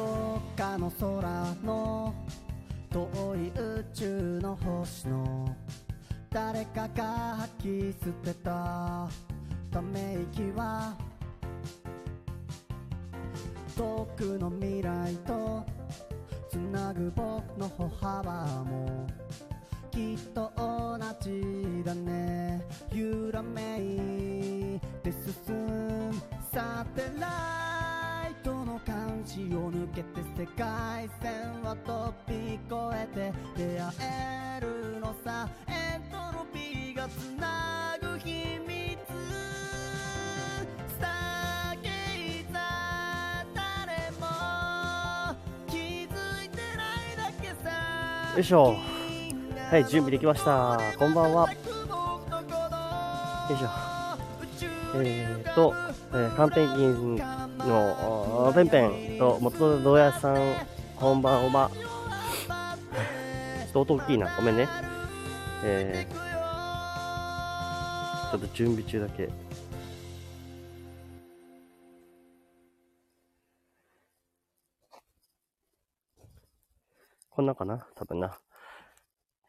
どっかの空の遠い宇宙の星の誰かが吐き捨てた。ため息は遠くの未来とつなぐ僕の歩幅も。きっと同じだね。揺らめいて進むサテライトの監視を抜けて世界線は飛び越えて出会えるのさ。エントロピーがつなぐ秘密。スターゲイザー誰も。気づいてないだけさ。よいしょ。はい準備できました。こんばんは。よいしょえーと、えー、寒天銀のおペンペンと元堂屋さんこんば。ん はちょっと音大きいな。ごめんね。えー、ちょっと準備中だけ。こんなかな？多分な。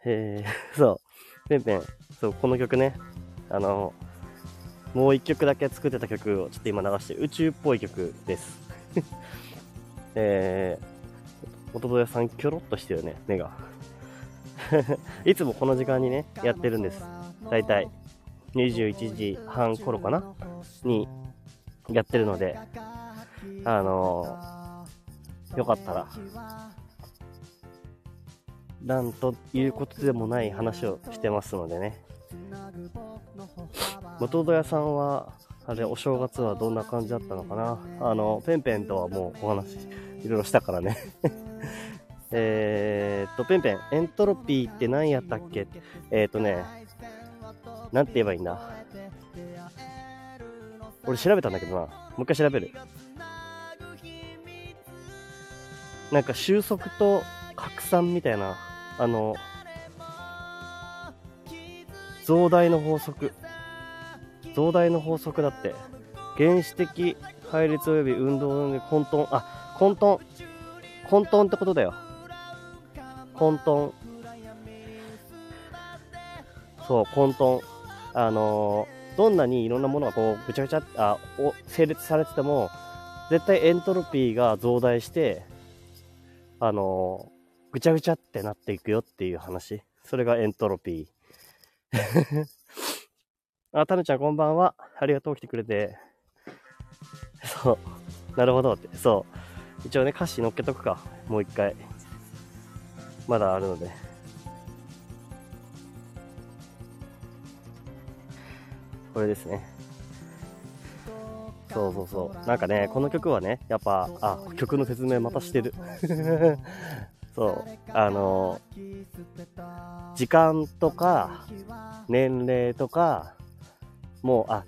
えー、そう、ペンペン、そう、この曲ね、あの、もう一曲だけ作ってた曲をちょっと今流して、宇宙っぽい曲です。えー、元戸屋さん、キョロっとしてるね、目が。いつもこの時間にね、やってるんです。だいたい21時半頃かな？にやってるので、あのー、よかったら、なんということでもない話をしてますのでね。元戸屋さんは、あれ、お正月はどんな感じだったのかな？あの、ペンペンとはもうお話、いろいろしたからね。えーっと、ペンペン、エントロピーって何やったっけ？えーっとね、なんて言えばいいんだ？俺調べたんだけどな。もう一回調べる。なんか収束と拡散みたいな、あの、増大の法則。増大の法則だって。原子的配列及び運動の混沌、あ、混沌。混沌ってことだよ。混沌。そう、混沌。あのーどんなにいろんなものがこう、ぐちゃぐちゃ、あ、お、整列されてても、絶対エントロピーが増大して、あのーぐちゃぐちゃってなっていくよっていう話。それがエントロピー。あ、タヌちゃんこんばんは。ありがとう来てくれて。そう。なるほどって。そう。一応ね、歌詞乗っけとくか。もう一回。まだあるので。これですね。そうそうそう。なんかね、この曲はね、やっぱ、あ、曲の説明またしてる。そう。あの、時間とか、年齢とか、もう、あ、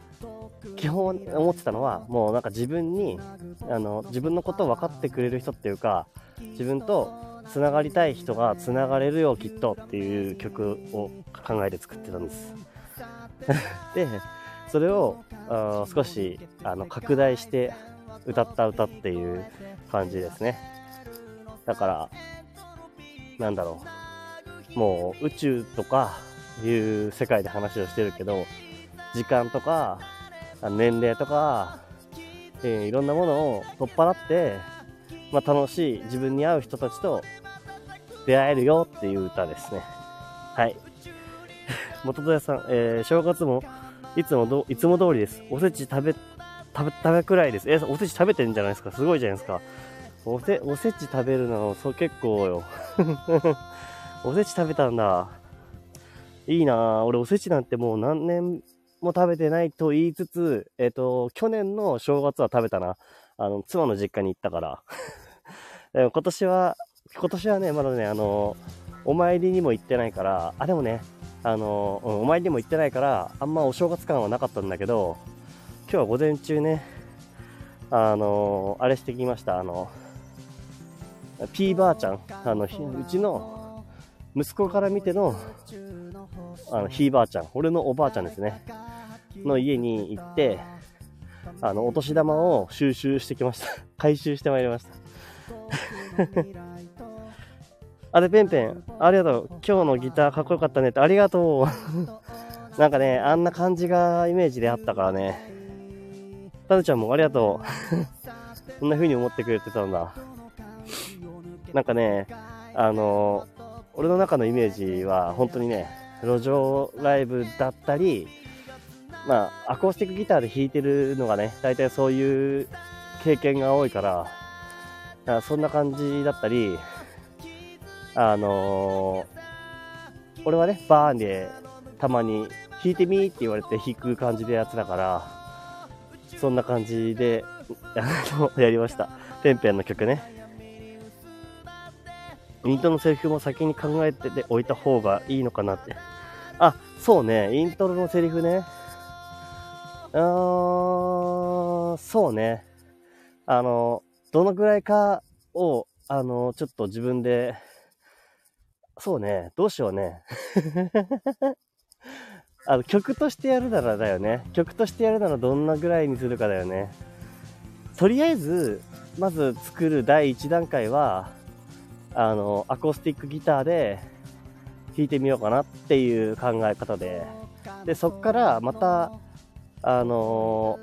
基本思ってたのは、もうなんか自分に、あの、自分のことを分かってくれる人っていうか、自分と繋がりたい人が繋がれるよ、きっとっていう曲を考えて作ってたんです。で、それをあ少しあの拡大して歌った歌っていう感じですね。だから、なんだろう。もう宇宙とかいう世界で話をしてるけど、時間とか、年齢とか、えーいろんなものを取っ払って、まあ、楽しい自分に合う人たちと出会えるよっていう歌ですね。はい。元戸屋さん、えー正月もいつもど、いつも通りです。おせち食べ、食べ、食べくらいです。え、おせち食べてんじゃないですか？すごいじゃないですか。おせ、おせち食べるの、そう結構よ。おせち食べたんだ。いいなぁ。俺おせちなんてもう何年も食べてないと言いつつ、えっ、と、去年の正月は食べたな。あの、妻の実家に行ったから。でも今年は、今年はね、まだね、あの、お参りにも行ってないから、あ、でもね、あの、お参りにも行ってないから、あんまお正月感はなかったんだけど、今日は午前中ね、あの、あれしてきました、あの、ピーばあちゃん、あの、うちの息子から見ての、あの、ひいばあちゃん、俺のおばあちゃんですね、の家に行って、あの、お年玉を収集してきました。回収してまいりました。あ、で、ペンペン、ありがとう。今日のギターかっこよかったねって、ありがとう。なんかね、あんな感じがイメージであったからね。タヌちゃんもありがとう。そんな風に思ってくれてたんだ。なんかね、あの俺の中のイメージは本当にね、路上ライブだったり、まあ、アコースティックギターで弾いてるのがね、大体そういう経験が多いから、からそんな感じだったり、あのー、俺はね、バーンでたまに弾いてみーって言われて弾く感じでやつだから、そんな感じで、やりました。ペンペンの曲ね。イントロのセリフも先に考えておいた方がいいのかなって。あ、そうね。イントロのセリフね。うーん、そうね。あの、どのぐらいかを、あの、ちょっと自分で、そうね、どうしようね。あの、曲としてやるならだよね。曲としてやるならどんなぐらいにするかだよね。とりあえず、まず作る第1段階は、あの、アコースティックギターで弾いてみようかなっていう考え方で、で、そっからまた、あの、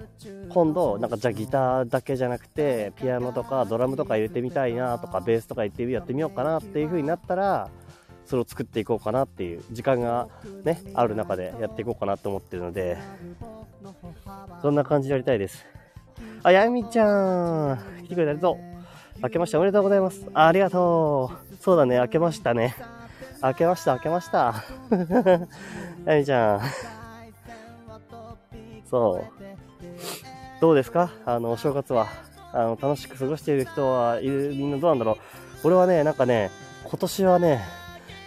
今度、なんかじゃあギターだけじゃなくて、ピアノとかドラムとか入れてみたいなとか、ベースとか入れてやってみようかなっていう風になったら、それを作っていこうかなっていう時間がね、ある中でやっていこうかなと思ってるので、そんな感じでやりたいです。あ、やみちゃん、来てくれてありがとう。明けましておめでとうございます。ありがとう。そうだね、明けましたね。明けました、明けました。やみちゃん。そう。どうですか？あの、お正月は。あの、楽しく過ごしている人はいる、みんなどうなんだろう。俺はね、なんかね、今年はね、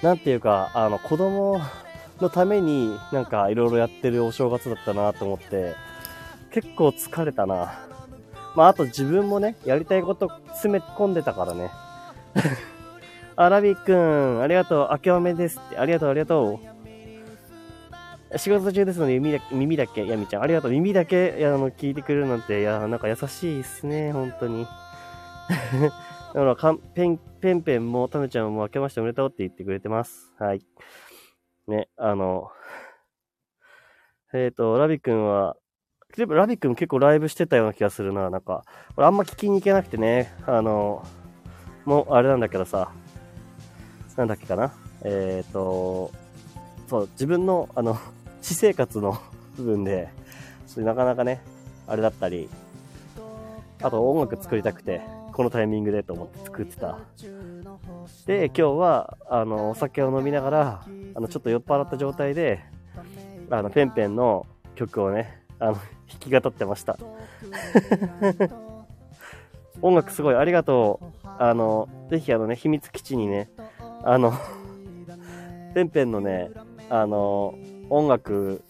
なんていうか、あの、子供のためになんかいろいろやってるお正月だったなと思って、結構疲れたな。まあ、あと自分もね、やりたいこと詰め込んでたからね。あ、ラビくん、ありがとう。明けおめですって。ありがとう、ありがとう。仕事中ですので耳だけ、耳だけ、やみちゃん、ありがとう。耳だけ、あの、聞いてくれるなんて、いや、なんか優しいっすね、本当に。だからかん、ペン、ペンペンも、タメちゃんも明けましておめでとうって言ってくれてます。はい。ね、あの、えっ、ー、と、ラビ君は、ラビ君結構ライブしてたような気がするな、なんか。俺あんま聞きに行けなくてね、あの、もう、あれなんだけどさ、なんだっけかな。えっ、ー、と、そう、自分の、あの、私生活の 部分で、なかなかね、あれだったり、あと音楽作りたくて、このタイミングでと思って作ってた。で、今日は、あの、お酒を飲みながら、あの、ちょっと酔っ払った状態で、あの、ペンペンの曲をね、あの、弾き語ってました。音楽すごい、ありがとう。あの、ぜひあのね、秘密基地にね、あの、ペンペンのね、あの、音楽、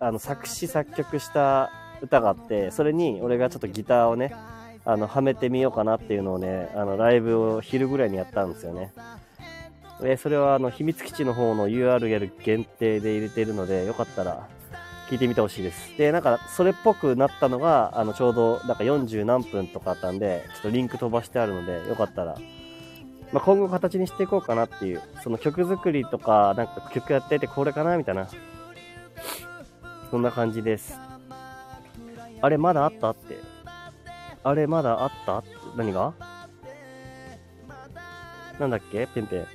あの、作詞作曲した歌があって、それに俺がちょっとギターをね、あの、はめてみようかなっていうのをね、あの、ライブを昼ぐらいにやったんですよね。で、それはあの、秘密基地の方の URL 限定で入れてるので、よかったら聞いてみてほしいです。で、なんか、それっぽくなったのが、あの、ちょうど、なんか40何分とかあったんで、ちょっとリンク飛ばしてあるので、よかったら、まあ、今後形にしていこうかなっていう、その曲作りとか、なんか曲やっててこれかなみたいなそんな感じです。あれ、まだあったって。あれ、まだあった何が？なんだっけ？ペンペン。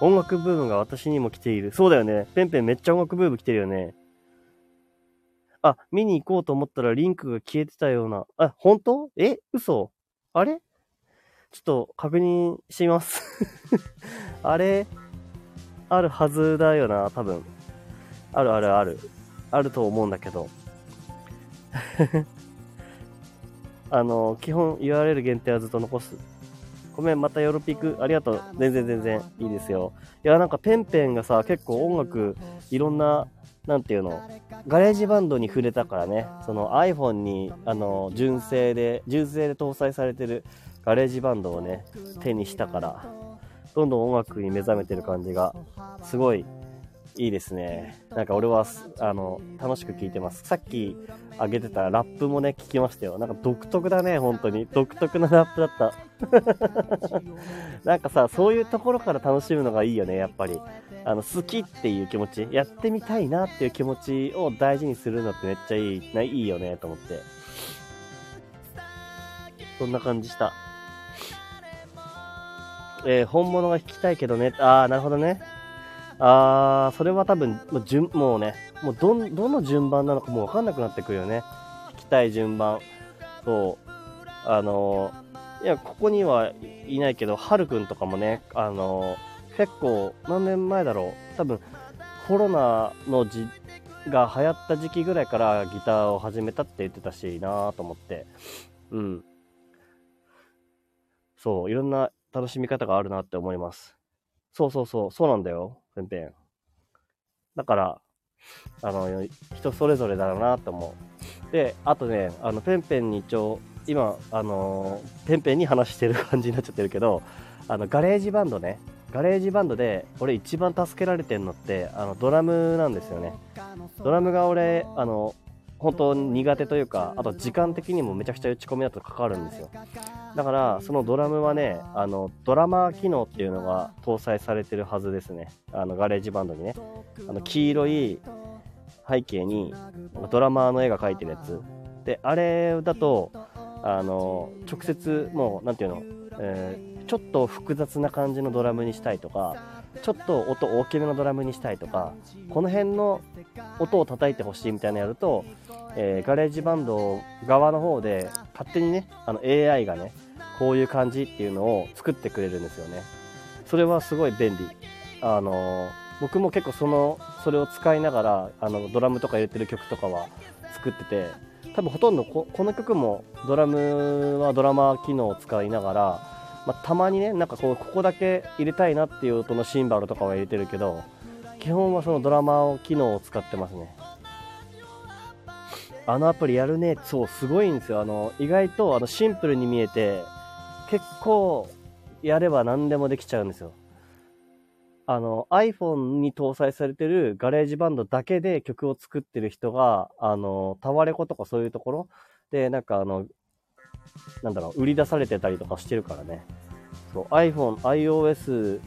音楽ブームが私にも来ている。そうだよね。ペンペンめっちゃ音楽ブーム来てるよね。あ、見に行こうと思ったらリンクが消えてたような。あ、本当？え？嘘？あれ？ちょっと確認してみます あれ？あるはずだよな、多分。あるあるある。あると思うんだけど。あの、基本 URL 限定はずっと残す。ごめん、またヨロピク、ありがとう。全然全然いいですよ。いや、なんかペンペンがさ、結構音楽、いろんな、なんていうの、ガレージバンドに触れたからね、その iPhone に、あの、純正で、純正で搭載されてるガレージバンドをね、手にしたから、どんどん音楽に目覚めてる感じが、すごいいいですね。なんか俺は、あの、楽しく聞いてます。さっき上げてたラップもね、聞きましたよ。なんか独特だね、本当に。独特なラップだった。なんかさ、そういうところから楽しむのがいいよね、やっぱり。あの、好きっていう気持ち、やってみたいなっていう気持ちを大事にするのってめっちゃいい、ないいよね、と思って。そんな感じした。えー本物が弾きたいけどね。あー、なるほどね。あー、それは多分、もう順、もうね、もうど、どの順番なのかもうわかんなくなってくるよね。弾きたい順番。そう。あのーいや、ここにはいないけど、はるくんとかもね、あのー結構、何年前だろう。多分、コロナのじ、が流行った時期ぐらいからギターを始めたって言ってたしなぁと思って。うん。そう、いろんな楽しみ方があるなって思います。そうそうそう、そうなんだよ、ペンペン。だから、あの、人それぞれだろうなと思う。で、あとね、あの、ペンペンに一応、今、あのーペンペンに話してる感じになっちゃってるけど、あの、ガレージバンドね、ガレージバンドで、俺一番助けられてんのって、あの、ドラムなんですよね。ドラムが俺、あの、本当苦手というか、あと時間的にもめちゃくちゃ打ち込みだとかかるんですよ。だから、そのドラムはね、あの、ドラマー機能っていうのが搭載されてるはずですね。あの、ガレージバンドにね。あの、黄色い背景に、ドラマーの絵が描いてるやつ。で、あれだと、あの、直接、もう、なんていうの、えーちょっと複雑な感じのドラムにしたいとか、ちょっと音大きめのドラムにしたいとか、この辺の音を叩いてほしいみたいなのやると、えーガレージバンド側の方で勝手にね、あの AI がね、こういう感じっていうのを作ってくれるんですよね。それはすごい便利。あのー僕も結構その、それを使いながら、あの、ドラムとか入れてる曲とかは作ってて、多分ほとんどここの曲もドラムはドラマー機能を使いながら、まあ、たまにね、なんかこう、ここだけ入れたいなっていう音のシンバルとかは入れてるけど、基本はそのドラマー機能を使ってますね。あのアプリやるね。そう、すごいんですよ。あの、意外とあのシンプルに見えて、結構やれば何でもできちゃうんですよ。あの、iPhone に搭載されてるガレージバンドだけで曲を作ってる人が、あの、タワレコとかそういうところで、なんかあの、なんだろう、売り出されてたりとかしてるからね。そう、iPhone、iOS っ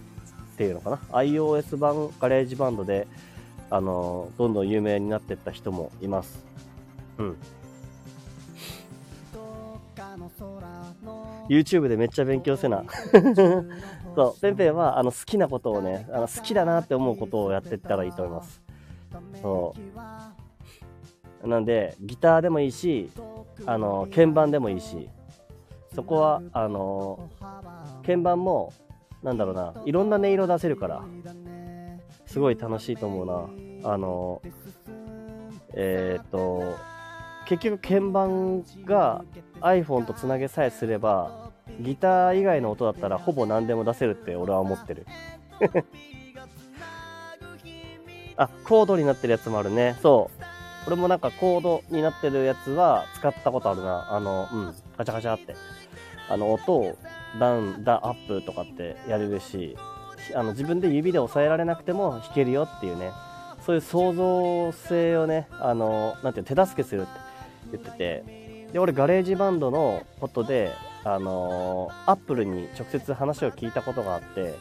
ていうのかな ?iOS 版ガレージバンドで、あの、どんどん有名になってった人もいます。うん。YouTube でめっちゃ勉強せな。そう、ペンペンはあの好きなことをね、あの好きだなって思うことをやっていったらいいと思います。そう。なんで、ギターでもいいし、あの、鍵盤でもいいし、そこは、あの、鍵盤も、なんだろうな、いろんな音色出せるから、すごい楽しいと思うな。あの、えーっと、結局鍵盤が iPhone とつなげさえすれば、ギター以外の音だったらほぼ何でも出せるって俺は思ってる。あ、コードになってるやつもあるね。そう。俺もなんかコードになってるやつは使ったことあるな。あの、うん、ガチャガチャって。あの、音をダウン、ダアップとかってやれるし、あの自分で指で押さえられなくても弾けるよっていうね、そういう創造性をね、あの、なていうの手助けするって言ってて、で、俺ガレージバンドのことで、あのアップルに直接話を聞いたことがあって、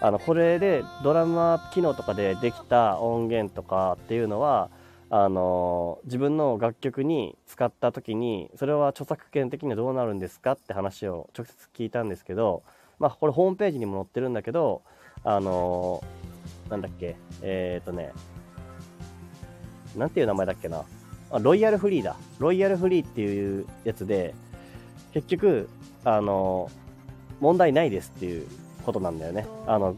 あの、これでドラマ機能とかでできた音源とかっていうのは、あの自分の楽曲に使った時に、それは著作権的にはどうなるんですかって話を直接聞いたんですけど、まあ、これホームページにも載ってるんだけど、あのなんだっけ、えっ、とね、なんていう名前だっけな。あ、ロイヤルフリーだ。ロイヤルフリーっていうやつで、結局、あの問題ないですっていうことなんだよね。あの、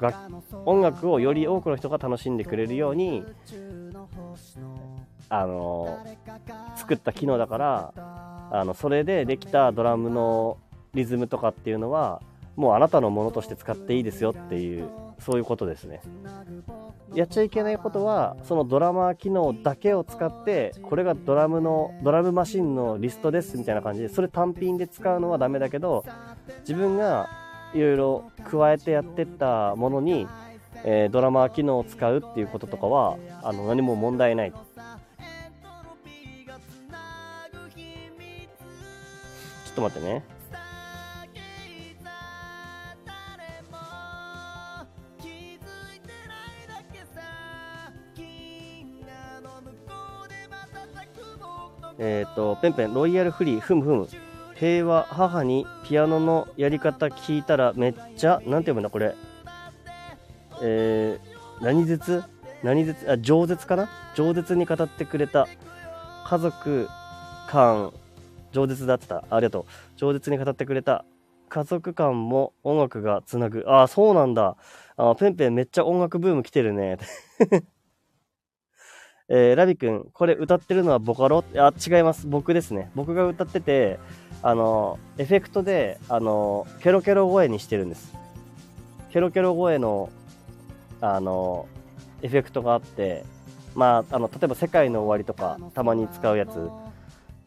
音楽をより多くの人が楽しんでくれるように、あの作った機能だから、あの、それでできたドラムのリズムとかっていうのは、もうあなたのものとして使っていいですよっていう、そういうことですね。やっちゃいけないことは、そのドラマー機能だけを使って、これがドラムの、ドラムマシンのリストですみたいな感じで、それ単品で使うのはダメだけど、自分がいろいろ加えてやってったものに、えードラマー機能を使うっていうこととかは、あの、何も問題ない。ちょっと待ってね。えっ、と、ペンペン、ロイヤルフリー、ふむふむ。平和、母にピアノのやり方聞いたらめっちゃ、なんて読むんだ、これ。えー、何絶何絶あ、饒舌かな？饒舌に語ってくれた。家族間、饒舌だった。ありがとう。饒舌に語ってくれた。家族間も音楽がつなぐ。ああ、そうなんだ。あペンペンめっちゃ音楽ブーム来てるね。えーラビ君、これ歌ってるのはボカロ？あ、違います。僕ですね。僕が歌ってて、あの、エフェクトで、あの、ケロケロ声にしてるんです。ケロケロ声の、あの、エフェクトがあって、まあ、あの、例えば世界の終わりとか、たまに使うやつ、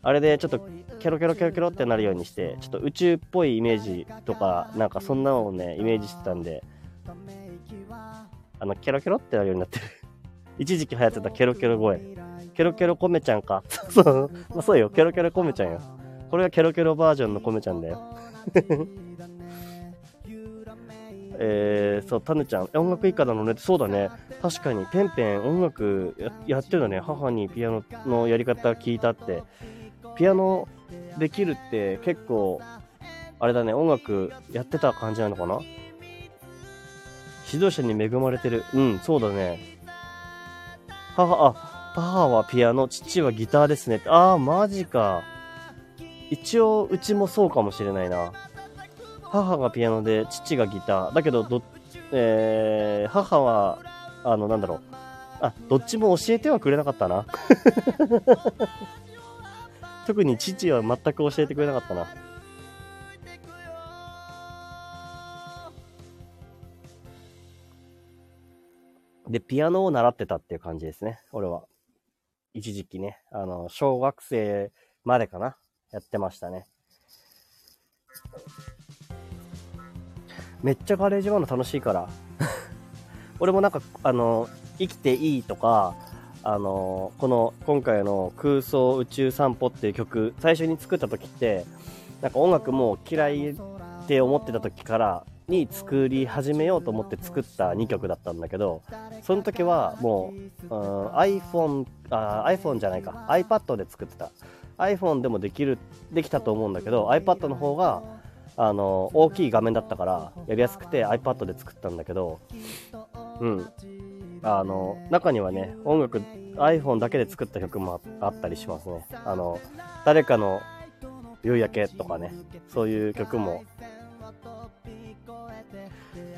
あれでちょっとケロケロケロケロってなるようにして、ちょっと宇宙っぽいイメージとか、なんかそんなのをね、イメージしてたんで、あの、ケロケロってなるようになってる。一時期流行ってたケロケロ声。ケロケロコメちゃんか。そう、まあ、そうよ、ケロケロコメちゃんよ。これがケロケロバージョンのコメちゃんだよ。えー、そう、タヌちゃん、音楽一家なのね、そうだね。確かに、ペンペン音楽ややってるのね。母にピアノのやり方聞いたって。ピアノできるって結構、あれだね、音楽やってた感じなのかな？指導者に恵まれてる。うん、そうだね。母、あ、母はピアノ、父はギターですね。ああ、マジか。一応、うちもそうかもしれないな。母がピアノで、父がギター。だけど、ど、えー、母は、あの、なんだろう。あ、どっちも教えてはくれなかったな。特に父は全く教えてくれなかったな。で、ピアノを習ってたっていう感じですね。俺は。一時期ね。あの、小学生までかな。やってましたね。めっちゃガレージバンド楽しいから。俺もなんか、あの、生きていいとか、あの、この、今回の空想宇宙散歩っていう曲、最初に作った時って、なんか音楽も嫌いって思ってた時からに作り始めようと思って作った2曲だったんだけど、その時はもう、うん iPhone、あ iPhone じゃないか、iPad で作ってた。iPhone でもできる、できたと思うんだけど、iPad の方が、あの、大きい画面だったから、やりやすくて iPad で作ったんだけど、うん。あの、中にはね、音楽、iPhone だけで作った曲もあったりしますね。あの、誰かの夕焼けとかね、そういう曲も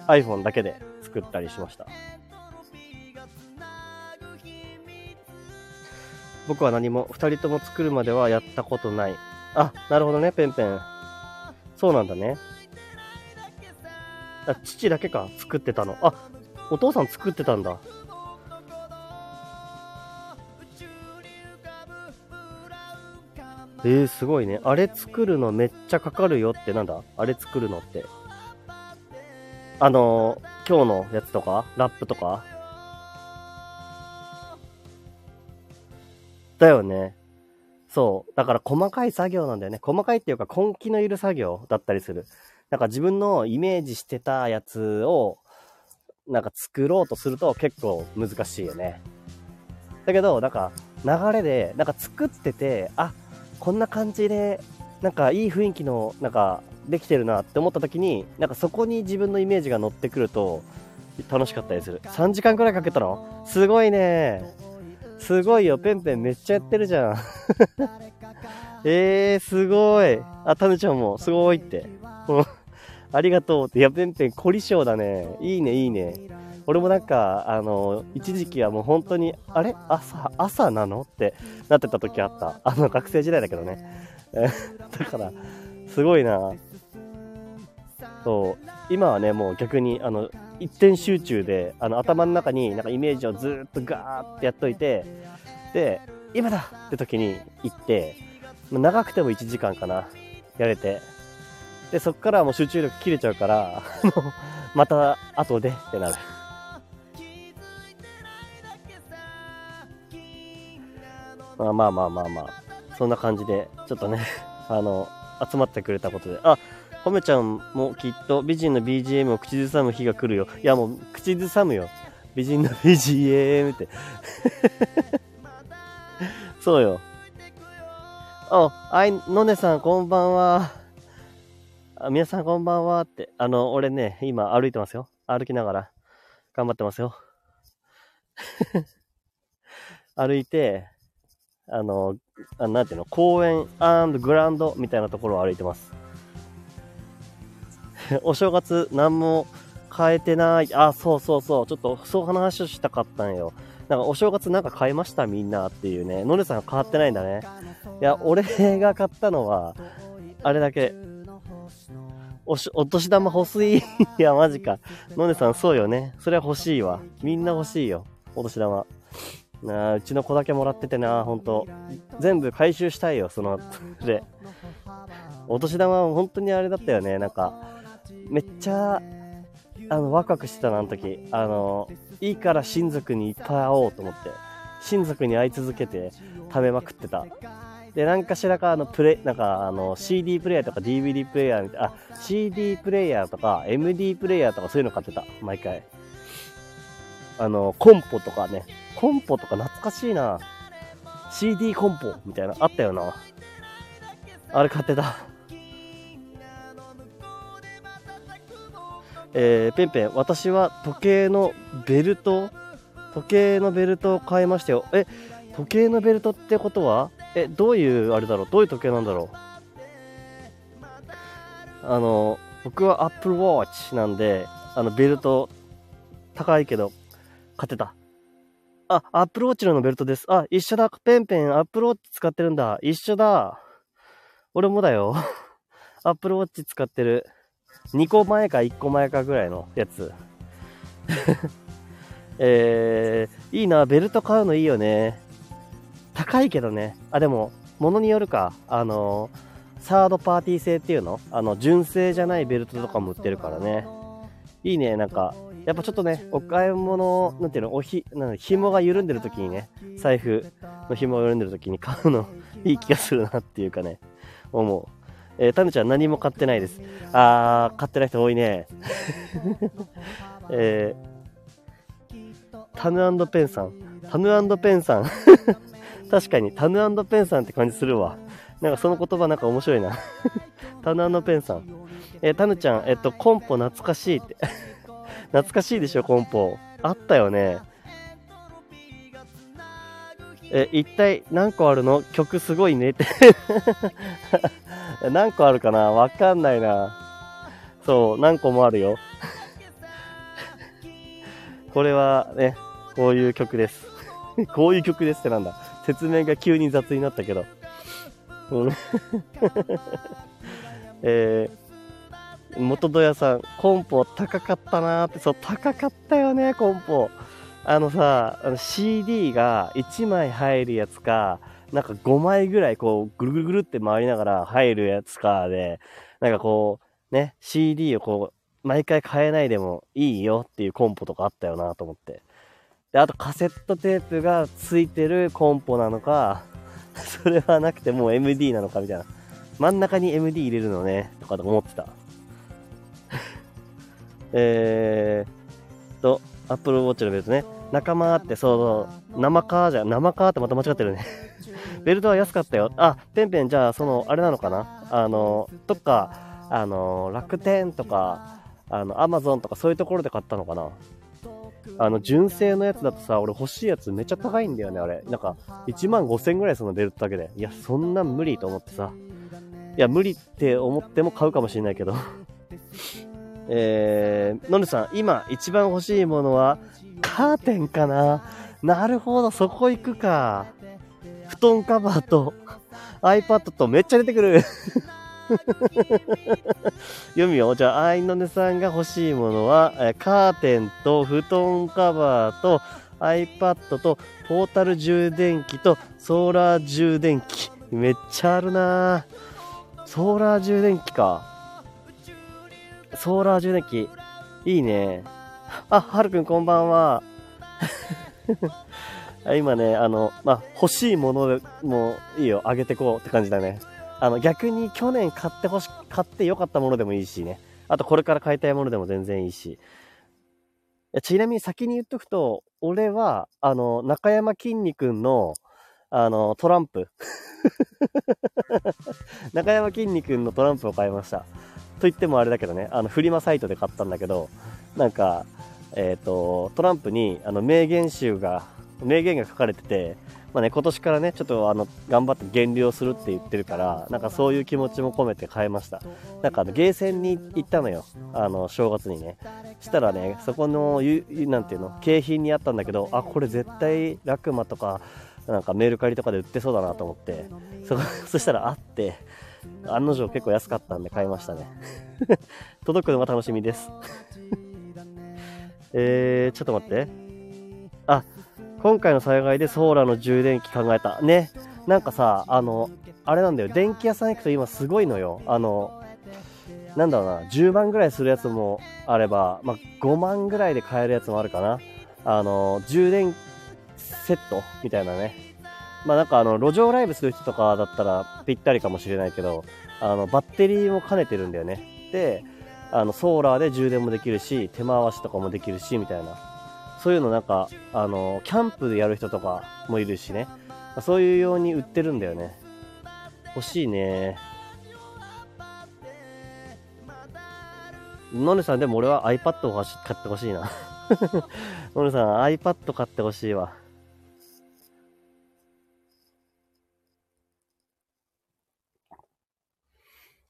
iPhone だけで作ったりしました。僕は何も2人とも作るまではやったことない。あ、なるほどね、ペンペン。そうなんだね。あ、父だけか、作ってたの。あ、お父さん作ってたんだ。えー、すごいね。あれ作るのめっちゃかかるよってなんだ？あれ作るのって。あのー、今日のやつとか？ラップとか？だよね。そう。だから細かい作業なんだよね。細かいっていうか根気のいる作業だったりする。なんか自分のイメージしてたやつを、なんか作ろうとすると結構難しいよね。だけど、なんか流れで、なんか作ってて、あ、こんな感じで、なんかいい雰囲気の、なんかできてるなって思った時に、なんかそこに自分のイメージが乗ってくると楽しかったりする。3時間くらいかけたの？すごいね。すごいよ。ペンペンめっちゃやってるじゃん。えー、すごい。あ、タヌちゃんもすごいって。う ありがとうって。いや、ペンペン凝り性だね。いいね、いいね。俺もなんか、あの、一時期はもう本当に、あれ？朝、朝なの？ってなってた時あった。あの、学生時代だけどね。だから、すごいな。そう今はねもう逆にあの一点集中であの頭の中になんかイメージをずっとガーってやっといてで今だって時に行って長くても1時間かなやれてでそっからもう集中力切れちゃうからまた後でってなる。まあまあまあまあまあ、そんな感じで、ちょっとね、あの、集まってくれたことで、あ、ほめちゃんもきっと美人の BGM を口ずさむ日が来るよ。いやもう、口ずさむよ。美人の BGM って。そうよ。あ、あい、のねさんこんばんは。あ皆さんこんばんはって。あの、俺ね、今歩いてますよ。歩きながら。頑張ってますよ。歩いて、あの、あなんていうの、公園グランドみたいなところを歩いてます。お正月何も変えてない。あ、そうそうそう。ちょっとそう話をしたかったんよ。なんかお正月なんか買いましたみんなっていうね。のねさん変わってないんだね。いや、俺が買ったのは、あれだけ。おし、お年玉欲しい。いや、マジか。のねさんそうよね。それは欲しいわ。みんな欲しいよ。お年玉。なあ、うちの子だけもらっててな、ほんと。全部回収したいよ、その、で。お年玉は本当にあれだったよね。なんか、めっちゃ、あの、ワクワクしてたな、あの時。あの、いいから親族にいっぱい会おうと思って、親族に会い続けて食べまくってた。で、何かしらか、あの、プレ、なんか、あの、CD プレイヤーとか DVD プレイヤーみたいな、あ、CD プレイヤーとか MD プレイヤーとかそういうの買ってた、毎回。あの、コンポとかね。コンポとか懐かしいな。CD コンポみたいな、あったよな。あれ買ってた。えー、ペンペン、私は時計のベルト、時計のベルトを買いましたよ。え、時計のベルトってことはえ、どういう、あれだろう？どういう時計なんだろう？あの、僕は Apple Watch なんで、あの、ベルト、高いけど、買ってた。あ、Apple Watch のベルトです。あ、一緒だ。ペンペン、Apple Watch 使ってるんだ。一緒だ。俺もだよ。Apple Watch 使ってる。2個前か1個前かぐらいのやつ。えー、いいな、ベルト買うのいいよね。高いけどね。あ、でも、物によるか。あの、サードパーティー製っていうの？あの、純正じゃないベルトとかも売ってるからね。いいね、なんか、やっぱちょっとね、お買い物、なんていうの、おひ、なん紐が緩んでる時にね、財布の紐が緩んでる時に買うの、いい気がするなっていうかね、思う。えー、タヌちゃん何も買ってないです。あー、買ってない人多いね。えー、タヌペンさん。タヌペンさん。確かに、タヌペンさんって感じするわ。なんかその言葉なんか面白いな。タヌペンさん。えー、タヌちゃん、えっと、コンポ懐かしいって。懐かしいでしょ、コンポ。あったよね。え、一体何個あるの？曲すごいねって 何個あるかな？わかんないな。そう、何個もあるよ。これはね、こういう曲です。こういう曲ですってなんだ。説明が急に雑になったけど。えー、元戸屋さん、コンポ高かったなーって、そう、高かったよね、コンポ。あのさ、あの CD が1枚入るやつか、なんか5枚ぐらいこう、ぐるぐるぐるって回りながら入るやつかで、なんかこう、ね、CD をこう、毎回変えないでもいいよっていうコンポとかあったよなと思って。で、あとカセットテープがついてるコンポなのか、それはなくてもう MD なのかみたいな。真ん中に MD 入れるのね、とかと思ってた。えーと、Apple Watch のベルトね。仲間ってそう、生カーじゃ、生カーってまた間違ってるね ベルトは安かったよ。あ、ペンペン、じゃあ、その、あれなのかな？あの、とか、あの、楽天とか、あの、アマゾンとかそういうところで買ったのかな？あの、純正のやつだとさ、俺欲しいやつめっちゃ高いんだよね、あれ。なんか、1万5千ぐらいそのベルトだけで。いや、そんなん無理と思ってさ。いや、無理って思っても買うかもしれないけど。えー、のるさん、今一番欲しいものは、カーテンかな？なるほど、そこ行くか。布団カバーと iPad とめっちゃ出てくる 読みよ。じゃあ、アイノネさんが欲しいものは、えカーテンと布団カバーと iPad とポータル充電器とソーラー充電器。めっちゃあるなソーラー充電器か。ソーラー充電器。いいね。あ、はるくんこんばんは。今ね、あの、まあ、欲しいものでもいいよ、あげてこうって感じだね。あの、逆に去年買ってほし、買って良かったものでもいいしね。あとこれから買いたいものでも全然いいし。ちなみに先に言っとくと、俺は、あの、中山きんに君の、あの、トランプ。中山きんに君のトランプを買いました。と言ってもあれだけどね、あの、フリマサイトで買ったんだけど、なんか、えっ、ー、と、トランプに、あの、名言集が、名言が書かれてて、まあね、今年からね、ちょっとあの、頑張って減量するって言ってるから、なんかそういう気持ちも込めて買いました。なんかあの、ゲーセンに行ったのよ。あの、正月にね。したらね、そこの、なんていうの、景品にあったんだけど、あ、これ絶対、ラクマとか、なんかメルカリとかで売ってそうだなと思って、そ、そしたらあって、案の定結構安かったんで買いましたね。届くのが楽しみです。えー、ちょっと待って。あ、今回の災害でソーラーの充電器考えた。ね。なんかさ、あの、あれなんだよ。電気屋さん行くと今すごいのよ。あの、なんだろうな、10万ぐらいするやつもあれば、まあ、5万ぐらいで買えるやつもあるかな。あの、充電セットみたいなね。まあなんかあの、路上ライブする人とかだったらぴったりかもしれないけど、あの、バッテリーも兼ねてるんだよね。で、あの、ソーラーで充電もできるし、手回しとかもできるし、みたいな。そういうのなんか、あの、キャンプでやる人とかもいるしね。そういうように売ってるんだよね。欲しいね。のねさん、でも俺は iPad を買ってほしいな。のねさん、iPad 買ってほしいわ。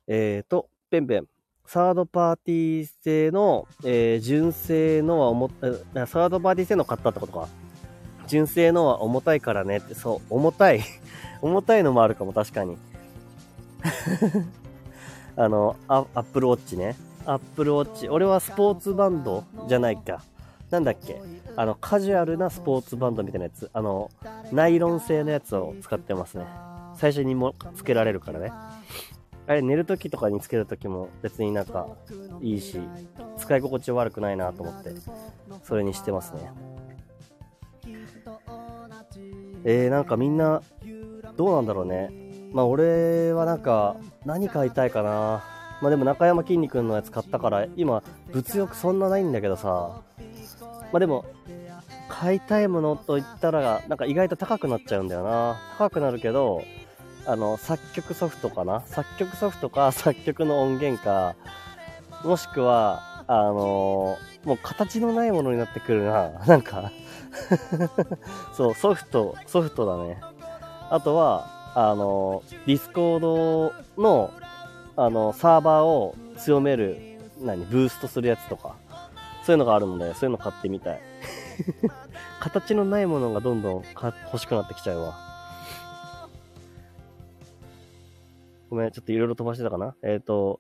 えーと、ペンペン。サードパーティー製の、えー、純正のは重た、サードパーティー製の買ったってことか。純正のは重たいからねって、そう、重たい 重たいのもあるかも、確かに。あの、アップルウォッチね。アップルウォッチ。俺はスポーツバンドじゃないか。なんだっけあの、カジュアルなスポーツバンドみたいなやつ。あの、ナイロン製のやつを使ってますね。最初にもつけられるからね。あれ寝るときとかにつけるときも別になんかいいし、使い心地悪くないなと思って、それにしてますね。えー、なんかみんな、どうなんだろうね。まあ俺はなんか、何買いたいかな。まあでも中山きんに君のやつ買ったから、今、物欲そんなないんだけどさ。まあでも、買いたいものと言ったら、なんか意外と高くなっちゃうんだよな。高くなるけど、あの、作曲ソフトかな？作曲ソフトか、作曲の音源か、もしくは、あのー、もう形のないものになってくるな。なんか そう、ソフト、ソフトだね。あとは、あのー、ディスコードの、あのー、サーバーを強める、何、ブーストするやつとか、そういうのがあるので、そういうの買ってみたい。形のないものがどんどん欲しくなってきちゃうわ。ごめん、ちょっといろいろ飛ばしてたかな。えっ、ー、と、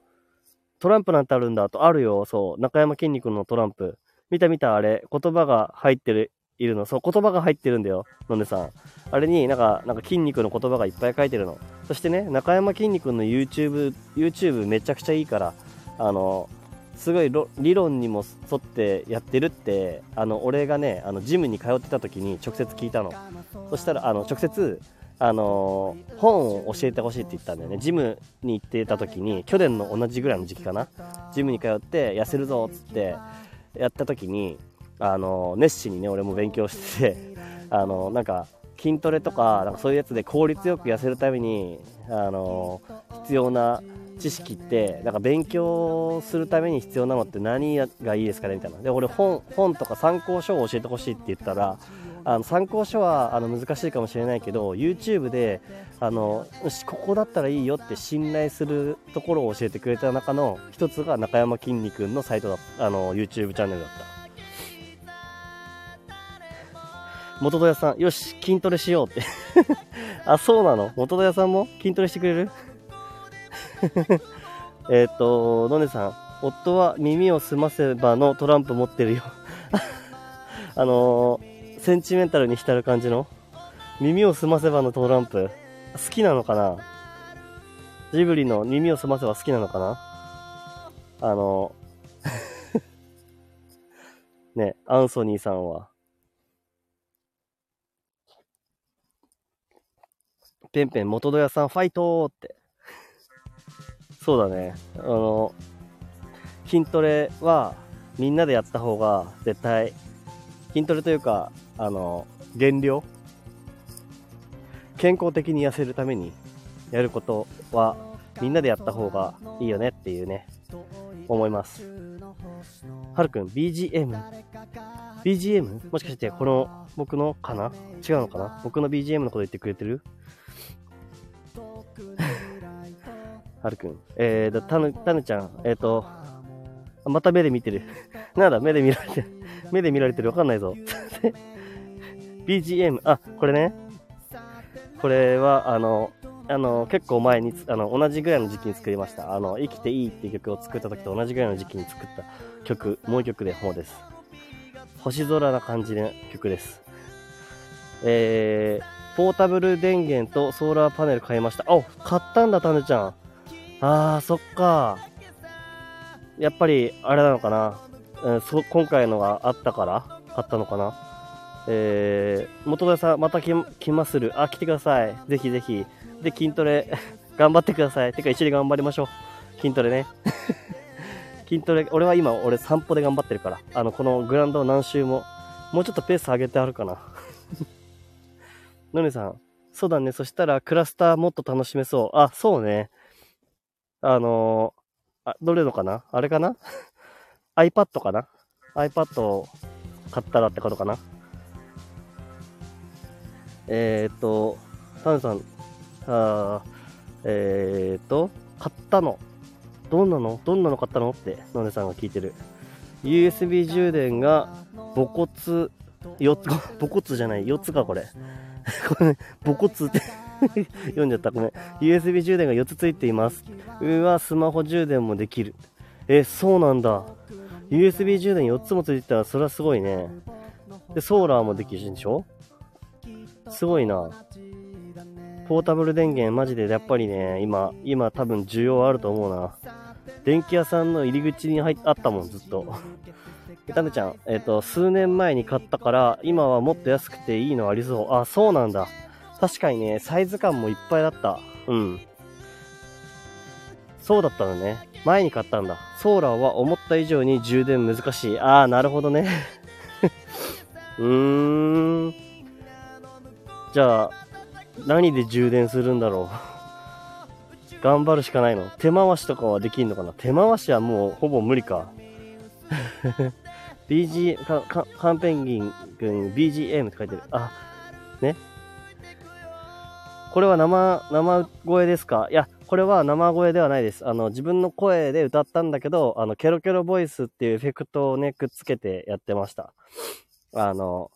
トランプなんてあるんだと、あるよ、そう、中山きんに君のトランプ。見た見た、あれ、言葉が入ってる、いるの。そう、言葉が入ってるんだよ、のねさん。あれになんか、なんか筋肉の言葉がいっぱい書いてるの。そしてね、中山きんに君の YouTube、YouTube めちゃくちゃいいから、あの、すごい理論にも沿ってやってるって、あの、俺がね、あの、ジムに通ってた時に直接聞いたの。そしたら、あの、直接、あの、本を教えてほしいって言ったんだよね。ジムに行ってた時に、去年の同じぐらいの時期かな。ジムに通って痩せるぞっつって、やった時に、あの、熱心にね、俺も勉強してて、あの、なんか、筋トレとか、なんかそういうやつで効率よく痩せるために、あの必要な知識って、なんか勉強するために必要なのって何がいいですかねみたいな。で、俺本、本とか参考書を教えてほしいって言ったら、あの参考書はあの難しいかもしれないけど YouTube であのここだったらいいよって信頼するところを教えてくれた中の一つが中山きんに君のサイトだあの YouTube チャンネルだった。元戸屋さんよし筋トレしようって。あそうなの？元戸屋さんも？筋トレしてくれる？えっとのねさん夫は耳を澄ませばのトランプ持ってるよ。あのーセンチメンタルに浸る感じの？耳をすませばのトランプ好きなのかな？ジブリの耳をすませば好きなのかな？あの ね、アンソニーさんは。ペンペン元戸屋さんファイトーって。そうだね。あの、筋トレはみんなでやった方が絶対、筋トレというか、あの、減量健康的に痩せるためにやることはみんなでやった方がいいよねっていうね、思います。はるくん、BGM? BGM? もしかしてこの僕のかな？違うのかな？僕の BGM のこと言ってくれてる？はるくん。えーと、たぬ、たぬちゃん、えーと、また目で見てる。なんだ、目で見られてる。目で見られてる。わかんないぞ。BGM、あ、これね。これは、あの、あの、結構前に、あの、同じぐらいの時期に作りました。あの、生きていいっていう曲を作った時と同じぐらいの時期に作った曲、もう一曲で方です。星空な感じの曲です。えー、ポータブル電源とソーラーパネル買いました。あ、買ったんだ、タヌちゃん。あー、そっか。やっぱり、あれなのかな。うん、そ今回のがあったから買ったのかな。えー、元田さん、また来まする。あ、来てください。ぜひぜひ。で、筋トレ、頑張ってください。てか、一緒に頑張りましょう。筋トレね。筋トレ、俺は今、俺散歩で頑張ってるから。あの、このグラウンドを何周も、もうちょっとペース上げてあるかな。のねさん、そうだね。そしたら、クラスターもっと楽しめそう。あ、そうね。あのー、あ、どれのかな？あれかな ?iPad かな ?iPad を買ったらってことかな？えー、っと、タンさん、あえー、っと、買ったの。どんなの？どんなの買ったの？って、のねさんが聞いてる。USB 充電が母骨、4つ、母骨じゃない、4つか、これ。これ、ね、母骨って 読んじゃった。ごめん。USB 充電が4つついています。上はスマホ充電もできる。え、そうなんだ。USB 充電4つもついてたら、それはすごいね。で、ソーラーもできるんでしょ？すごいな。ポータブル電源、マジでやっぱりね、今、今多分需要あると思うな。電気屋さんの入り口に入っあったもん、ずっと。タヌちゃん、えっ、と、数年前に買ったから、今はもっと安くていいのありそう。あ、そうなんだ。確かにね、サイズ感もいっぱいだった。うん。そうだったのね。前に買ったんだ。ソーラーは思った以上に充電難しい。あー、なるほどね。うーん。じゃあ、何で充電するんだろう？頑張るしかないの？手回しとかはできんのかな？手回しはもうほぼ無理か。BG、か、か、カンペンギン君 BGM って書いてる。あ、ね？これは生、生声ですか？いや、これは生声ではないです。あの、自分の声で歌ったんだけど、あの、ケロケロボイスっていうエフェクトをね、くっつけてやってました。あの、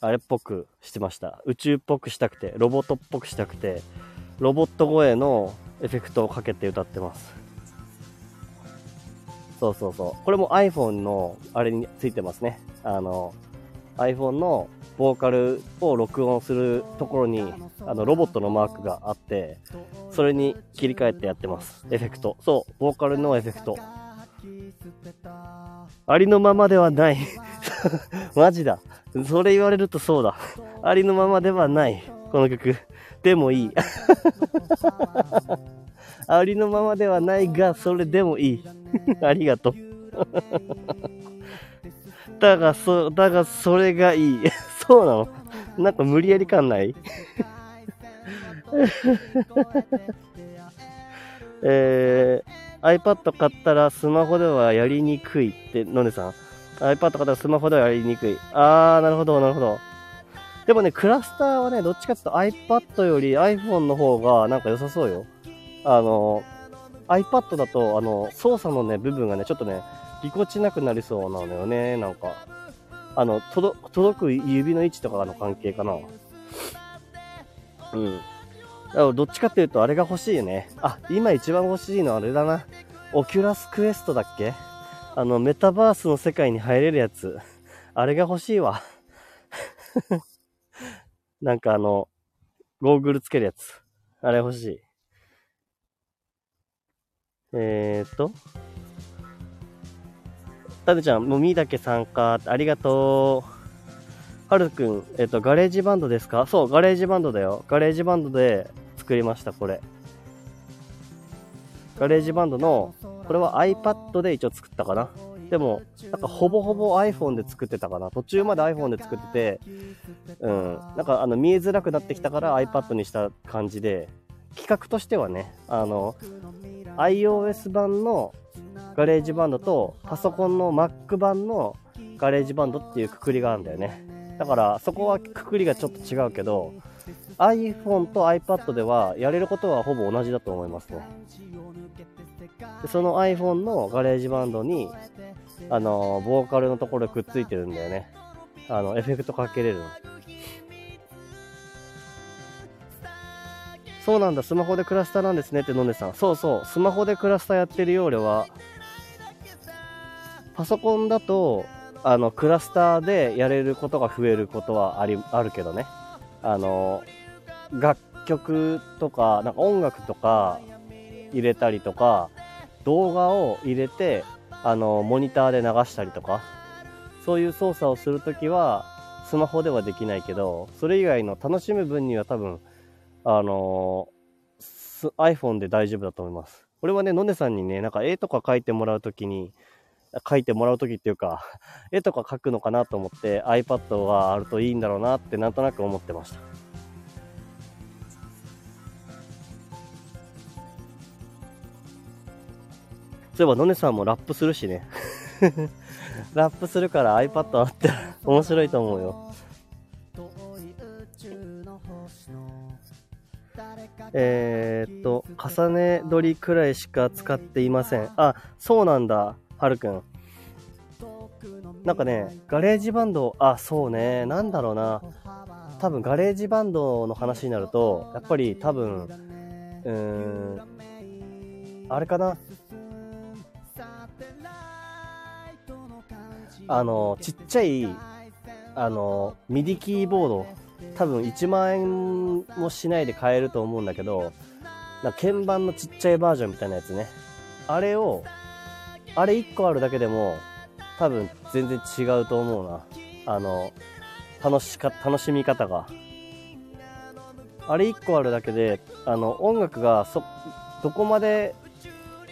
あれっぽくしてました。宇宙っぽくしたくて、ロボットっぽくしたくて、ロボット声のエフェクトをかけて歌ってます。そうそうそう。これも iPhone のあれについてますね。あの、iPhone のボーカルを録音するところに、あの、ロボットのマークがあって、それに切り替えてやってます。エフェクト。そう、ボーカルのエフェクト。ありのままではない。マジだ。それ言われるとそうだ。ありのままではない。この曲。でもいい。ありのままではないが、それでもいい。ありがとう。だが、そ、だが、それがいい。そうなの？なんか無理やり感ない？えー、iPad 買ったらスマホではやりにくいって、のねさん。iPad 買ったらスマホではやりにくい。あー、なるほど、なるほど。でもね、クラスターはね、どっちかっていうと iPad より iPhone の方がなんか良さそうよ。あの、iPad だと、あの、操作のね、部分がね、ちょっとね、ぎこちなくなりそうなのよね、なんか。あの、届届く指の位置とかの関係かな。うん。だからどっちかっていうと、あれが欲しいよね。あ、今一番欲しいのはあれだな。オキュラスクエストだっけ？あの、メタバースの世界に入れるやつ。あれが欲しいわ。なんかあの、ゴーグルつけるやつ。あれ欲しい。えーっと。たるちゃん、耳だけ参加。ありがとう。はるくん、えっと、ガレージバンドですか？そう、ガレージバンドだよ。ガレージバンドで作りました、これ。ガレージバンドの、これは iPad で一応作ったかな。でも、なんかほぼほぼ iPhone で作ってたかな。途中まで iPhone で作ってて、うん。なんかあの見えづらくなってきたから iPad にした感じで、規格としてはね、あの、iOS 版のガレージバンドとパソコンの Mac 版のガレージバンドっていうくくりがあるんだよね。だからそこはくくりがちょっと違うけど、iPhone と iPad ではやれることはほぼ同じだと思いますね。でその iPhone のガレージバンドに、あの、ボーカルのところくっついてるんだよね。あの、エフェクトかけれるの。そうなんだ、スマホでクラスターなんですねってのんでさん。そうそう、スマホでクラスターやってるよ、俺は。パソコンだと、あの、クラスターでやれることが増えることはあり、あるけどね。あの、楽曲とか、なんか音楽とか入れたりとか、動画を入れて、あの、モニターで流したりとか、そういう操作をするときは、スマホではできないけど、それ以外の楽しむ分には多分、あの iPhone で大丈夫だと思います。これはね、のねさんにね、なんか絵とか描いてもらうときに、描いてもらうときっていうか、絵とか描くのかなと思って iPad があるといいんだろうなってなんとなく思ってました。そういえば、のねさんもラップするしね。ラップするから iPad あって面白いと思うよ。えー、っと、重ね録りくらいしか使っていません。あ、そうなんだ、はるくん。なんかね、ガレージバンド、あ、そうね、なんだろうな。多分ガレージバンドの話になると、やっぱり多分、うーん、あれかな。あの、ちっちゃい、あの、ミディキーボード、多分1万円もしないで買えると思うんだけど、な鍵盤のちっちゃいバージョンみたいなやつね。あれを、あれ1個あるだけでも、多分全然違うと思うな。あの、楽しか、楽しみ方が。あれ1個あるだけで、あの、音楽がそ、どこまで、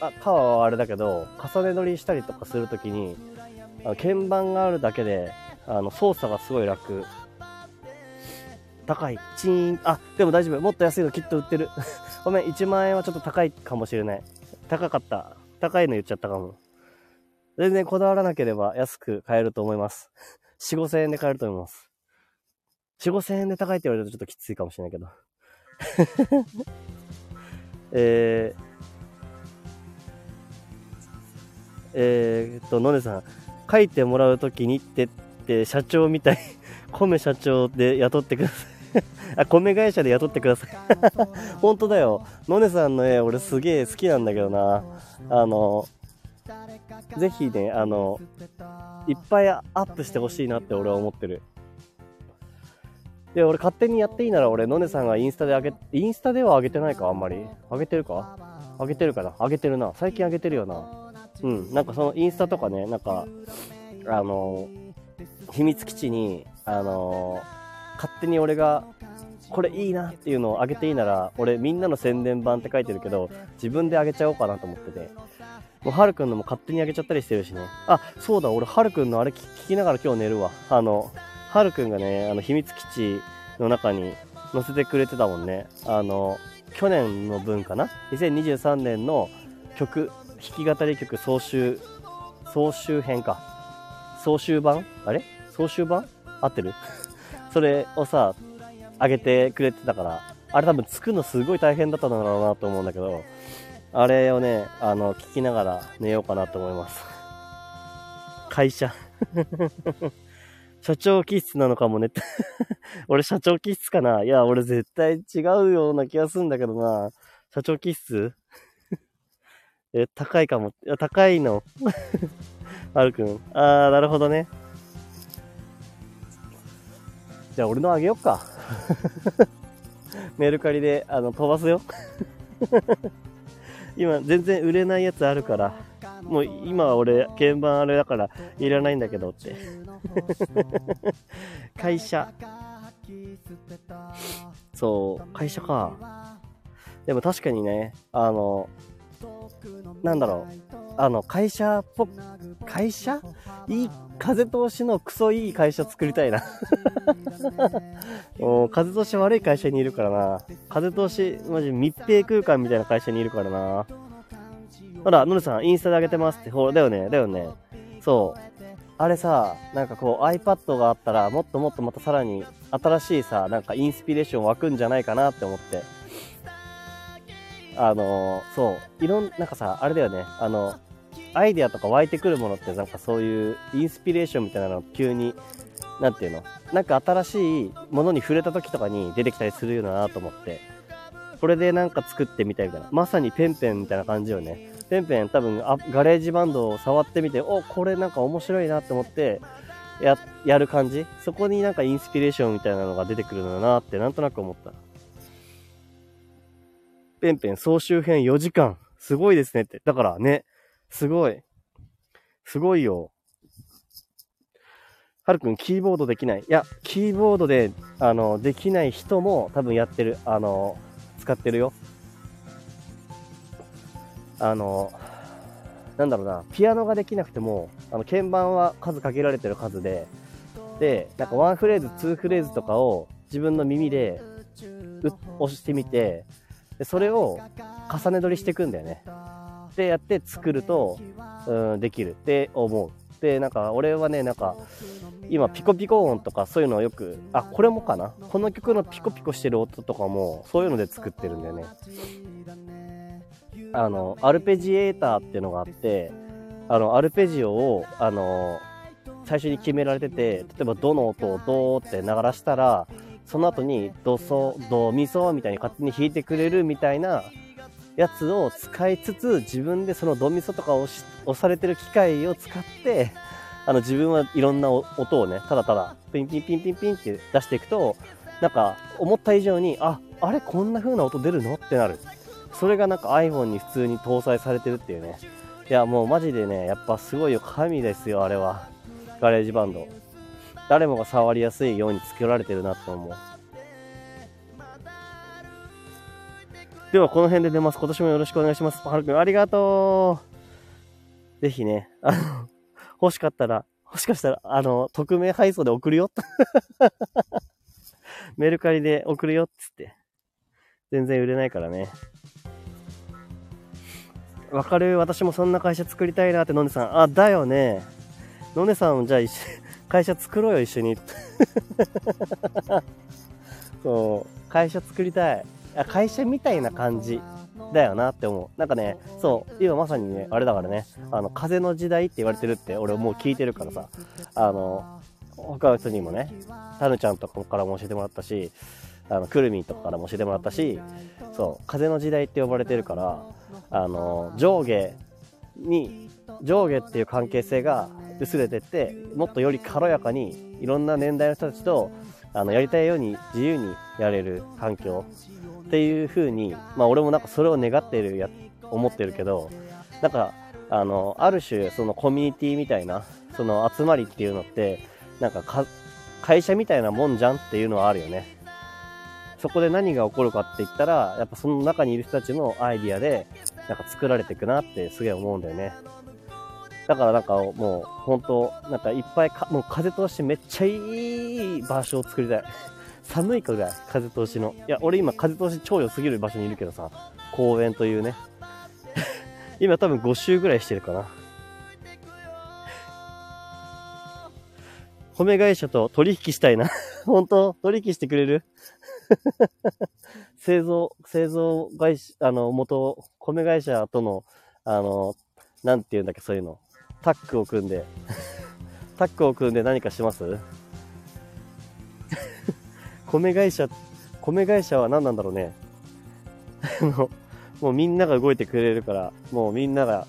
あ、かはあれだけど、重ね取りしたりとかするときに、鍵盤があるだけで、あの、操作がすごい楽。高い。チーン。あ、でも大丈夫。もっと安いのきっと売ってる。ごめん、1万円はちょっと高いかもしれない。高かった。高いの言っちゃったかも。全然こだわらなければ安く買えると思います。4、5千円で買えると思います。4、5千円で高いって言われるとちょっときついかもしれないけど。えー、えー、っと、のねさん、書いてもらうときにってって社長みたい、米社長で雇ってください あ、米会社で雇ってください 本当だよ。のねさんの絵、俺すげえ好きなんだけどな。あの、ぜひね、あの、いっぱいアップしてほしいなって俺は思ってる。で、俺勝手にやっていいなら俺、のねさんがインスタで上げ、インスタでは上げてないか、あんまり。上げてるか？上げてるかな？上げてるな。最近上げてるよな。うん、なんかそのインスタとかね、なんか、あの、秘密基地に、あの、勝手に俺が、これいいなっていうのをあげていいなら、俺みんなの宣伝版って書いてるけど、自分であげちゃおうかなと思ってて。もう、はるくんのも勝手にあげちゃったりしてるしね。あ、そうだ、俺、はるくんのあれ聞きながら今日寝るわ。あの、はるくんがね、あの、秘密基地の中に載せてくれてたもんね。あの、去年の分かな ?2023 年の曲、弾き語り曲総集、総集編か。総集版？あれ？総集版？合ってる？それをさ、あげてくれてたから、あれ多分作るのすごい大変だったんだろうなと思うんだけど、あれをね、あの、聞きながら寝ようかなと思います。会社。社長気質なのかもね。俺社長気質かな？いや、俺絶対違うような気がするんだけどな。社長気質？え、高いかも。いや、高いの。はるくん。あー、なるほどね。じゃあ、俺のあげよっか。メルカリで、あの、飛ばすよ。今、全然売れないやつあるから。もう、今は俺、鍵盤あれだから、いらないんだけどって。会社。そう、会社か。でも確かにね、あの、なんだろう、あの、会社っぽ、会社？いい、風通しのクソいい会社作りたいな。も う風通し悪い会社にいるからな。風通し、マジ密閉空間みたいな会社にいるからな。ほら、ノルさん、インスタで上げてますって。ほら、だよね、だよね。そう。あれさ、なんかこう iPad があったら、もっともっとまたさらに新しいさ、なんかインスピレーション湧くんじゃないかなって思って。あの、そう。いろん、なんかさ、あれだよね。あの、アイデアとか湧いてくるものってなんかそういうインスピレーションみたいなの急に、なんていうの？なんか新しいものに触れた時とかに出てきたりするようなと思って。これでなんか作ってみたいみたいな。まさにペンペンみたいな感じよね。ペンペン多分あガレージバンドを触ってみて、お、これなんか面白いなって思って、や、やる感じ？そこになんかインスピレーションみたいなのが出てくるのだなってなんとなく思った。ペンペン総集編4時間。すごいですねって。だからね、すごい。すごいよ。はるくん、キーボードできない。いや、キーボードで、あの、できない人も多分やってる。あの、使ってるよ。あの、なんだろうな、ピアノができなくても、あの、鍵盤は数限られてる数で、で、なんかワンフレーズ、ツーフレーズとかを自分の耳で押してみて、でそれを重ね撮りしていくんだよね。で、やって作ると、うん、できるって思う。で、なんか、俺はね、なんか、今、ピコピコ音とかそういうのをよく、あ、これもかなこの曲のピコピコしてる音とかも、そういうので作ってるんだよね。あの、アルペジエーターっていうのがあって、あの、アルペジオを、あの、最初に決められてて、例えばドの音をドーって鳴らしたら、その後にドソ、ドミソみたいに勝手に弾いてくれるみたいなやつを使いつつ、自分でそのドミソとかを押されてる機械を使って、あの自分はいろんな音をね、ただただピンピンピンピンピンって出していくと、なんか思った以上に、あ、あれこんな風な音出るの？ってなる。それがなんか iPhone に普通に搭載されてるっていうね。いや、もうマジでね、やっぱすごいよ。神ですよ、あれは。ガレージバンド。誰もが触りやすいように作られてるなって思う。では、この辺で出ます。今年もよろしくお願いします。はるくん、ありがとう。ぜひね、あの、欲しかったら、もしかしたら、あの、匿名配送で送るよ。メルカリで送るよっつって。全然売れないからね。わかる？私もそんな会社作りたいなって、のんでさん。あ、だよね。のんでさんもじゃあ一緒、会社作ろうよ、一緒に。そう、会社作りたい。会社みたいな感じだよなって思う。なんかね、そう、今まさにね、あれだからね、あの、風の時代って言われてるって俺もう聞いてるからさ、あの、他の人にもね、タヌちゃんとかからも教えてもらったし、あの、くるみとかからも教えてもらったし、そう、風の時代って呼ばれてるから、あの上下に上下っていう関係性が薄れてってもっとより軽やかにいろんな年代の人たちとあのやりたいように自由にやれる環境っていう風にまあ俺もなんかそれを願っているや思ってるけどなんかあのある種そのコミュニティみたいなその集まりっていうのってなんか会社みたいなもんじゃんっていうのはあるよねそこで何が起こるかって言ったら、やっぱその中にいる人たちのアイディアで、なんか作られていくなってすげえ思うんだよね。だからなんかもう、本当なんかいっぱいか、もう風通しめっちゃいい場所を作りたい。寒いかぐらい、風通しの。いや、俺今風通し超良すぎる場所にいるけどさ、公園というね。今多分5周ぐらいしてるかな。米会社と取引したいな。本当？取引してくれる？製造、製造会社、あの、元、米会社との、あの、なんて言うんだっけ、そういうの。タッグを組んで、タッグを組んで何かします？米会社、米会社は何なんだろうね。もうみんなが動いてくれるから、もうみんなが、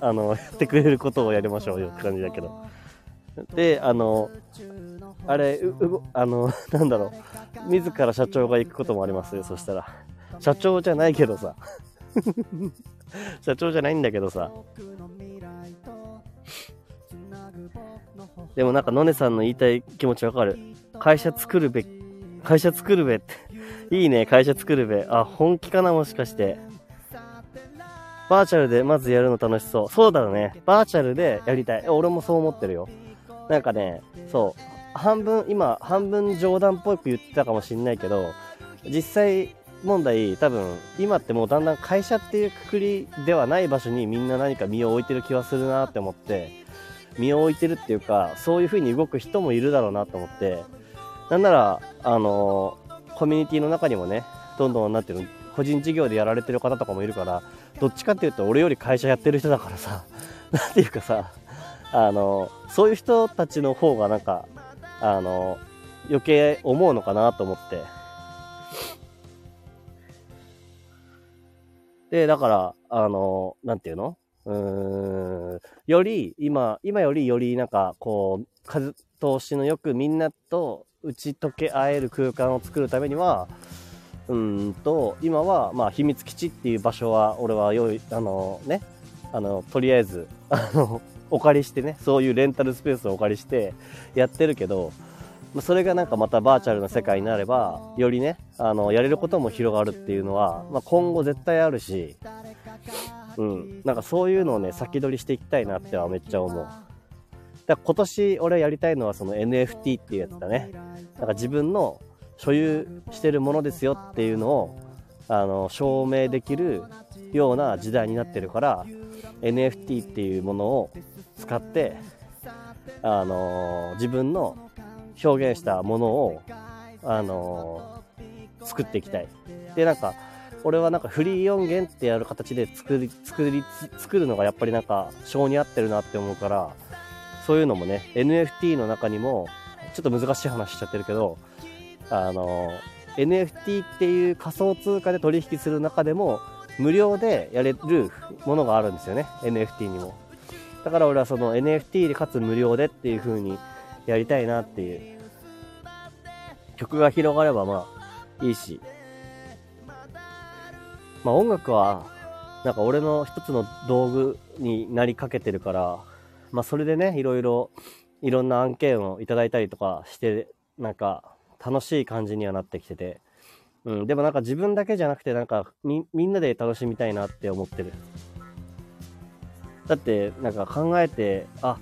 あの、やってくれることをやりましょうよって感じだけど。で、あの、あれ、う、あの、なんだろう。自ら社長が行くこともありますよ、そしたら。社長じゃないけどさ。社長じゃないんだけどさ。でもなんか、のねさんの言いたい気持ちわかる。会社作るべ、会社作るべって。いいね、会社作るべ。あ、本気かな、もしかして。バーチャルでまずやるの楽しそう。そうだね。バーチャルでやりたい。俺もそう思ってるよ。なんかね、そう。半分、今、半分冗談っぽく言ってたかもしんないけど、実際問題、多分、今ってもうだんだん会社っていうくくりではない場所にみんな何か身を置いてる気はするなって思って、身を置いてるっていうか、そういう風に動く人もいるだろうなと思って、なんなら、あのコミュニティの中にもね、どんどんなってる、個人事業でやられてる方とかもいるから、どっちかっていうと俺より会社やってる人だからさ、なんていうかさ、あのそういう人たちの方がなんか、あの余計思うのかなと思って。で、だから、あのなんていうの？うーん、より、今、今よりよりなんか、こう、風通しのよくみんなと打ち解け合える空間を作るためには、うんと、今は、まあ、秘密基地っていう場所は、俺は用意、あのね、あの、とりあえず、あの、お借りしてね、そういうレンタルスペースをお借りしてやってるけど、それがなんかまたバーチャルな世界になれば、よりね、あの、やれることも広がるっていうのは、まあ、今後絶対あるし、うん、なんかそういうのをね、先取りしていきたいなってはめっちゃ思う。だから今年俺やりたいのはその NFT っていうやつだね。なんか自分の所有してるものですよっていうのを、あの、証明できるような時代になってるから、NFT っていうものを使って、あの自分の表現したものを、あの作っていきたい。で、なんか、俺はなんかフリー音源ってやる形で作り、作り、作るのがやっぱりなんか、性に合ってるなって思うから、そういうのもね、NFT の中にも、ちょっと難しい話しちゃってるけど、あの、NFT っていう仮想通貨で取引する中でも、無料でやれるものがあるんですよね、NFT にも。だから俺はその NFT でかつ無料でっていう風にやりたいなっていう。曲が広がればまあいいし。まあ音楽は、なんか俺の一つの道具になりかけてるから、まあそれでね、いろいろ、いろんな案件をいただいたりとかして、なんか楽しい感じにはなってきてて、うん、でもなんか自分だけじゃなくてなんかみ、みんなで楽しみたいなって思ってる。だってなんか考えて、あ、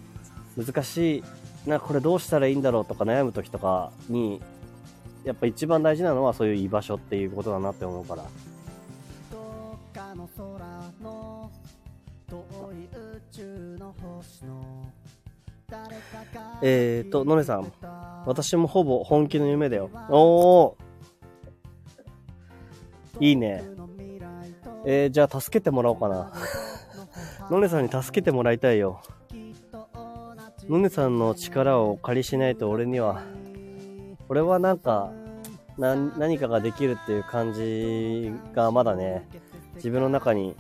難しい、な、これどうしたらいいんだろうとか悩む時とかに、やっぱ一番大事なのはそういう居場所っていうことだなって思うから。どっかの空の遠い宇宙の星の誰かがえーと、のねさん、私もほぼ本気の夢だよ。おーいいね。えー、じゃあ助けてもらおうかな。のねさんに助けてもらいたいよ。のねさんの力をお借りしないと俺には、俺はなんか、何かができるっていう感じがまだね、自分の中に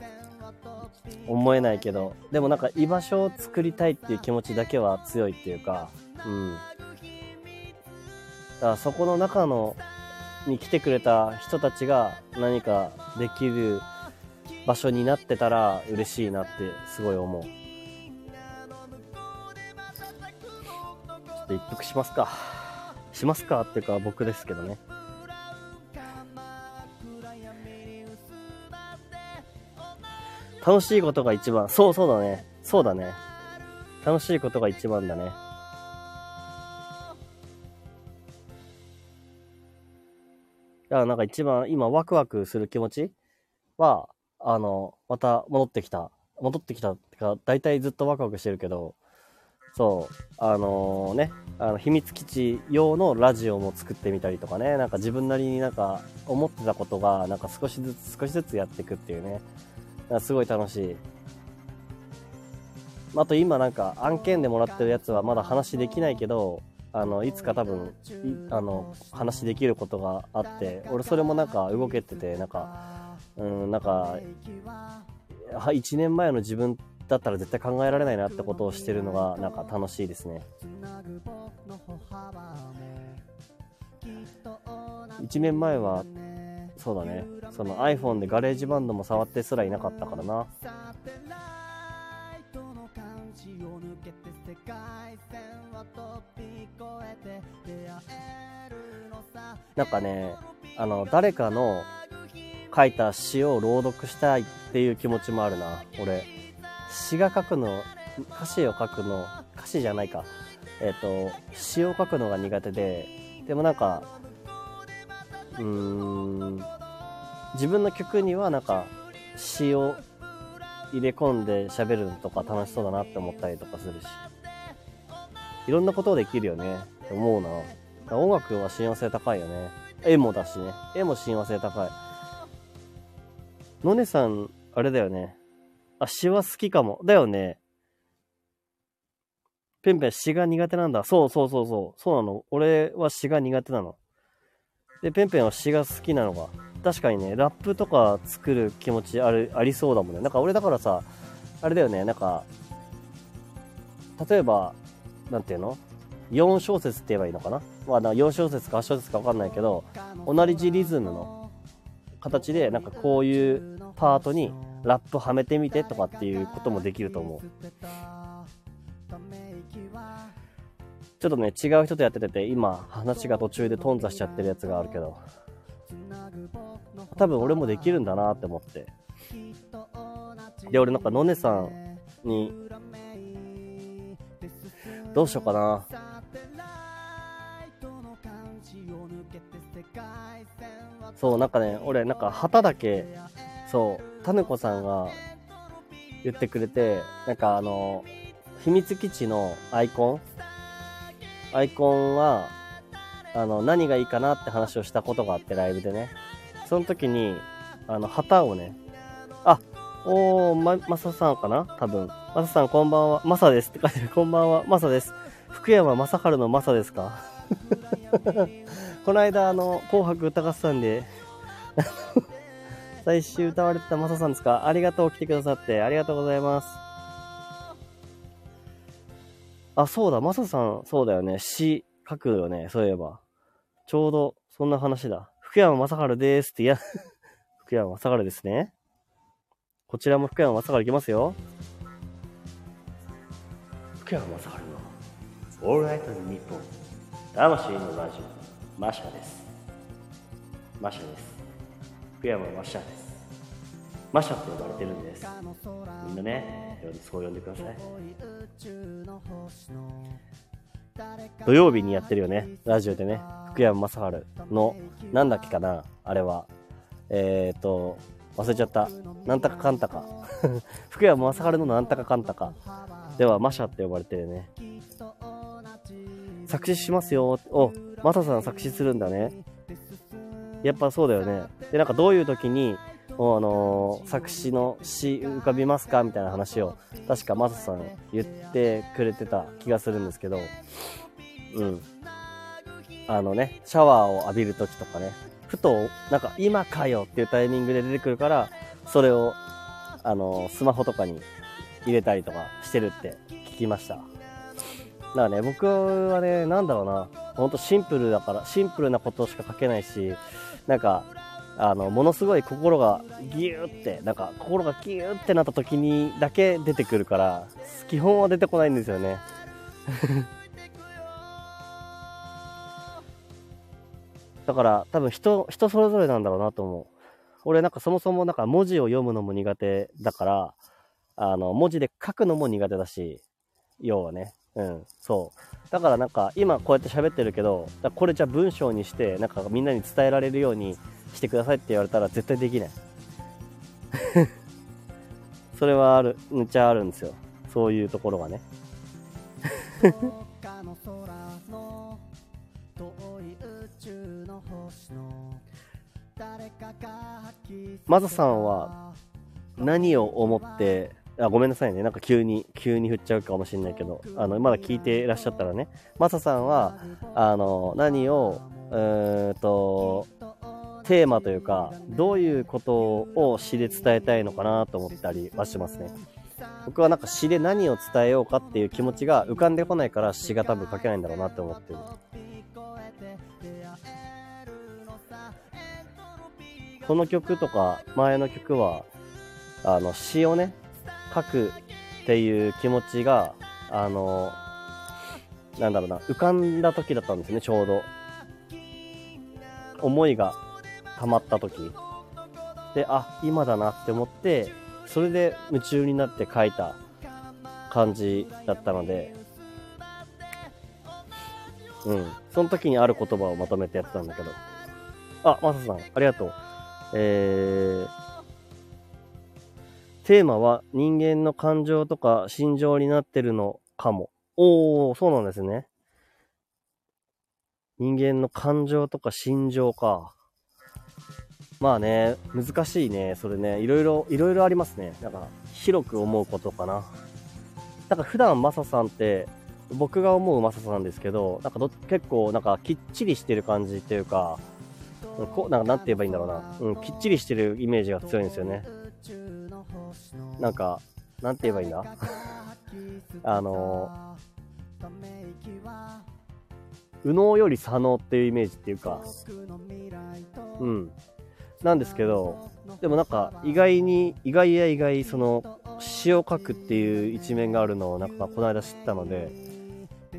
思えないけど、でもなんか居場所を作りたいっていう気持ちだけは強いっていうか、うん。だからそこの中の、に来てくれた人たちが何かできる場所になってたら嬉しいなってすごい思う。と一服しますか。しますかっていうか僕ですけどね。楽しいことが一番。そうそうだね。そうだね。楽しいことが一番だね。だからなんか一番今ワクワクする気持ち？は、あの、また戻ってきた。戻ってきたってか、大体ずっとワクワクしてるけど、そう、あのね、あの、秘密基地用のラジオも作ってみたりとかね、なんか自分なりになんか思ってたことが、なんか少しずつ少しずつやっていくっていうね、すごい楽しい。あと今なんか案件でもらってるやつはまだ話できないけど、あの、いつか多分、いあの、話できることがあって、俺それもなんか動けてて、なんか、うん、なんか、1年前の自分だったら絶対考えられないなってことをしてるのが、なんか楽しいですね。1年前は、そうだね、その iPhone でガレージバンドも触ってすらいなかったからな。なんかね、あの、誰かの書いた詩を朗読したいっていう気持ちもあるな、俺。詩が書くの、歌詞を書くの、歌詞じゃないか。えっ、と、詩を書くのが苦手で、でもなんか、うーん、自分の曲にはなんか詩を入れ込んで喋るとか楽しそうだなって思ったりとかするし、いろんなことできるよねって思うな。音楽は親和性高いよね。絵もだしね。絵も親和性高い。のねさん、あれだよね。あ、詩は好きかも。だよね。ペンペン詩が苦手なんだ。そうそうそうそう。そうなの。俺は詩が苦手なの。で、ペンペンは詩が好きなのが。確かにね、ラップとか作る気持ちある、ありそうだもんね。なんか俺だからさ、あれだよね、なんか、例えば、なんていうの ?4 小節って言えばいいのかな？まあ、4小節か8小節かわかんないけど、同じリズムの形で、なんかこういうパートにラップはめてみてとかっていうこともできると思う。ちょっとね、違う人とやってて、今、話が途中で頓挫しちゃってるやつがあるけど、多分俺もできるんだなって思って。で、俺なんか、のねさんに、どうしようかな。そう、なんかね、俺、なんか旗だけ、そう、タヌコさんが言ってくれて、なんかあの、秘密基地のアイコン？アイコンは、あの、何がいいかなって話をしたことがあって、ライブでね。その時に、あの、旗をね、あ、おー、ま、まささんかな？多分。まささんこんばんは。まさですって書いてる。こんばんは。まさです。福山雅治のまさですか？この間、あの、紅白歌合戦で最終歌われてたまささんですか？ありがとう、来てくださって。ありがとうございます。あ、そうだ、まささん、そうだよね。詩書くよね、そういえば。ちょうど、そんな話だ。福山雅治ですって、いや 福山雅治ですね。こちらも福山雅治いきますよ。福山雅治のオールライトニッポン魂のラジオマシャですマシャです福山マシャです。マシャって呼ばれてるんです。みんなねそう呼んでください。土曜日にやってるよねラジオでね福山雅治のなんだっけかなあれは。えっ、ー、と忘れちゃった。なんたかかんたか。福山雅治のなんたかかんたか。ではマシャって呼ばれてるね。作詞しますよ。おマサさん作詞するんだね。やっぱそうだよね。でなんかどういう時にあのー、作詞の詩浮かびますかみたいな話を確かマサさん言ってくれてた気がするんですけど。うん。あのねシャワーを浴びる時とかね。ふとなんか今かよっていうタイミングで出てくるからそれをあのー、スマホとかに入れたりとかしてるって聞きました。だからね、僕はね、なんだろうな、ほんとシンプルだから、シンプルなことしか書けないし、なんか、あの、ものすごい心がギューって、なんか心がギューってなった時にだけ出てくるから、基本は出てこないんですよね。だから多分人、人それぞれなんだろうなと思う。俺なんかそもそもなんか文字を読むのも苦手だから、あの、文字で書くのも苦手だし、要はね。うん、そう。だからなんか、今こうやって喋ってるけど、これじゃ文章にして、なんかみんなに伝えられるようにしてくださいって言われたら絶対できない。それはある、めっちゃあるんですよ。そういうところがね。マザさんは何を思ってあごめんなさいね。なんか急に、急に振っちゃうかもしれないけど、あの、まだ聞いていらっしゃったらね、マサさんは、あの、何を、うーんと、テーマというか、どういうことを詩で伝えたいのかなと思ったりはしますね。僕はなんか詩で何を伝えようかっていう気持ちが浮かんでこないから詩が多分書けないんだろうなって思ってる。この曲とか前の曲は、あの詩をね、書くっていう気持ちがあの、なんだろうな、浮かんだ時だったんですね、ちょうど。思いが溜まった時。で、あ、今だなって思って、それで夢中になって書いた感じだったので、うん。その時にある言葉をまとめてやってたんだけど。あ、マサさん、ありがとう。えー、テーマは人間の感情とか心情になってるのかも。おー、そうなんですね。人間の感情とか心情か。まあね、難しいね。それね、いろいろ、いろいろありますね。なんか、広く思うことかな。なんか普段マサさんって、僕が思うマサさんですけど、なんかど結構なんかきっちりしてる感じっていうか、こなんかなんて言えばいいんだろうな、うん、きっちりしてるイメージが強いんですよね。なんか、なんて言えばいいんだ？あの右脳より左脳っていうイメージっていうか、うん。なんですけど、でもなんか意外に、意外や意外、その詩を書くっていう一面があるのをなんかこの間知ったので、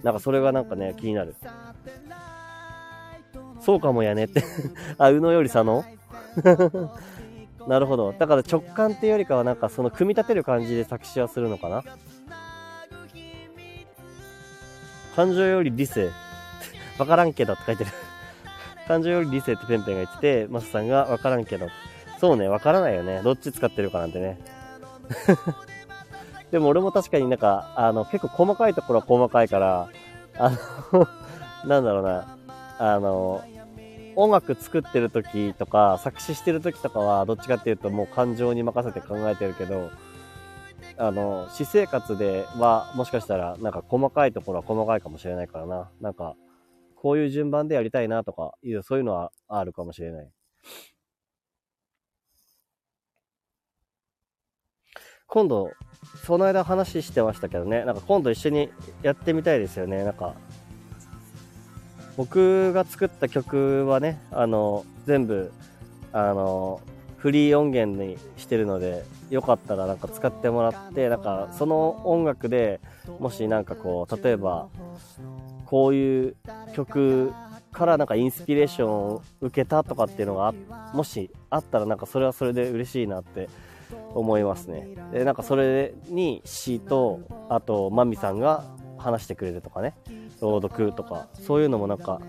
なんかそれがなんかね、気になる。そうかもやねって あ、うのより佐野 なるほど。だから直感っていうよりかはなんかその組み立てる感じで作詞はするのかな？感情より理性。わからんけどって書いてる感情より理性ってペンペンが言ってて、マスさんがわからんけど。そうね、わからないよね。どっち使ってるかなんてね。でも俺も確かになんか、あの、結構細かいところは細かいから、あの なんだろうな、あの、音楽作ってる時とか、作詞してる時とかは、どっちかっていうともう感情に任せて考えてるけど、あの、私生活では、もしかしたら、なんか細かいところは細かいかもしれないからな。なんか、こういう順番でやりたいなとか、いう、そういうのはあるかもしれない。今度、その間話してましたけどね、なんか今度一緒にやってみたいですよね。なんか、僕が作った曲はね、あの、全部、あの、フリー音源にしてるので、よかったらなんか使ってもらって、なんかその音楽でもしなんかこう、例えば、こういう曲からなんかインスピレーションを受けたとかっていうのがもしあったらなんかそれはそれで嬉しいなって思いますね。で、なんかそれに詩と、あと、マミさんが話してくれるとかね、朗読とか、そういうのもなんか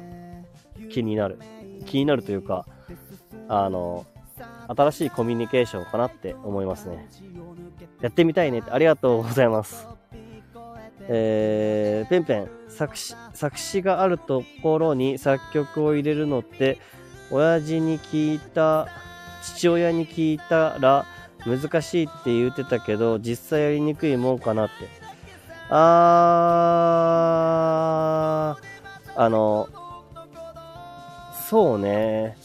気になる。気になるというか、あの、新しいコミュニケーションかなって思いますね。やってみたいねってありがとうございます。えー、ペンペン、作詞、作詞があるところに作曲を入れるのって、親父に聞いた、父親に聞いたら、難しいって言ってたけど、実際やりにくいもんかなって。あー、あの、そうね。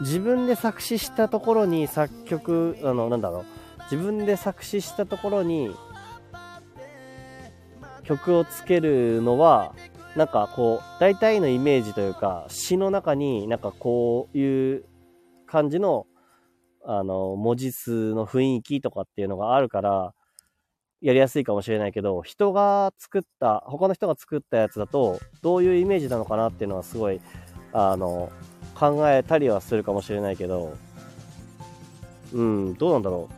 自分で作詞したところに作曲、あの、なんだろう。自分で作詞したところに曲をつけるのは、なんかこう、大体のイメージというか、詩の中になんかこういう感じのあの、文字数の雰囲気とかっていうのがあるから、やりやすいかもしれないけど、人が作った、他の人が作ったやつだと、どういうイメージなのかなっていうのはすごい、あの、考えたりはするかもしれないけど、うん、どうなんだろう。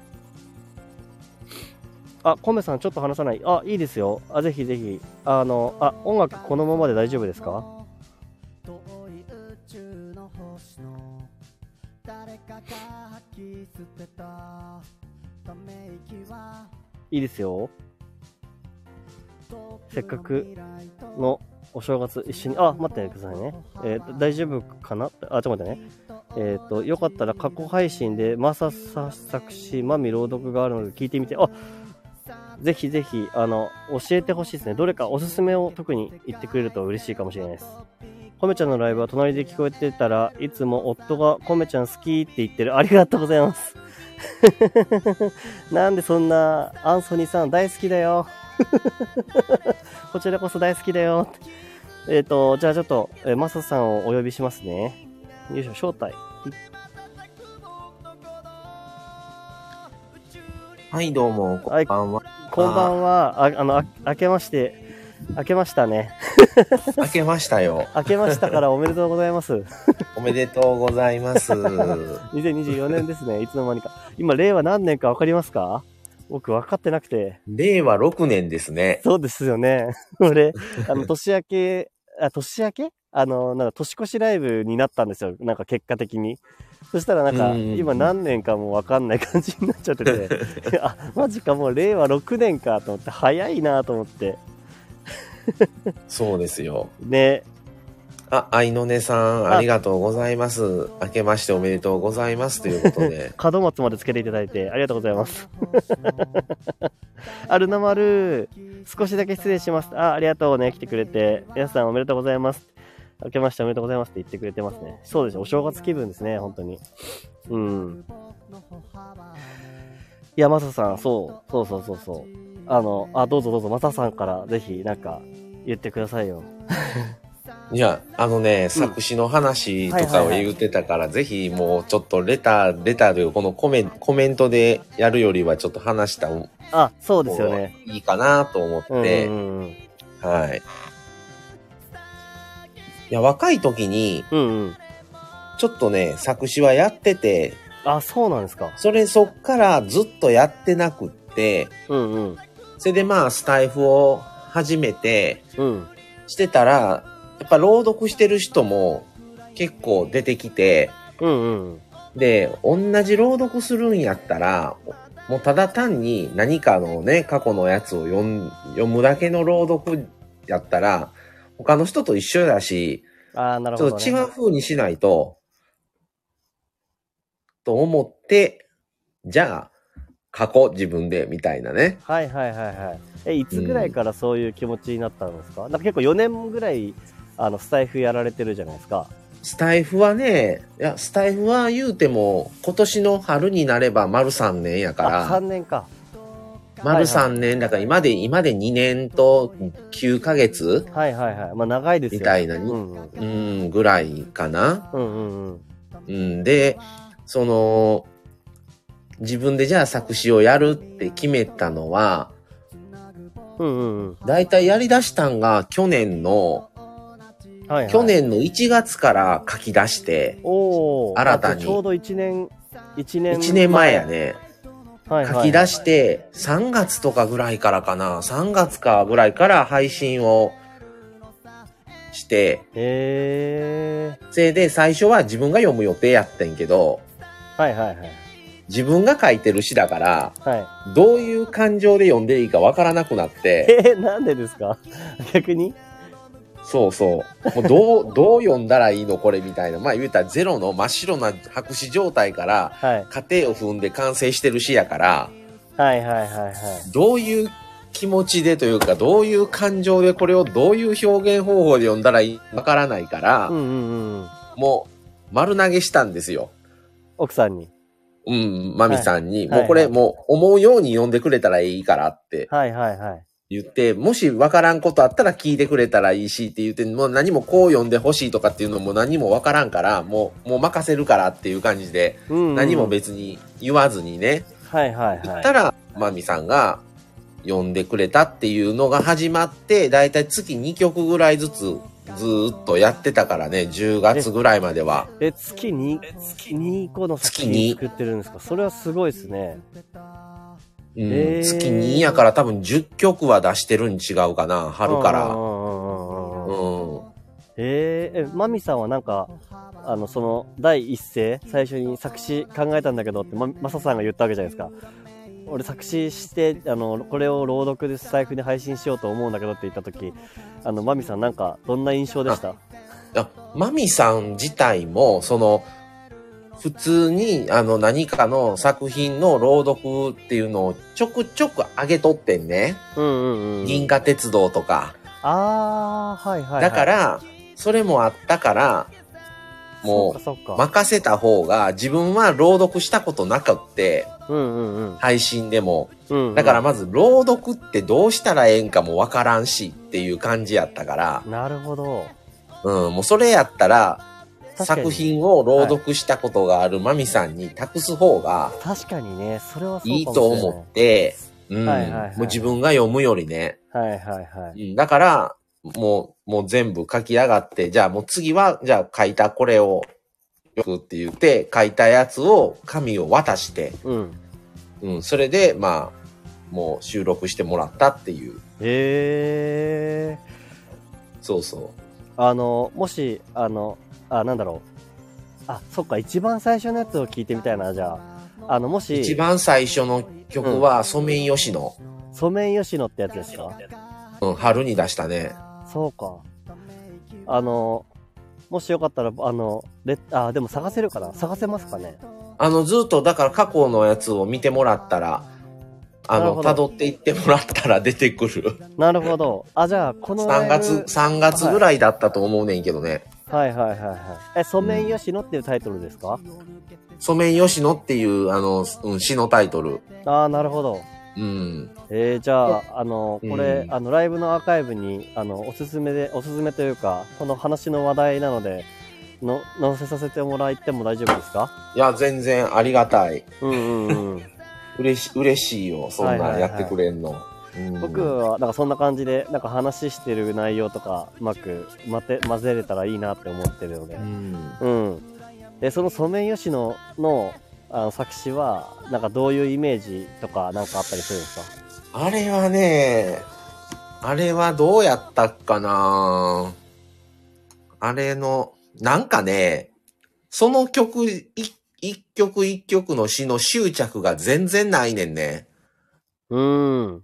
あ、コメさんちょっと話さない。あ、いいですよ。あ、ぜひぜひ。あの、あ、音楽このままで大丈夫ですか？いいですよ。せっかくのお正月一緒に、あ、待ってくださいね。えー、大丈夫かな？あ、ちょっと待ってね。えっ、ー、と、よかったら過去配信でマササ作詞、マミ朗読があるので聞いてみて、あ、ぜひぜひ、あの、教えてほしいですね。どれかおすすめを特に言ってくれると嬉しいかもしれないです。コメちゃんのライブは隣で聞こえてたらいつも夫がコメちゃん好きって言ってる。ありがとうございます。なんでそんな、アンソニーさん大好きだよ。こちらこそ大好きだよ。えっ、ー、と、じゃあちょっと、えー、マサさんをお呼びしますね。よいしょ、招待。はい、どうも、こんばんは。こんばんは。あ、あの、あ明けまして、明けましたね。明けましたよ。明けましたからおめでとうございます。おめでとうございます。2024年ですね。いつの間にか。今、令和何年かわかりますか？僕分かってなくて。令和6年ですね。そうですよね。俺、あの、年明け、あ、年明け？あの、なんか年越しライブになったんですよ。なんか結果的に。そしたらなんか、今何年かもわかんない感じになっちゃってて、あ、マジかもう令和6年かと思って、早いなと思って。そうですよ。ね、あ、愛の音さん、あありがとうございます。明けましておめでとうございます。ということで。門松までつけていただいてありがとうございます。アルナマル、少しだけ失礼します。あ、ありがとうね、来てくれて。皆さんおめでとうございます。明けましておめでとうございますって言ってくれてますね。そうですよ、お正月気分ですね、本当に。うん。いや、マサさん、そう、そうそうそうそう。あの、あ、どうぞどうぞ、マサさんからぜひ、なんか、言ってくださいよ。いや、あのね、作詞の話とかを言ってたから、ぜひもうちょっとレター、レターというかこのコメコメントでやるよりはちょっと話した方あ、そうですよがね。いいかなと思っうんて、うんうん。はい。いや、若い時に、うんうん。ちょっとね、作詞はやってて、あ、そうなんですか。それそっからずっとやってなくって、うんうん。それでまあスタイフを始めてうん。してたら、やっぱ朗読してる人も結構出てきて、うんうん。で、同じ朗読するんやったら、もうただ単に何かのね、過去のやつを読むだけの朗読やったら、他の人と一緒だし、ああ、なるちょっほど、ね。と違う風にしないと、と思って、じゃあ、書こう、自分で、みたいなね。はいはいはいはい。え、いつぐらいからそういう気持ちになったんですか、なんか結構4年ぐらい、あの、スタイフやられてるじゃないですか。スタイフはね、いや、スタイフは言うても、今年の春になれば丸3年やかあ、3ら、年か。丸3年だから今で、今で2年と9ヶ月はいはいはい。まあ長いですよ。みたいなにうんうん。うん、ぐらいかな。うんうんうん。うん、で、その、自分でじゃあ作詞をやるって決めたのは、うんうんうん。だいたいやり出したんが去年の、はいはい。去。年の1月から書き出して。新たにあちょうど1年、1年。1年前や。ね、はいはい。書き出して、3月とかぐらいからかな、3月かぐらいから配信をして、へえそれで最初は自分が読む予定やってんけど、ー。はいはいはい。自分が書いてる詩だから、はどういう感情で読んでいいかわからなくなっい。て、えー、なんでですか？逆に？そうそう。もうどう、どう読んだらいいのこれみたいな。まあ言うたらゼロの真っ白な白紙状態から、はい。家庭を踏んで完成してる詩やから、はいはいはいはい。どういう気持ちでというか、どういう感情でこれをどういう表現方法で読んだらいいわからないから、うんうんうん。もう丸投げしたんですよ。奥さんに。うん、マミさんに、はいもうこれ、はいもう思うように読んでくれたらいいからってはいはいはい。言って、もしわからんことあったら聞いてくれたらいいしって言って、もう何もこう読んでほしいとかっていうのも何もわからんから、もう、もう任せるからっていう感じで、うん、うん。何も別に言わずにね、はいはいはい。言ったら、マミさんが読んでくれたっていうのが始まって、だいたい月2曲ぐらいずつずーっとやってたからね、10月ぐらいまでは。え、月に、月2個の作月に品作ってるんですか？それはすごいですね。うん月2やから多分10曲は出してるに違うかな、春から。うん。えー、え、マミさんはなんか、あの、その、第一声、最初に作詞考えたんだけどって、ま、マサさんが言ったわけじゃないですか。俺作詞して、あの、これを朗読で財布に配信しようと思うんだけどって言った時、あの、マミさんなんか、どんな印象でした？あマミさん自体も、その、普通に、あの、何かの作品の朗読っていうのをちょくちょく上げとってんね。うんうんうん。銀河鉄道とか。あー、はいはい、はい。だか、ら、それもあったから、もう。任せた方が、自分は朗読したことなくって、うんうんうん。配信でも。うんうんだからまず、朗読ってどうしたらええんかもわからんしっていう感じやったから、なるほど。うん、もうそれやったら、作品を朗読したことがあるマミさんに託す方が確かにね、それはいい。と思って、うん。はいはいはいもう自分が読むよりね。はいはいはい。うん。だから、もう、もう全部書き上がって、じゃあもう次は、じゃあ書いたこれを、よくって言って、書いたやつを、紙を渡して、うん。うん。それで、まあ、もう収録してもらったっていう。へえ。そうそう。あの、もし、あの、あ、なんだろう。あ、そっか、一番最初のやつを聞いてみたいな、じゃあ。あの、もし、一番最初の曲は、ソメイヨシノ。ソメイヨシノってやつですか？うん、春に出したね。そうか。あの、もしよかったら、あの、レあ、でも探せるかな？探せますかね？あの、ずっと、だから過去のやつを見てもらったら、あの、辿っていってもらったら出てくる。なるほど。あ、じゃあ、このラ3イ月、ブ。3月ぐらいだったと思うねんけどね。はいはいはいはい。え、ソメイヨシノっていうタイトルですか、ソメイヨシノっていう、あの、うん、詩のタイトル。ああ、なるほど。うん。えー、じゃあ、あの、これ、うんあの、ライブのアーカイブに、あの、おすすめで、おすすめというか、この話の話題なので、の、載せさせてもらっても大丈夫ですか？いや、全然ありがたい。うんうんうん。嬉し、嬉しいよ。そんはいはいはいなんやってくれんの。うん僕は、なんかそんな感じで、なんか話してる内容とか、うまく、まて、混ぜれたらいいなって思ってるのでう。ん。うん。で、そのソメイヨシノの、あの、作詞は、なんかどういうイメージとか、なんかあったりするんですか？あれはね、あれはどうやったっかな？あれの、なんかね、その曲、い一曲一曲の詩の執着が全然ないねんね。うーん。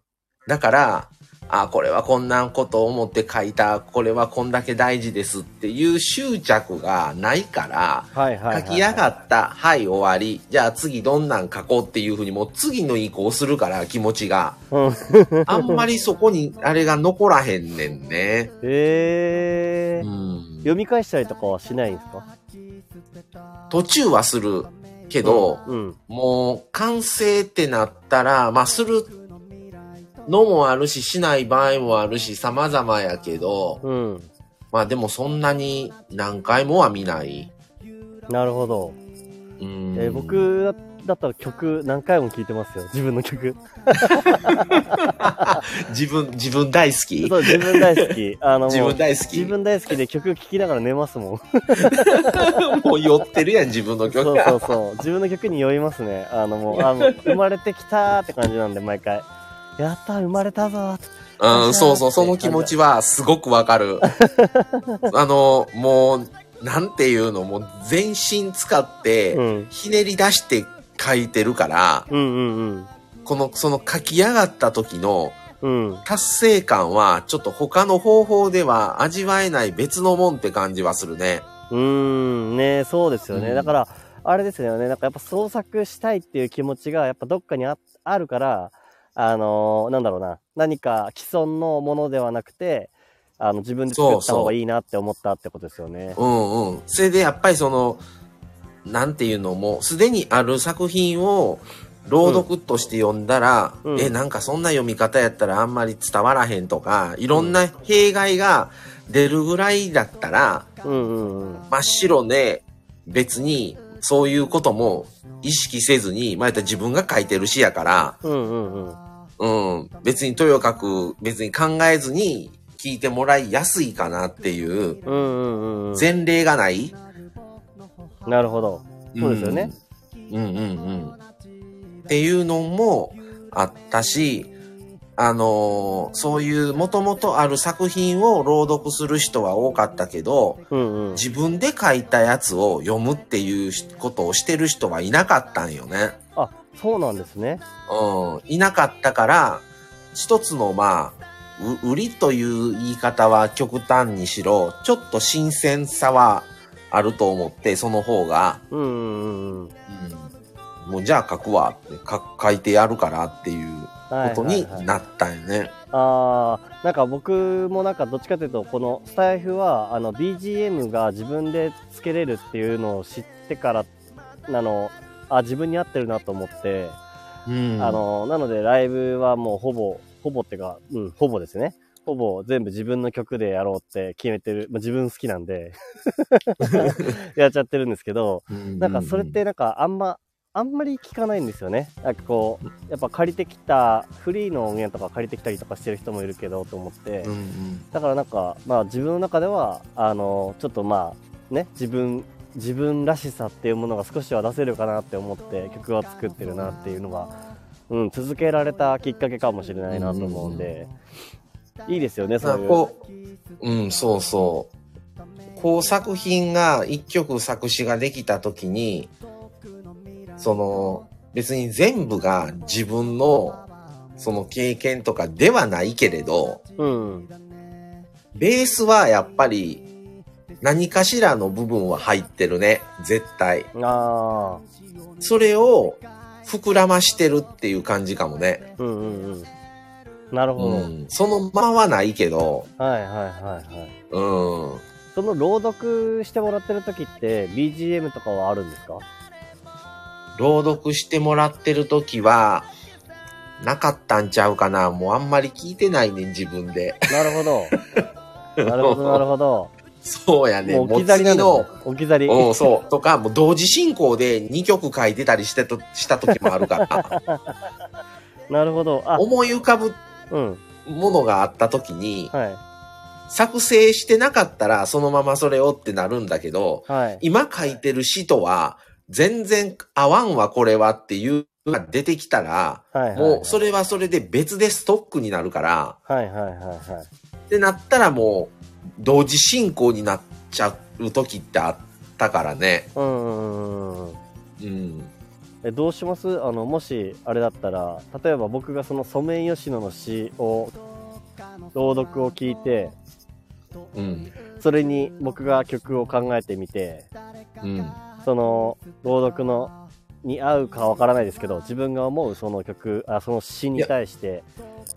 だから、あ、これはこんなことを思って書いた、これはこんだけ大事ですっていう執着がないから、はいはいはい、はい。書き上がった、はい、終わり。じゃあ次どんなん書こうっていうふうにもう次の移行するから気持ちが。うん。あんまりそこにあれが残らへんねんね。えー。うん。読み返したりとかはしないんですか？途中はするけど、うん。もう完成ってなったら、まあするのもあるし、しない場合もあるし、様々やけど、うん。まあでもそんなに何回もは見ない。なるほど。うん。えー僕だだったら曲何回も聴いてますよ。自分の曲。自分、自分大好き？そう、自分大好き。あの、自分大好き？自分大好きで曲聴きながら寝ますもん。もう酔ってるやん、自分の曲。そうそうそう。自分の曲に酔いますね。あのもう、あの、生まれてきたーって感じなんで、毎回。やったー、生まれたぞ。うん、そうそう、その気持ちはすごくわかる。あの、もう、なんていうの、もう全身使って、うん。ひねり出して書いてるから、うんうんこの、その書き上がった時のうん。うん。達成感は、ちょっと他の方法では味わえない別のもんって感じはするね。うーん、ねそうですよね。うんだから、あれですよね。なんかやっぱ創作したいっていう気持ちがやっぱどっかにああるから、あのーなんだろうな。何か既存のものではなくて、あの、自分で作った方がいいなって思ったってことですよね。うんうん。それでやっぱりその、なんていうのも、すでにある作品を朗読として読んだら、うんえ、なんかそんな読み方やったらあんまり伝わらへんとか、いろんな弊害が出るぐらいだったら、うんうんうん。真っ白で別にそういうことも意識せずに、まあ、やったら自分が書いてる詩やから、うんうんうん。うん、別にとよかく別に考えずに聞いてもらいやすいかなっていううんうんうんうん。前例がない、なるほど。そうですよね。うん。うんうんうん。っていうのもあったし、あのーそういう元々ある作品を朗読する人は多かったけど、うんうん。自分で書いたやつを読むっていうことをしてる人はいなかったんよね。あ、そうなんですね。うん。いなかったから、一つのまあ、う売りという言い方は極端にしろ、ちょっと新鮮さはあると思って、その方が、うんうんうんうん。うん、もうじゃあ書くわってか書いてやるからっていうことにはいはいはいなったんよね。ああ、なんか僕もなんかどっちかというと、このスタイフは、あの、BGM が自分でつけれるっていうのを知ってから、あの、あ、自分に合ってるなと思って、うんあの、なのでライブはもうほぼ、ほぼってか、うん、ほぼですね。ほぼ全部自分の曲でやろうって決めてる、まあ、自分好きなんで やっちゃってるんですけど、なんかそれっ、てなんかあんま、あんまり聞かないんですよね。なんかこう、やっぱ借りてきた、フリーの音源とか借りてきたりとかしてる人もいるけどと思って、うんうんだからなんか、まあ自分の中では、あの、ちょっとまあ、ね、自分、自分らしさっていうものが少しは出せるかなって思って曲は作ってるなっていうのが、うん、続けられたきっかけかもしれないなと思うんで、いいですよね、まあそういう。こう、うん、そうそう。こう作品が一曲作詞ができた時に、その、別に全部が自分の、その経験とかではないけれど、うん。ベースはやっぱり何かしらの部分は入ってるね。絶対。ああ、それを膨らましてるっていう感じかもね。うんうんうん。なるほど。うん。そのままはないけど、はいはいはいはい。うん。その朗読してもらってる時って BGM とかはあるんですか？朗読してもらってる時は、なかったんちゃうかな。もうあんまり聞いてないねん、自分で。なるほど。なるほどなるほど。そうやね。もう置き去りなんですね。置き去り。うん、そう。とか、もう同時進行で2曲書いてたりしてと、した時もあるから、なるほど。あ、思い浮かぶうん。ものがあった時に、は作成してなかったらそのままそれをってなるんだけど、い。はい。今書いてる詩とは、全然合わんわこれはっていうのが出てきたら、はいはい。もうそれはそれで別でストックになるから、はいはいはいはい。ってなったらもう同時進行になっちゃう時ってあったからね。うんうんうんうん。うん。えどうします？あの、もし、あれだったら、例えば僕がそのソメイヨシノの詩を、朗読を聞いて、うん。それに僕が曲を考えてみて、うん。その朗読のに合うかわからないですけど自分が思うその曲あその詩に対して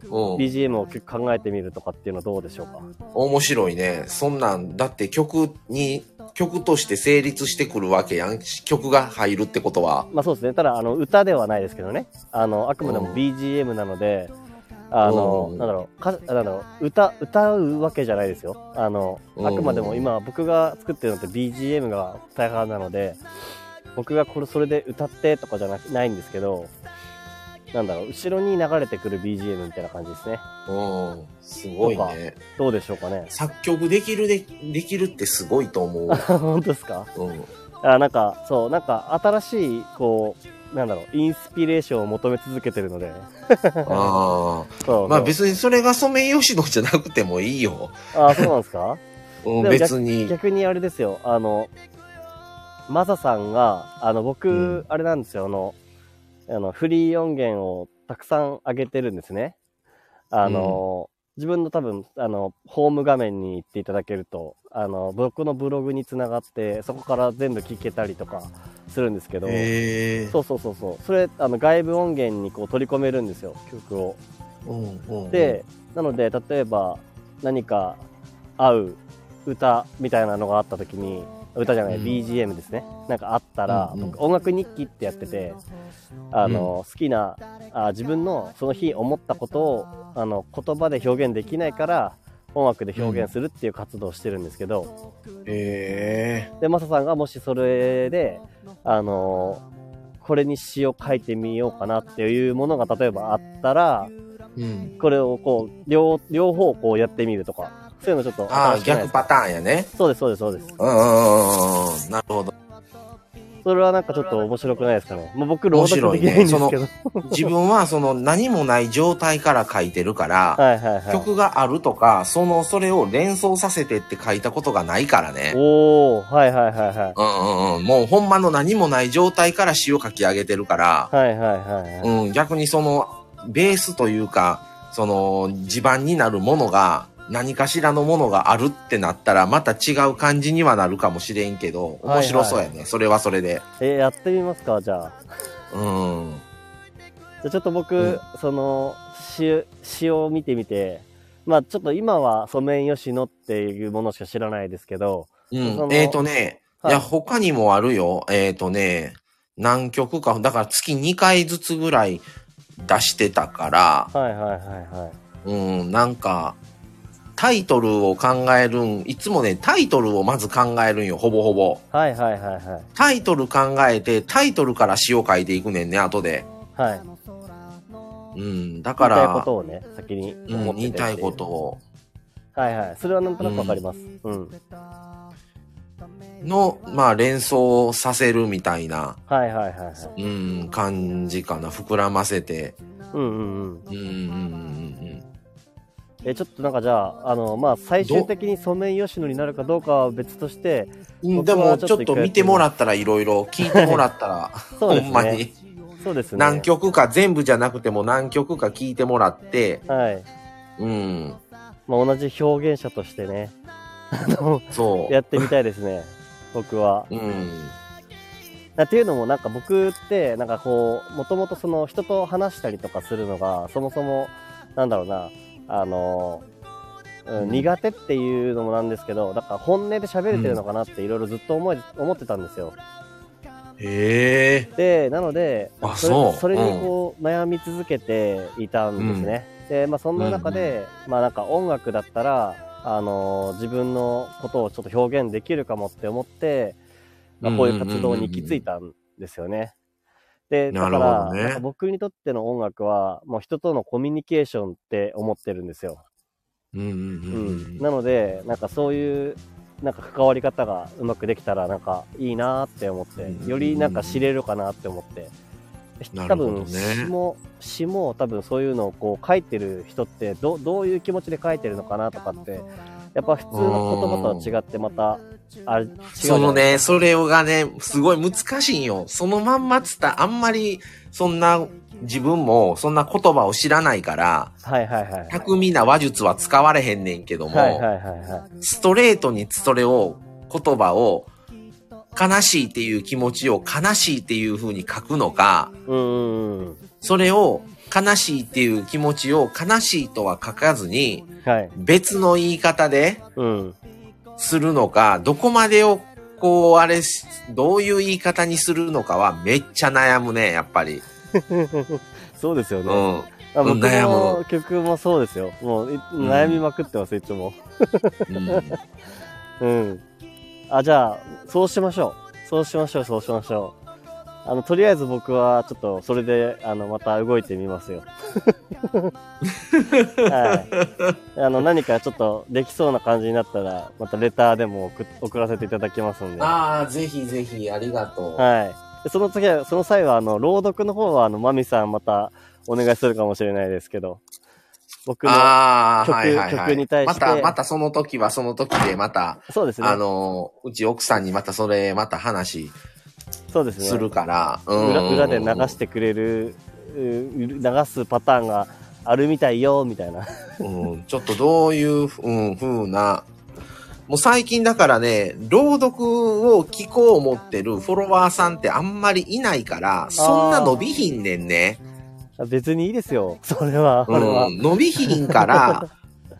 うん。BGM を考えてみるとかっていうのはどうでしょうか？面白いね。そんなん、だって曲に、曲として成立してくるわけやん。曲が入るってことは。まあそうですねただあの歌ではないですけどねあのあくまでもうん BGM なのであのうんなんだろうかなんだろう歌歌うわけじゃないですよあのうんあくまでも今僕が作ってるのって BGM が大半なので僕がこれそれで歌ってとかじゃなくないんですけどなんだろう後ろに流れてくる BGM みたいな感じですねうん。すごいね。どうでしょうかね作曲できるで、できるってすごいと思う。本当ですか？うん。あなんかそうなんか新しいこうなんだろうインスピレーションを求め続けてるので。ああ。まあ別にそれがソメイヨシノじゃなくてもいいよ。ああそうなんですか？うん、別に。逆にあれですよ。あのマサさんがあの僕、うん。あれなんですよ。あのあのフリー音源をたくさん上げてるんですね。あの、自分の多分あのホーム画面に行っていただけるとあの僕のブログにつながってそこから全部聞けたりとかするんですけど。そうそうそうそう。それ、あの、外部音源にこう取り込めるんですよ、曲を。うんうん、で、なので、例えば、何か合う歌みたいなのがあった時に、歌じゃない、うん BGM ですね。なんかあったら、うんうん僕音楽日記ってやってて、あの、好きなあ、自分のその日思ったことを、あの、言葉で表現できないから、音楽で表現するっていう活動をしてるんですけど、へえ。で、マサさんがもしそれで、あのこれに詩を書いてみようかなっていうものが例えばあったら、うん。これをこう、両、両方こうやってみるとか、そういうのちょっとああ、逆パターンやね。そうです、そうです、そうです。うんうんうんうん。なるほど。それはなんかちょっと面白くないですかね？もう僕、朗読できないんですけど。自分はその何もない状態から書いてるから、はいはいはい。曲があるとか、その、それを連想させてって書いたことがないからね。おー、はいはいはいはい。うんうんうん。もうほんまの何もない状態から詩を書き上げてるから、はいはいはいはい。うん、逆にその、ベースというか、その、地盤になるものが、何かしらのものがあるってなったら、また違う感じにはなるかもしれんけど、面白そうやね。それはそれで。えーやってみますかじゃあ。うん。じゃあちょっと僕、うんその詩詩を見てみて、まあちょっと今はソメイヨシノっていうものしか知らないですけど、うんえっ、とね、い、はいや、他にもあるよ。えっ、とね、何曲か、だから月2回ずつぐらい出してたから、はいはいはいはい。うん、なんか、タイトルを考えるん、いつもね、タイトルをまず考えるんよ、ほぼほぼ。はいはいはいはい。タイトル考えて、タイトルから詩を書いていくねんね、後で。はい。うん、だか言いたいこら、とをね、先にてて言いたいことを、はいはい。それはなんとなくわかります。うん。の、まあ、連想させるみたいな、はいはいはいはい。うん、感じかな。膨らませて。うんうんうん。うん、うん、うん、え、ちょっとなんかじゃあ、あの、まあ、最終的にソメイヨシノになるかどうかは別として、でも、ちょっと見てもらったら、いろいろ聞いてもらったら、そうですね ほんまに。そうですね。何曲か、全部じゃなくても何曲か聞いてもらって、はい。うん、まあ、同じ表現者としてね、あの、そやってみたいですね。僕は。う。うん。っていうのもなんか僕って、なんかこう、もともとその人と話したりとかするのが、そもそも、なんだろうな、あの、うん、苦手っていうのもなんですけど、だから本音で喋れてるのかなっていろいろずっと思い、思ってたんですよ。へえ。で、なので、あそれそれにこう、悩み続けていたんですね。で、まあそんな中で、まあなんか音楽だったら、あのー自分のことをちょっと表現できるかもって思って、まあこういう活動に行き着いたんですよね。で、だから、ね僕にとっての音楽は、もう人とのコミュニケーションって思ってるんですよ。うんうんううんん。なので、なんかそういう、なんか関わり方がうまくできたら、なんかいいなーって思ってう、んよりなんか知れるかなって思って。な多分、詩も、詩も多分そういうのをこう書いてる人って、どどういう気持ちで書いてるのかなとかって、やっぱ普通の言葉とは違ってまた、あれ、違うそのね、それがね、すごい難しいんよ。そのまんまつったあんまり、そんな、自分もそんな言葉を知らないから、はいはいはい。巧みな話術は使われへんねんけども、はいはいはいはい。ストレートにそれを、言葉を、悲しいっていう気持ちを悲しいっていう風に書くのか、うん。それを悲しいっていう気持ちを悲しいとは書かずに、はい。別の言い方でうん。するのか、どこまでをこう、あれし、どういう言い方にするのかはめっちゃ悩むね、やっぱり。そうですよね。うん。あ僕うん悩のむ曲もそうですよ。もうい悩みまくってます、いつも。うん うん。あ、じゃあ、そうしましょう。そうしましょう、そうしましょう。あの、とりあえず僕は、ちょっと、それで、あの、また動いてみますよ。はい。あの、何かちょっと、できそうな感じになったら、またレターでも送送らせていただきますんで。はああ、ぜひぜひ、ありがとう。い。でその次は、その際は、あの、朗読の方は、あの、マミさんまた、お願いするかもしれないですけど、僕の、曲はいはいはい。曲に対してまた、またその時はその時で、また、そうですね。あの、うち奥さんにまたそれ、また話そうですね。するから、うん裏裏で流してくれる、う流すパターンがあるみたいよ、みたいな。うん、ちょっとどういう、うん、風な、もう最近だからね、朗読を聞こう思ってるフォロワーさんってあんまりいないから、そんな伸びひんねんね。別にいいですよ。それは、これは。うん、伸びひんから、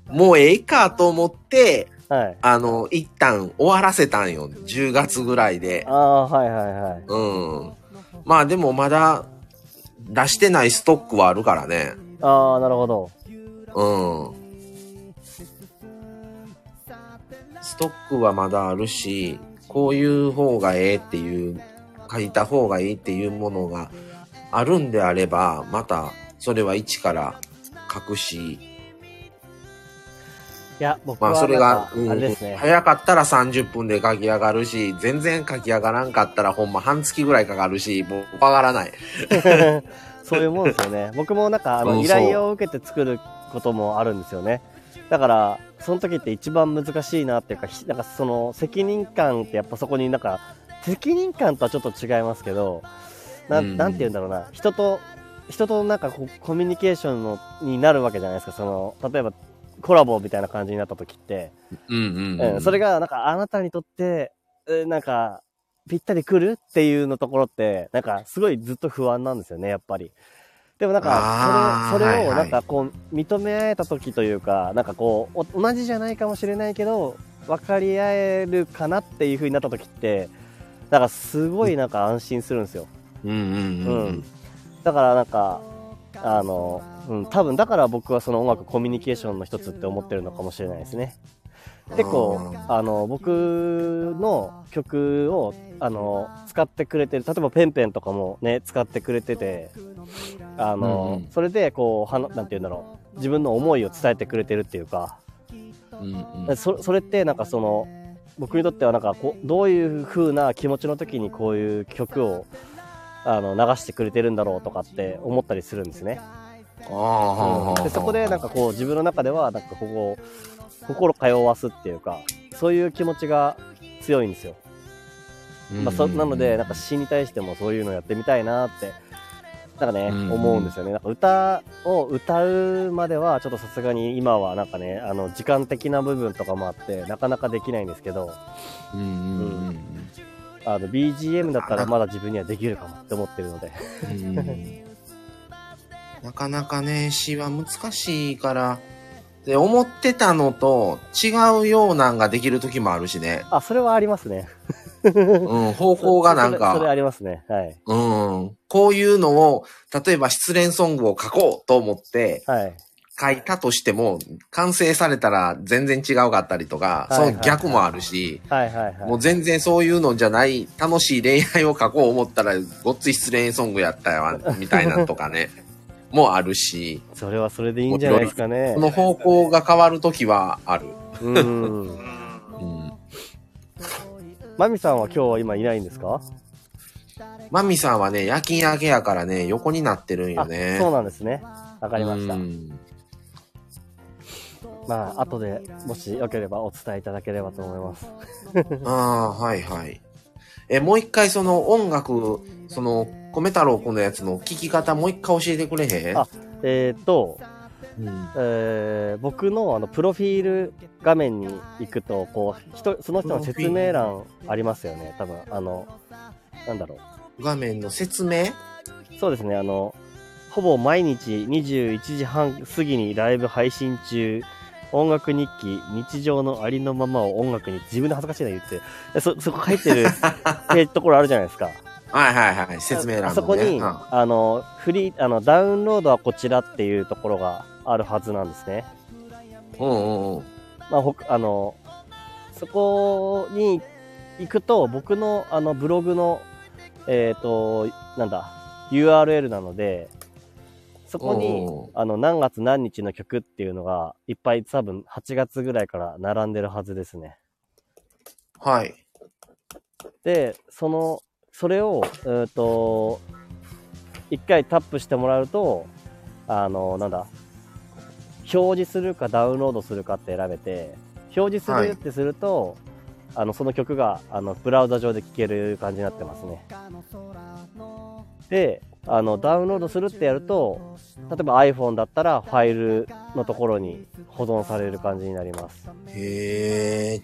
もうええかと思って、はい。あの、一旦終わらせたんよ。10月ぐらいであ。あ、はいはいはい。うん。まあでもまだ出してないストックはあるからね。ああ、なるほど。うん。ストックはまだあるし、こういう方がええっていう、書いた方がいいっていうものがあるんであれば、またそれは一から書くし、いや、僕はまあそれが、うんあれですね。早かったら30分で書き上がるし、全然書き上がらんかったらほんま半月ぐらいかかるし、もうわからない。そういうもんですよね。僕もなんか、あの、うん依頼を受けて作ることもあるんですよね。だから、その時って一番難しいなっていうか、ひなんかその責任感ってやっぱそこになんか、責任感とはちょっと違いますけど、なうんんなんて言うんだろうな、人と、人となんかこうコミュニケーションのになるわけじゃないですか。その、例えばコラボみたいな感じになった時って、それがなんかあなたにとって、えなんか、ぴったり来るっていうのところって、なんかすごいずっと不安なんですよね、やっぱり。でもなんか、それ、それをなんかこう、認め合えた時というか、なんかこう、お同じじゃないかもしれないけど、分かり合えるかなっていう風になった時って、だからすごいなんか安心するんですよ。うん。だからなんか、あの、うん、多分だから僕はその音楽コミュニケーションの一つって思ってるのかもしれないですね。結構、あの、僕の曲を、あの、使ってくれてる、例えばペンペンとかもね、使ってくれてて、あの、うんうん。それで、こう、はななんて言うんだろう、自分の思いを伝えてくれてるっていうか、うんうん。そそれってなんかその、僕にとってはなんかこう、どういう風な気持ちの時にこういう曲を、あの、流してくれてるんだろうとかって思ったりするんですね。でそこでなんかこう自分の中ではなんかここ心通わすっていうかそういう気持ちが強いんですよ、まあ、そなのでなんか詩に対してもそういうのやってみたいなってなんかね、うん思うんですよね。なんか歌を歌うまではちょっとさすがに今はなんかねあの時間的な部分とかもあってなかなかできないんですけどうんうんうんあの BGM だったらまだ自分にはできるかもって思ってるので。うんうんなかなかね、詩は難しいから、で、思ってたのと違うようなんができる時もあるしね。あそれはありますね。うん、方向がなんそれそれか、ありますね。はい。うん、こういうのを、例えば失恋ソングを書こうと思ってはい。書いたとしても、完成されたら全然違うかったりとか、はいはい。その逆もあるし、はいはいはい。もう全然そういうのじゃない、楽しい恋愛を書こう思ったら、ごっつい失恋ソングやったよ、みたいなとかね、もあるし、それはそれでいいんじゃないですかねこの方向が変わるときはある。うんうん。マミさんは今日は今いないんですか？マミさんはね、夜勤明けやからね、横になってるんよあね。そうなんですね。わかりましたう。んまあ、後でもしよければお伝えいただければと思います。ああ、はいはい。え、もう一回その音楽、その、米太郎くんのやつの聞き方もう一回教えてくれへん？あえっ、と、うん。えー僕のあのプロフィール画面に行くと、こう、人、その人の説明欄ありますよね。多分、あの、なんだろ画面の説明？う。そうですね、あの、ほぼ毎日21時半過ぎにライブ配信中、音楽日記、日常のありのままを音楽に、自分で恥ずかしいな言って、でそ、そこ書いてるページところあるじゃないですか。はいはいはい。説明欄の、ね。あそこに、うんあの、フリー、あの、ダウンロードはこちらっていうところがあるはずなんですね。うんうんうん。まあ、ほかあの、そこに行くと、僕のあのブログの、えっ、と、なんだ、URL なので、そこにあの、何月何日の曲っていうのが、いっぱい多分8月ぐらいから並んでるはずですね。はい。で、その、それを、えっ、と、一回タップしてもらうと、あの、なんだ、表示するかダウンロードするかって選べて、表示するってすると、あの、その曲が、あの、ブラウザ上で聴ける感じになってますね。で、あの、ダウンロードするってやると、例えば iPhone だったらファイルのところに保存される感じになります。へえ。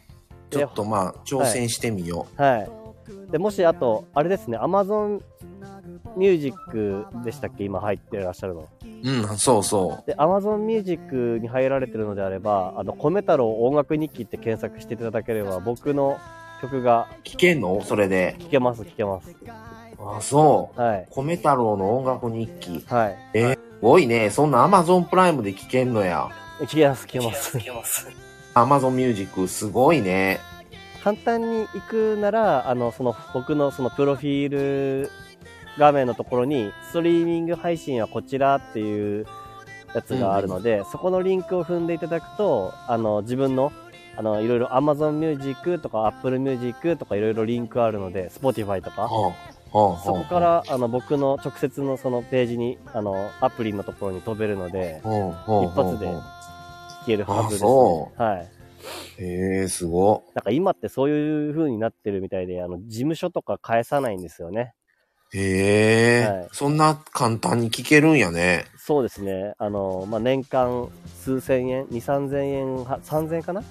ちょっとまあ、挑戦してみよはい。で、もし、あと、あれですね、Amazon Music でしたっけ？今入ってらっしゃるの。う。うん、そうそで、Amazon Music に入られてるのであれば、あの、米太郎音楽日記って検索していただければ、僕の曲がう。聞けんの？それで。聴けます、聴けます。あ、そう。はい。米太郎の音楽日記。はい。すごいね。そんな Amazon プライムで聞けんのや。聴けます、聴けます。Amazon Music すごいね。簡単に行くなら、あの、その、僕のそのプロフィール画面のところに、ストリーミング配信はこちらっていうやつがあるので、そこのリンクを踏んでいただくと、あの、自分の、あの、いろいろ Amazon Music とか Apple Music とかいろいろリンクあるので、Spotify とか、はあ、はあ、そこから、あ。の、僕の直接のそのページに、あの、アプリのところに飛べるので、一一発で聞けるはずです、あそはい。へえ、すご。なんか今ってそういう風になってるみたいで、あの、事務所とか返さないんですよね。へえ、はいそんな簡単に聞けるんやね。そうですね。あの、まあ、年間数千円、2、3000円は、3000円かな？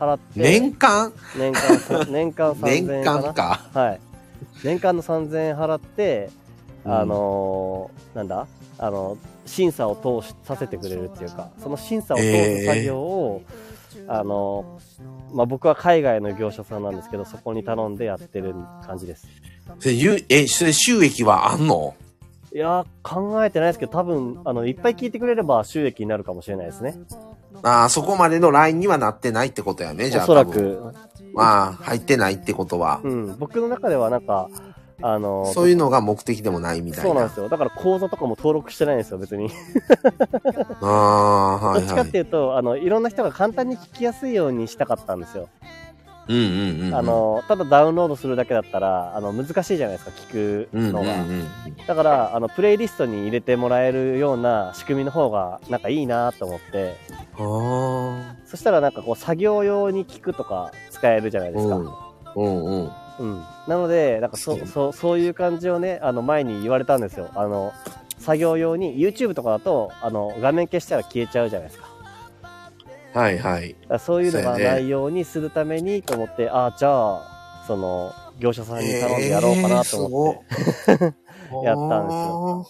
払って、年間？年間さ、年間3000年円かな？間か。はい。年間の3000円払って、うんあのーなんだ？あの、審査を通しさせてくれるっていうか、その審査を通す作業を、あのーまあ、僕は海外の業者さんなんですけど、そこに頼んでやってる感じです。それゆえ、それ収益はあんの？いや、考えてないですけど、多分、あの、いっぱい聞いてくれれば収益になるかもしれないですね。ああ、そこまでのラインにはなってないってことやね、じゃあ。おそら。く。まあ、入ってないってことは。うん。僕の中ではなんか、あの、そういうのが目的でもないみたいな。そうなんですよ。だから講座とかも登録してないんですよ、別に。ああ、はいどっちかはい。っていうと、あの、いろんな人が簡単に聞きやすいようにしたかったんですよ。うんうんうん。あ、の、ただダウンロードするだけだったら、あの、難しいじゃないですか、聞くうんうんのが。うん。だから、あの、プレイリストに入れてもらえるような仕組みの方が、なんかいいなと思って、あそしたらなんかこう、作業用に聞くとか使えるじゃないあ。ですか。うん。うんうん。うん。なので、なんかそ、そう、そういう感じをね、あの、前に言われたんですよ。あの、作業用に、YouTube とかだと、あの、画面消したら消えちゃうじゃないですか。はいはい。そういうのがないようにするためにと思って、ああ、じゃあ、その、業者さんに頼んでやろうかなと思って。えー やったんですよ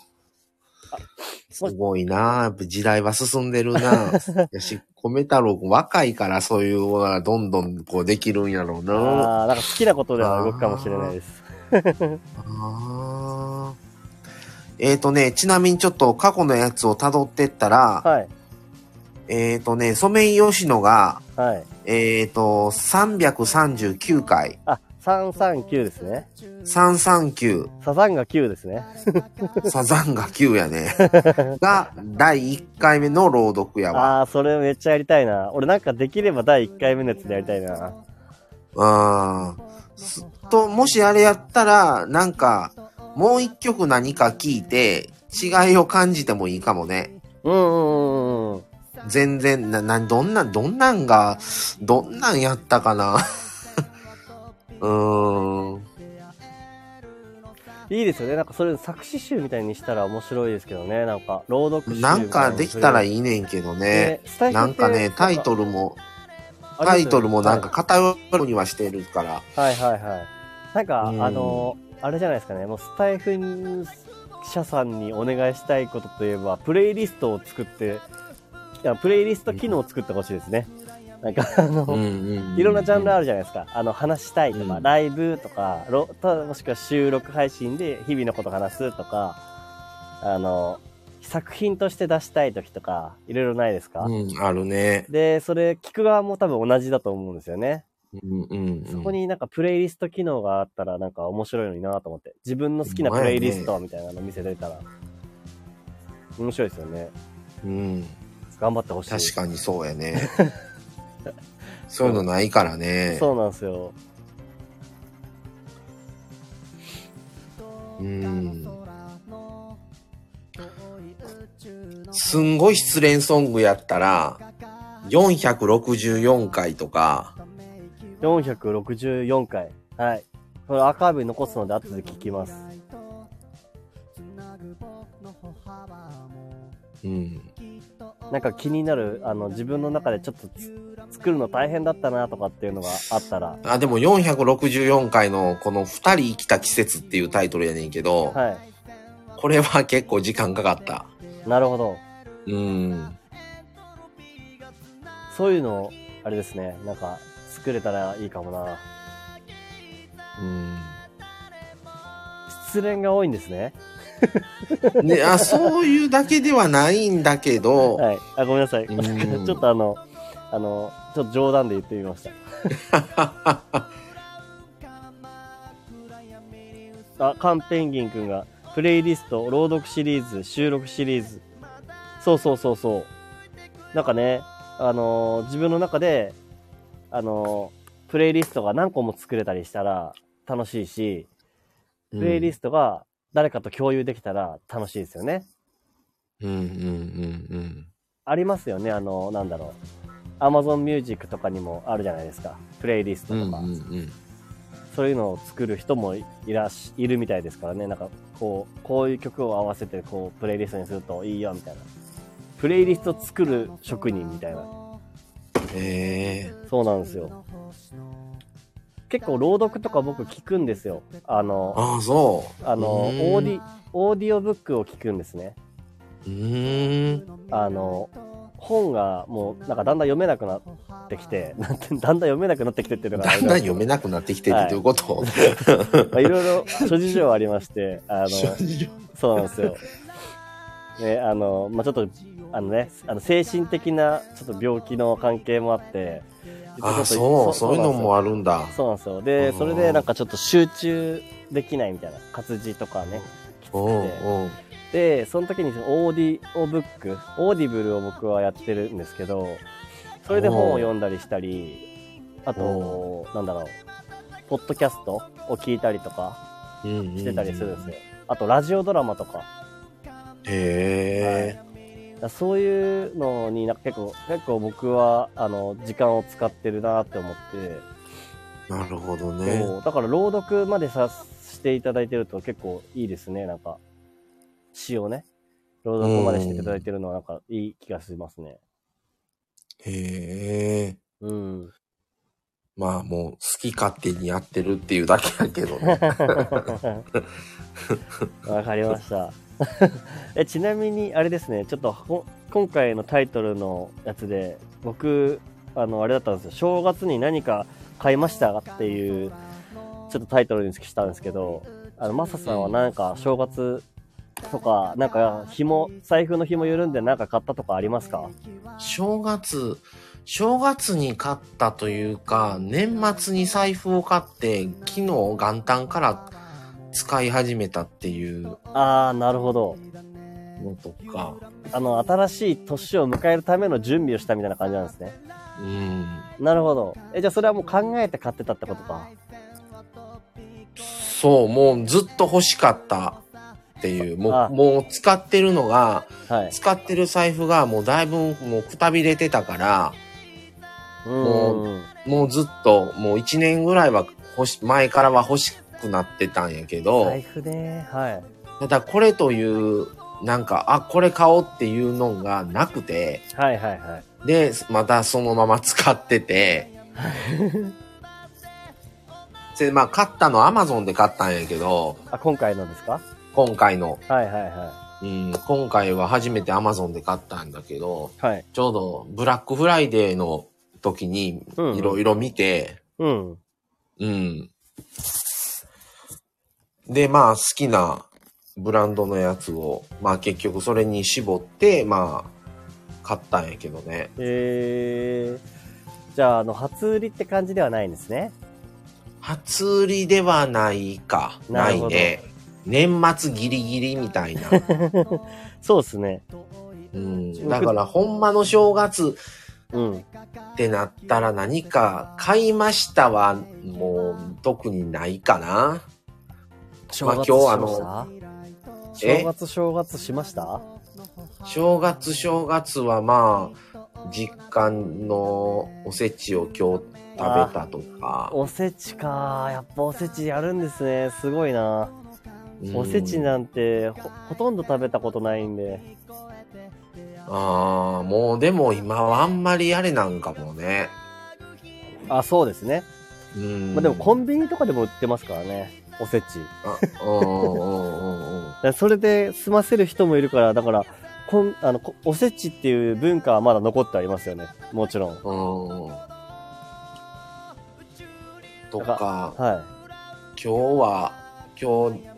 すごいなやっぱ時代は進んでるな やし、米太郎君若いからそういうのがどんどんこうできるんやろうな。ああ、なんか好きなことでは動くかもしれないです。あーえーとね、ちなみにちょっと過去のやつを辿ってったら、はい。えーとね、ソメイヨシノが、はい。えーと、339回、あ、339ですね。339、サザンが9ですね。サザンが9やね。が、第1回目の朗読やわ。ああ、それめっちゃやりたいな。俺なんかできれば第1回目のやつでやりたいな。あーすと、もしあれやったら、なんか、もう一曲何か聞いて、違いを感じてもいいかもね。うんうんうんうん。全然、な、な、どんな、どんなんが、どんなんやったかな。うーん。いいですよね。なんかそれ作詞集みたいにしたら面白いですけどね。なんか朗読集なんかできたらいいいねんけどね。スタイフってなんかね、タイトルも、タイトルもなんかは偏るにはしてるから。いはいはいはい。なんか、うんあの、あれじゃないですかね。もうスタイフ社さんにお願いしたいことといえば、プレイリストを作って、プレイリスト機能を作ってほしいですね。なんかあの、うんうん。いろんなジャンルある。るじゃないですか。あの、話したいとか、うんライブとか、もしくは収録配信で日々のこと話すとか、あの、作品として出したい時とか、いろいろないですか、うん、あるね。で、それ聞く側も多分同じだと思うんですよね。うんうん、うん。そこになんかプレイリスト機能があったらなんか面白いのになと思って。自分の好きなプレイリストみたいなの見せれたら。面白いですよね。うん。頑張ってほしい。確かにそうやね。そういうのないからね。そうなんですよ。うん。すんごい失恋ソングやったら、464回とか、464回。はい。これアーカイブに残すので後で聞きます。うん。なんか気になる、あの、自分の中でちょっとつ作るの大変だったなとかっていうのがあったら、あ、でも464回のこの二人生きた季節っていうタイトルやねんけど、はこれは結構時間かかった。い。なるほど。うん。そういうの、あれですね。なんか、作れたらいいかもな。うん。失恋が多いんですね。ね、あ、そういうだけではないんだけど、はい。あ、ごめんなさい。うん ちょっとあの、あの、ちょっと冗談で言ってみました。あ、カンペンギンくんが、プレイリスト、朗読シリーズ、収録シリーズ。そうそうそうそう。なんかね、あのー自分の中で、あのープレイリストが何個も作れたりしたら楽しいし、プレイリストが誰かと共有できたら楽しいですよね。うんうんうんありますよね、あの、なんだろう。Amazon Music とかにもあるじゃないですか。プレイリストうん。うんとか。うんうん。そういうのを作る人もいらし、いるみたいですからね。なんか、こう、こういう曲を合わせて、こう、プレイリストにするといいよ、みたいな。プレイリスト作る職人みたいな。ええそうなんですよ。結構朗読とか僕聞くんですよ。あの、ああ、そあの、うーんオーディ、オーディオブックを聞くんですね。う。うーん。あの、本がもうなんかだんだん読めなくなってきて、なんてだんだん読めなくなってきてっていうのがだんだん読めなくなってきてるっていうこと、まあいろいろ諸事情ありまして、あの、そうなんですよ。ね、あの、まあ、ちょっと、あのね、あの、精神的な、ちょっと病気の関係もあって、ああ、そう、そういうのもああるんだ。そうなんですよ。で、それでなんかちょっと集中できないみたいな、活字とかね、きつくうんて。うん。で、その時にオーディオブック、オーディブルを僕はやってるんですけど、それで本を読んだりしたり、あと、なんだろう、ポッドキャストを聞いたりとかうんしてたりするんですよ。あと、ラジオドラマとか、へえ。だからそういうのになんか結構、結構僕は、あの、時間を使ってるなって思って、なるほどね。だから朗読までさしていただいてると結構いいですね、なんか。詩をね、朗読までしていただいてるのはなんかいい気がしますね。へえ。うん。まあもう好き勝手にやってるっていうだけやけどね。わかりました。えちなみに、あれですね、ちょっとほ今回のタイトルのやつで、僕、あの、あれだったんですよ、正月に何か買いましたっていう、ちょっとタイトルにしたんですけど、あの、マサさんはなんか正月とか、なんか紐、財布の紐緩んでなんか買ったとかありますか？正月、正月に買ったというか、年末に財布を買って、昨日元旦から使い始めたっていうあー、なるほど。のとか、あの、新しい年を迎えるための準備をしたみたいな感じなんですね。うん。なるほど。え、じゃあそれはもう考えて買ってたってことか？そう、もうずっと欲しかったっていう、もあう、もう使ってるのが、はい。使ってる財布がもうだいぶもうくたびれてたから、もうん。もうずっと、もう一年ぐらいは欲し、前からは欲しくなってたんやけど、財布ね。はい。ただこれという、なんか、あ、これ買おうっていうのがなくて、はいはいはい。で、またそのまま使ってて、で、まあ買ったのアマゾンで買ったんやけど、あ、今回のですか？今回の、はいはいはうん、今回は初めてアマゾンで買ったんだけど、い。はい。ちょうどブラックフライデーの時にうんいろいろ見て、うん。うん。で、まあ好きなブランドのやつを、まあ結局それに絞って、まあ買ったんやけどね。えー、じゃあ、あの、初売りって感じではないんですね。初売りではないか。ないね。年末ギリギリみたいな。そうですね。うん。だからほんまの正月うん。ってなったら何か買いましたはもう特にないかな。正月まあ今日あのえ？正月正月しました？正月正月はまあ、実家のおせちを今日食べたとか。おせちか。やっぱおせちやるんですね。すごいな。うんおせちなんてほ、ほとんど食べたことないんで。ああ、もうでも今はあんまりあれなんかもね。あ、そうですね。うん。まあでもコンビニとかでも売ってますからね。おせち。あ、うんうんうんうん。だからそれで済ませる人もいるから、だから、こんあのこおせちっていう文化はまだ残ってありますよね。もちろん。うん。とだか、は今日は、今日、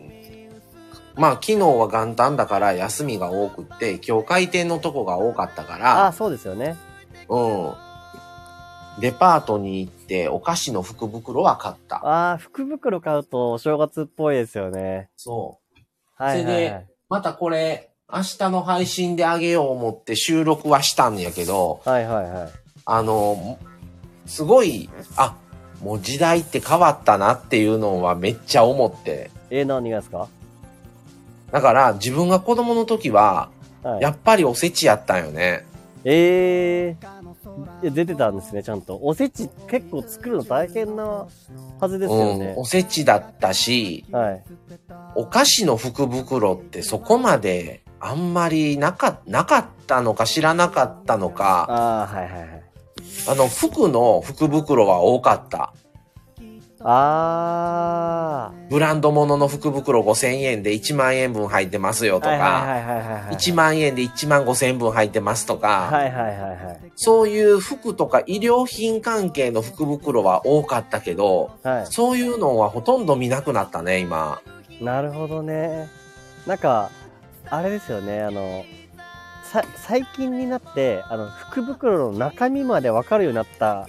まあ昨日は元旦だから休みが多くって、今日開店のとこが多かったかい。ら、あ、そうですよね。うん。デパートに行ってお菓子の福袋は買った。ああ、福袋買うとお正月っぽいですよね。そう。はいはい、それではい。またこれ、明日の配信であげよう思って収録はしたんやけど、はいはいはい。あの、すごい、あ、もう時代って変わったなっていうのはめっちゃ思って。えー、何がですか？だから自分が子供の時は、はい。やっぱりおせちやったんよね。えー、いや出てたんですね、ちゃんと。おせち結構作るの大変なはずですよねうん、お。せちだったし、はい。お菓子の福袋ってそこまであんまりなか、なかったのか知らなかったのか、ああ、はいはいはい。あの、服の福袋は多かった。あブランド物の福袋5000円で1万円分入ってますよー。とはいか、はいはいはいはい。1万円で1万5000円分入ってますとか、はいはいはいはい。そういう服とか医療品関係の福袋は多かったけど、はそういうのはほとんど見なくなったね、今。い。なるほどね。なんか、あれですよね、あの、さ、最近になって、あの、福袋の中身までわかるようになった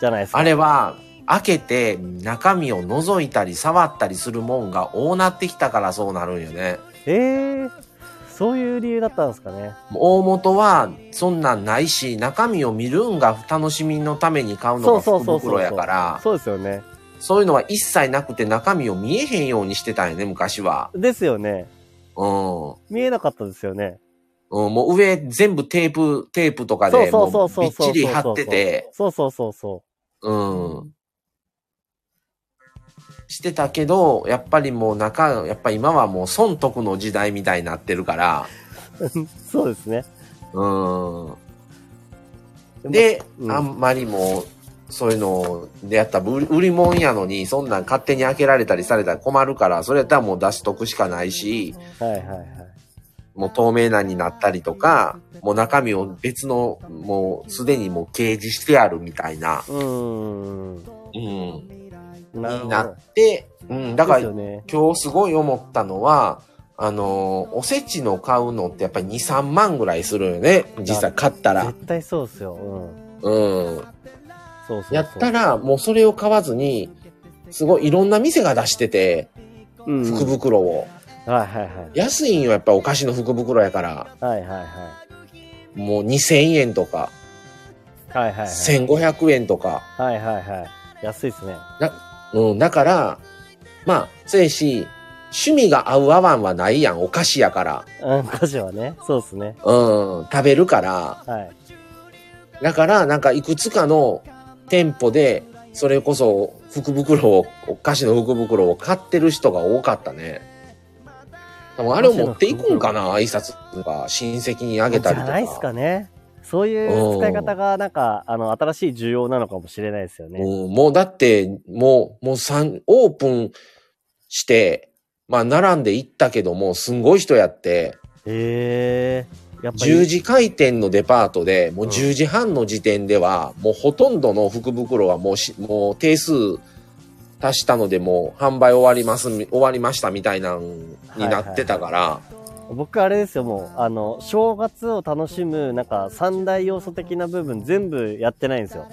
じゃないですか。あれは、開けて中身を覗いたり触ったりするもんが多なってきたからそうなるんよね。ええー、そういう理由だったんですかね。大元はそんなんないし、中身を見るんが楽しみのために買うのが福そうそうそうそう袋やから、そうですよね。そういうのは一切なくて中身を見えへんようにしてたんよね、昔は。ですよね。うん。見えなかったですよね。うん、もう上全部テープ、テープとかでそうもそうそうそううびっちり貼ってて、そうそうそうそうん。してたけど、やっぱりもう中、やっぱ今はもう損得の時代みたいになってるから、う。そうですね。うん。で、うんあんまりもう、そういうのでやったら売り物やのに、そんなん勝手に開けられたりされたら困るから、それやったらもう出しとくしかないし、はいはいはい。もう透明なになったりとか、もう中身を別の、もうすでにもう掲示してあるみたいな、うーん。うん。になって、うん、だからね。今日すごい思ったのは、あのーおせちの買うのってやっぱり2、3万ぐらいするよね。実際買ったら。絶対そうですよ。うん。うん。そうそう。やったら、もうそれを買わずに、すごいいろんな店が出してて、うん、福袋を。はいはいはい。安いんよ、やっぱお菓子の福袋やから。はいはいはい。もう2000円とか、はいはいはい。1500円とか。はいはいはい。安いですね。うん、だから、まあ、そうやし、趣味が合う合わんはないやん、お菓子やから。うん、歌詞はね。そうですね。うん、食べるから。はい。だから、なんかいくつかの店舗で、それこそ福袋を、お菓子の福袋を買ってる人が多かったね。でもあれを持っていくんかな挨拶とか、親戚にあげたりとか。じゃないですかね。そういう使い方が、なんか、あの、新しい需要なのかもしれないですよね。うん、もうだって、もう、もう三、オープンして、まあ、並んで行ったけども、すんごい人やって、へえやっぱり。10時開店のデパートで、もううん10時半の時点では、もうほとんどの福袋はもうし、もう定数足したので、もう販売終わります、終わりましたみたいなんになってたから、僕あれですよ、もう、あの、正月を楽しむ、なんか、三大要素的な部分全部やってないんですよ。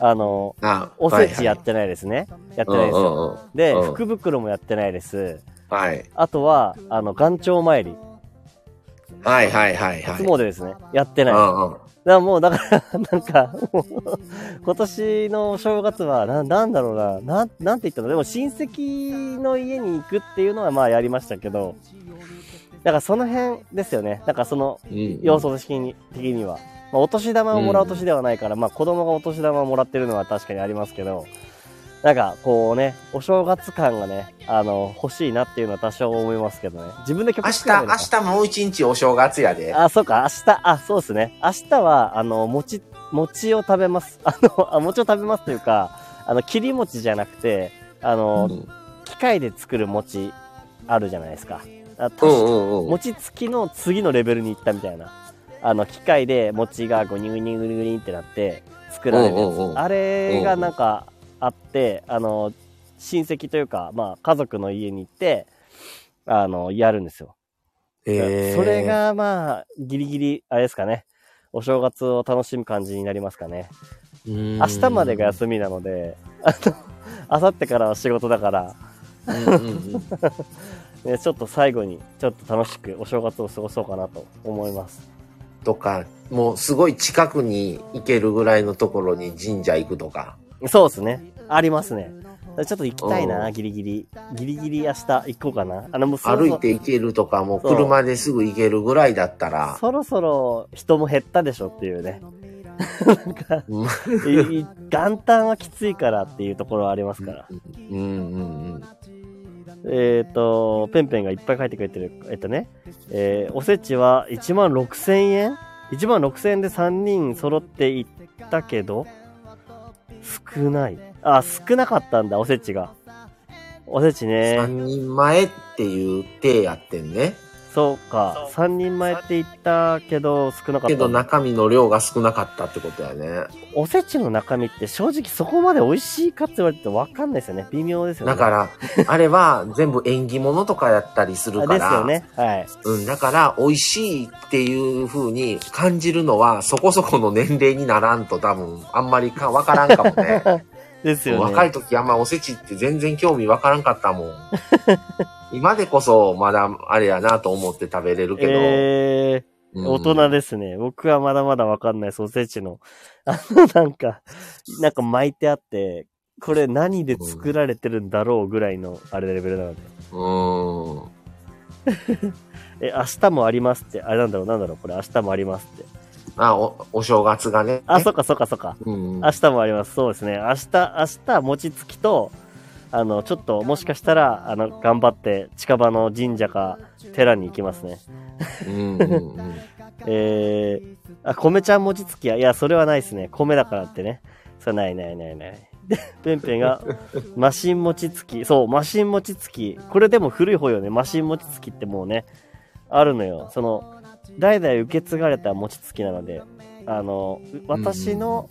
あの、あおせちやっってないですね。やっててないですよ。うんうんうんで、うん福袋もやってないです。はい。あとは、あの、元朝参り。はいはいはいはい。初詣ですね。やってない。だかうんうんらもう、だから、なんか、もう今年のお正月は、な、なんだろうな、なん、なんて言ったの？でも親戚の家に行くっていうのはまあやりましたけど、だからその辺ですよね。なんかそのうん要素的に的には。まあ、お年玉をもらう年ではないから、まあ子供がお年玉をもらってるのは確かにありますけど、なんかこうね、お正月感がね、あの、欲しいなっていうのは多少思いますけどね。自分で曲明日、作ればいいのか明日もう一日お正月やで。あ、そうか、明日、あ、そうですね。明日は、あの、餅、餅を食べます。あの、あ餅を食べますというか、あの、切り餅じゃなくて、あの、うん機械で作る餅あるじゃないですか。あ。餅つきの次のレベルに行ったみたいな。あの、機械で餅がこうニューニューニューニってなって作られるやつ。あれがなんかあって、あの、親戚というか、まあ家族の家に行って、あの、やるんですよ。えーそれ、がまあ、ギリギリ、あれですかね。お正月を楽しむ感じになりますかね。明明日までが休みなので、あの、明後日からは仕事だから、うんうんうん ね、ちょっと最後に、ちょっと楽しくお正月を過ごそうかなと思います。とか、もうすごい近くに行けるぐらいのところに神社行くとか。そうですね。ありますね。ちょっと行きたいな、うんギリギリ。ギリギリ明日行こうかな。あの、もう歩いて行けるとか、もう車ですぐ行けるぐらいだったら、そろそろ人も減ったでしょっていうね。なんか、元旦はきついからっていうところはありますから。うんうんえっ、と、ペンペンがいっぱい書いてくれてる。えっとね、えーおせちは1万6千円 ?1 万6千円で3人揃っていったけど、少ない。あ、少なかったんだ、おせちが。おせちね。3人前っていう手やってんね。そうか。3人前って言ったけど、少なかっけどたんだ。中身の量が少なかったってことやね。おせちの中身って正直そこまで美味しいかって言われてわかんないですよね。微妙ですよね。だから、あれは全部縁起物とかやったりするから。あですよね。はい。うん、だから、美味しいっていう風に感じるのは、そこそこの年齢にならんと多分、あんまりかわからんかもね。ですよね。若い時あんまおせちって全然興味わからんかったもん。今でこそまだあれやなと思って食べれるけど。えー、うん大人ですね。僕はまだまだわかんないです、おせちの。あの、なんか、なんか巻いてあって、これ何で作られてるんだろうぐらいの、あれレベルなので。うん。え、明日もありますって。あれなんだろう、なんだろう、これ明日もありますって。あ、お、お正月がね。あ、そっかそっかそっか。うん。明日もあります。そうですね。明日、明日、餅つきと、あの、ちょっと、もしかしたら、あの、頑張って、近場の神社か、寺に行きますね。うんうんうん。えー、あ、米ちゃん餅つきや。いや、それはないですね。米だからってね。それないないないない。で、ペンペンが、マシン餅つき。そう、マシン餅つき。これでも古い方よね。マシン餅つきってもうね、あるのよ。その、代々受け継がれた餅つきなので、あの、私の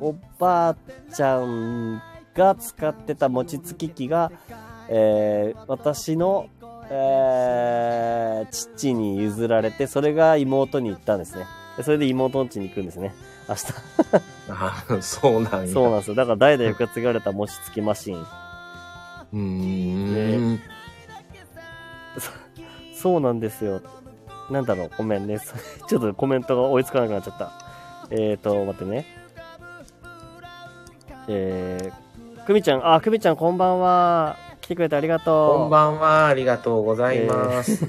おばあちゃんが使ってた餅つき機が、えー私の、えー父に譲られて、それが妹に行ったんですね。でそれで妹の家に行くんですね。明日。あ、そうなんや。そうなんですよ。だから代々受け継がれた餅つきマシン。うーん。そうなんですよ。なんだろう、ごめんね。ちょっとコメントが追いつかなくなっちゃった。えーと、待ってね。えー、くみちゃん、あ、くみちゃんこんばんは。来てくれてありがとう。こんばんは。ありがとうございます。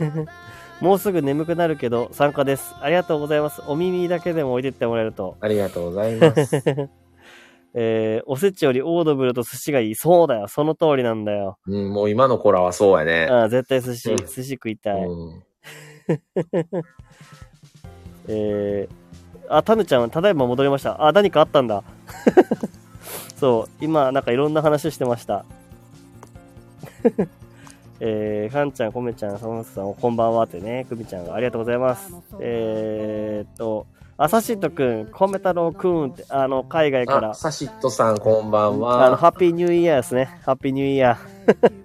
もうすぐ眠くなるけど参加です。ありがとうございます。お耳だけでも置いてってもらえると。ありがとうございます。えー、おせちよりオードブルと寿司がいい。そうだよ。その通りなんだよ。うん、もう今の子らはそうやね。あー絶対寿司、うん寿司食いたい。うん えー、あ、タヌちゃん、ただいま戻りました。あ、何かあったんだ。そう、今、なんかいろんな話してました。えー、かんちゃん、こめちゃん、さまさん、こんばんはってね、くみちゃんがありがとうございます。えーっと、あさしとくん、こめ太郎くんって、あの、海外からあ、、サシットさんこんばんあの、は。ハッピーニューイヤーですね。ハッピーニューイヤー。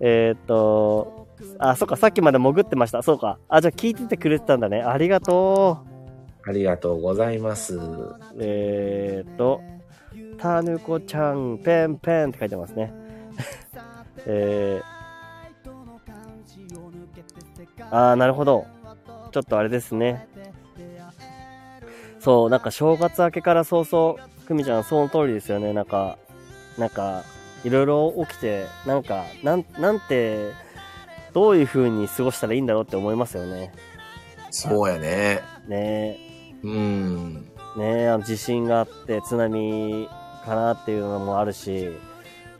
えーっと、あ、そっか、さっきまで潜ってました。そうか。あ、じゃあ聞いててくれてたんだね。ありがとありがとうございます。う。えーっと、たぬこちゃん、ペンペンって書いてますね。えー、あー、なるほど。ちょっとあれですね。そう、なんか正月明けから早々、くみちゃん、その通りですよね。なんか、なんか、いろいろ起きて、なんか、なん、なんて、どういう風に過ごしたらいいんだろうって思いますよね。そうやね。ねうん。ねあの地震があって、津波かなっていうのもあるし、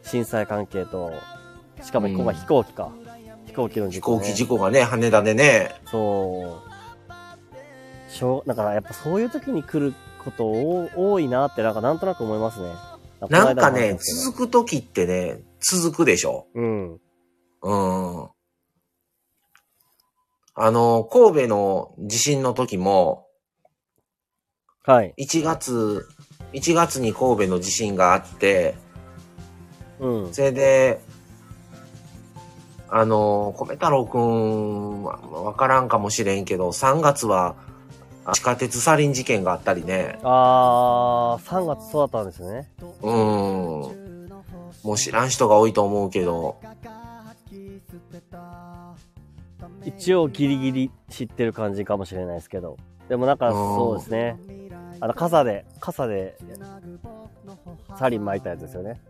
震災関係と、しかも今回飛行機か。飛行機の飛事故、ね。行機事故がね、羽田でね。そう。しょう、だからやっぱそういう時に来ること多多いなって、なんかなんとなく思いますね。なんかね、く。続く時ってね、続くでしょ。うん。うん。あの、神戸の地震の時も、はい。1月、1月に神戸の地震があって、うん。それで、あの、米太郎くんはわからんかもしれんけど、3月はあ地下鉄サリン事件があったりね。あー、3月そうだったんですね。うん。もう知らん人が多いと思うけど、一応ギリギリ知ってる感じかもしれないですけど。でもなんかうんそうですね。あの、傘で、傘で、サリン巻いたやつですよね。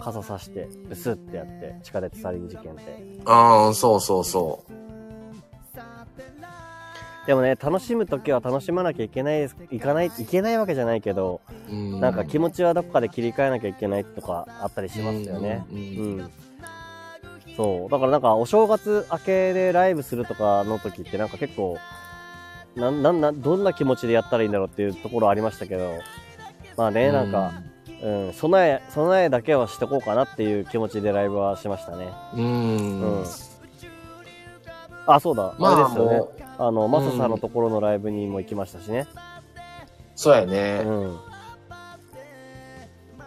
傘さして、ブスってやって、地下鉄サリン事件って。ああ、そうそうそでもね、楽しむときは楽しまなきゃいけないです、いかない、いけないわけじゃないけど、う。うんなんか気持ちはどっかで切り替えなきゃいけないとかあったりしますよね。うんうん。そう。だからなんかお正月明けでライブするとかの時ってなんか結構、なん、なん、なん、どんな気持ちでやったらいいんだろうっていうところありましたけど、まあね、なんか、うん、備え、備えだけはしとこうかなっていう気持ちでライブはしましたね。うん。うん。あ、そうだ、まああれですよねも。あの、マサさんのところのライブにも行きましたしね。そうやうね。ん。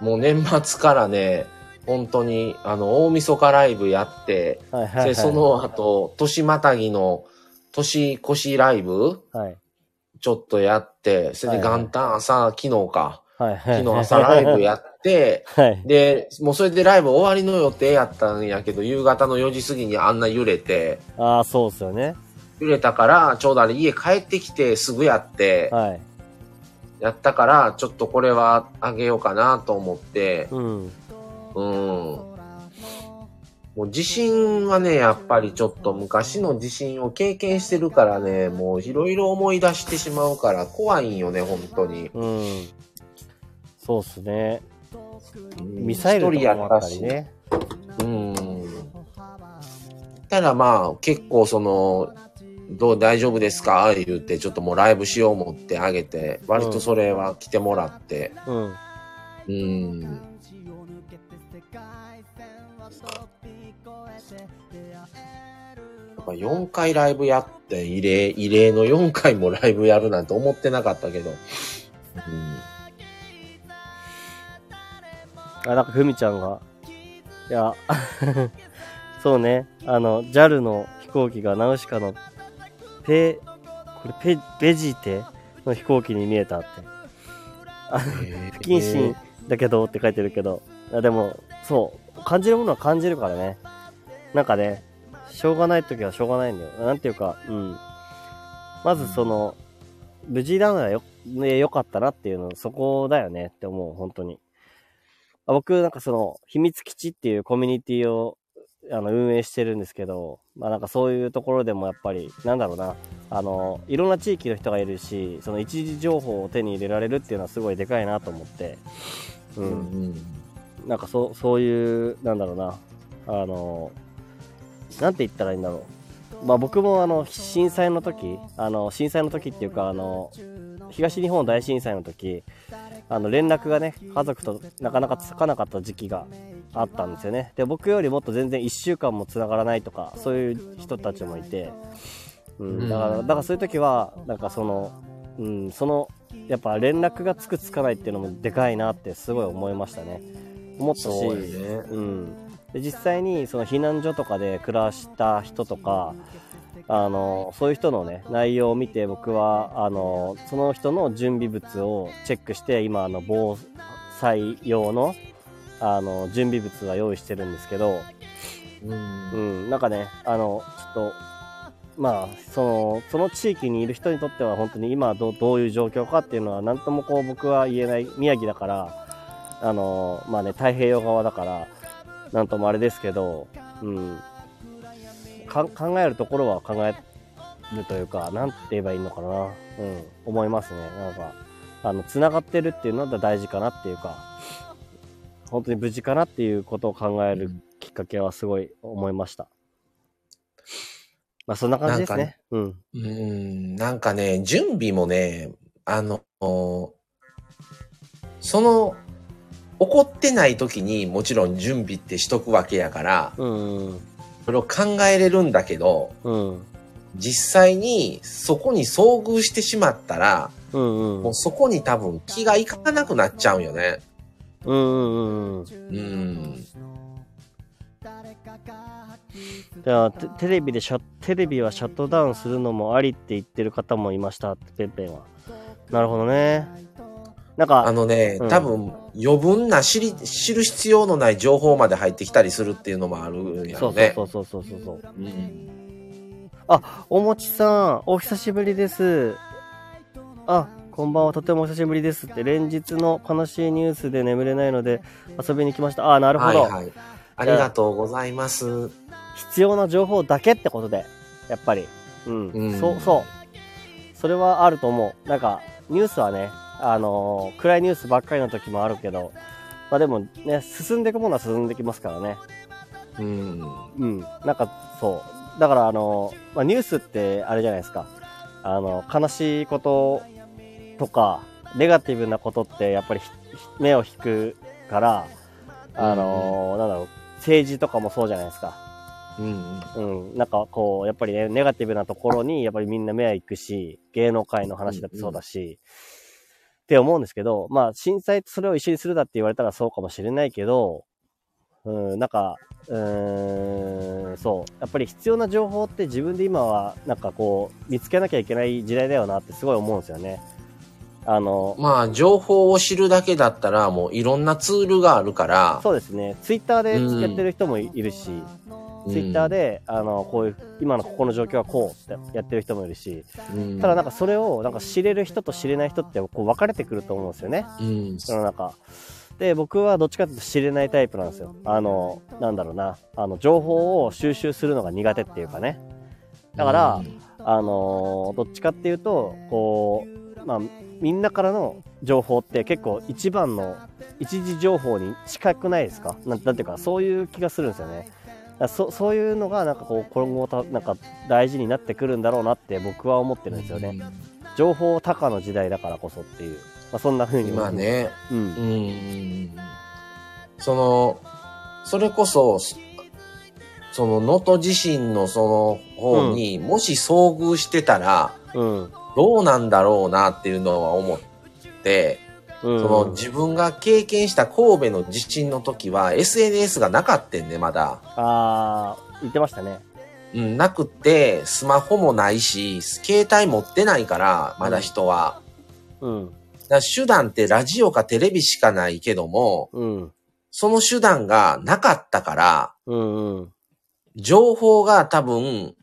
もう年末からね、本当に、あの、大晦日ライブやって、はいはい、はい。で、そ、の後、年またぎの年越しライブ？はい。ちょっとやって、それではいはい元旦朝、昨日か。はいはい。昨日朝ライブやって、はい。で、もうそれでライブ終わりの予定やったんやけど、夕方の4時過ぎにあんな揺れて、ああ、そうっすよね。揺れたから、ちょうどあれ家帰ってきてすぐやって、はい。やったから、ちょっとこれはあげようかなと思って、うん。うん。もう地震はね、やっぱりちょっと昔の地震を経験してるからね、もういろいろ思い出してしまうから怖いんよね、本当に。うん。そうっすね。うんミサイルとかもあったりし。ね。うん。ただまあ、結構その、どう大丈夫ですか？言って、ちょっともうライブしよう思ってあげて、割とそれは来てもらって、うん。うん。やっぱ4回ライブやって、異例、異例の4回もライブやるなんて思ってなかったけど。うん。あ、なんかふみちゃんが、いや、そうね、あの、JAL の飛行機がナウシカの、ペ、これペ、ベジテの飛行機に見えたって。あ不謹慎だけどって書いてるけど、いやでも、そう、感じるものは感じるからね。なんかね、しょうがない時はしょうがないんだよ。なんていうか、うん。まずその、無事なのはよ、ね、よかったなっていうの、そこだよねって思う、本当に。あ僕、なんかその、秘密基地っていうコミュニティを、あの、運営してるんですけど、まあなんかそういうところでもやっぱり、なんだろうな、あの、いろんな地域の人がいるし、その一時情報を手に入れられるっていうのはすごいでかいなと思って、う。うんん。なんかそう、そういう、なんだろうな、あの、なんて言ったらいいんだろう。まあ僕もあの、震災の時、あの、震災の時っていうか、あの、東日本大震災の時、あの、連絡がね、家族となかなかつかなかった時期があったんですよね。で、僕よりもっと全然1週間も繋がらないとか、そういう人たちもいて、うん、だから、だからそういう時は、なんかその、うん、その、やっぱ連絡がつくつかないっていうのもでかいなってすごい思いましたね。思ったし、そうやね。うん、で実際にその避難所とかで暮らした人とかあのそういう人のね内容を見て僕はあのその人の準備物をチェックして今あの防災用のあの準備物は用意してるんですけど、うん。うん、なんかねあのちょっとまあそのその地域にいる人にとっては本当に今どうどういう状況かっていうのは何ともこう僕は言えない宮城だからあのまあね太平洋側だからなんともあれですけど、うん、か考えるところは考えるというかなんて言えばいいのかな、うん、思いますねなんかあの繋がってるっていうのは大事かなっていうか本当に無事かなっていうことを考えるきっかけはすごい思いました。まあそんな感じですね。うん。うん、なんかね、準備もね、あの、その、怒ってない時にもちろん準備ってしとくわけやから、うん。それを考えれるんだけど、うん。実際にそこに遭遇してしまったら、うん。もうそこに多分気がいかなくなっちゃうよね。うん。うん。うん。うん。じゃあテ、レビでシャ、テレビはシャットダウンするのもありって言ってる方もいましたて、ペンペンは。なるほどね。なんか、あのね、うん多分余分な知り、知る必要のない情報まで入ってきたりするっていうのもあるんやそうそうろね。そうそうそうそうそう。うんあ、おもちさん、お久しぶりです。あ、こんばんは、とてもお久しぶりですって、連日の悲しいニュースで眠れないので遊びに来ました。あ、なるほど。はいはい。ありがとうございます。必要な情報だけってことで、やっぱり。うん。うんそう、そう。それはあると思う。なんか、ニュースはね、あのー暗いニュースばっかりの時もあるけど、まあでもね、進んでいくものは進んできますからね。うん。うん。なんか、そう。だから、あのーまあ、ニュースってあれじゃないですか。あの、悲しいこととか、ネガティブなことってやっぱりひ目を引くから、あのーなんだろう、政治とかもそうじゃないですか。うん。うん。なんかこう、やっぱりね、ネガティブなところに、やっぱりみんな目は行くし、芸能界の話だってそうだし、って思うんですけど、まあ、震災とそれを一緒にするだって言われたらそうかもしれないけど、うん、なんか、うーん、そう。やっぱり必要な情報って自分で今は、なんかこう、見つけなきゃいけない時代だよなってすごい思うんですよね。あの、まあ、情報を知るだけだったら、もういろんなツールがあるから、そうですね。ツイッターでやってる人もいるし、ツイッターで、あの、こういう、今のここの状況はこうってやってる人もいるし、うん、ただなんかそれをなんか知れる人と知れない人ってこう分かれてくると思うんですよね。うん、世の中。で、僕はどっちかというと知れないタイプなんですよ。あの、なんだろうな。あの、情報を収集するのが苦手っていうかね。だから、あのどっちかっていうと、こう、まあ、みんなからの情報って結構一番の一時情報に近くないですか？なんなんていうか、そういう気がするんですよね。そそういうのがなんかこう今後たなんか大事になってくるんだろうなって僕は思ってるんですよね。情報高の時代だからこそっていう、まあ、そんな風に思う今。ね、うんう。ん、その、それこそ、その能登地震のその方に、もし遭遇してたら、うん。どうなんだろうなっていうのは思って、うん。その自分が経験した神戸の地震の時は SNS がなかったんね、まだ。あー、言ってましたね。うん、なくって、スマホもないし、携帯持ってないから、まだ人は。うん。だ手段ってラジオかテレビしかないけども、うん。その手段がなかったから、うん。うん。情報が多分、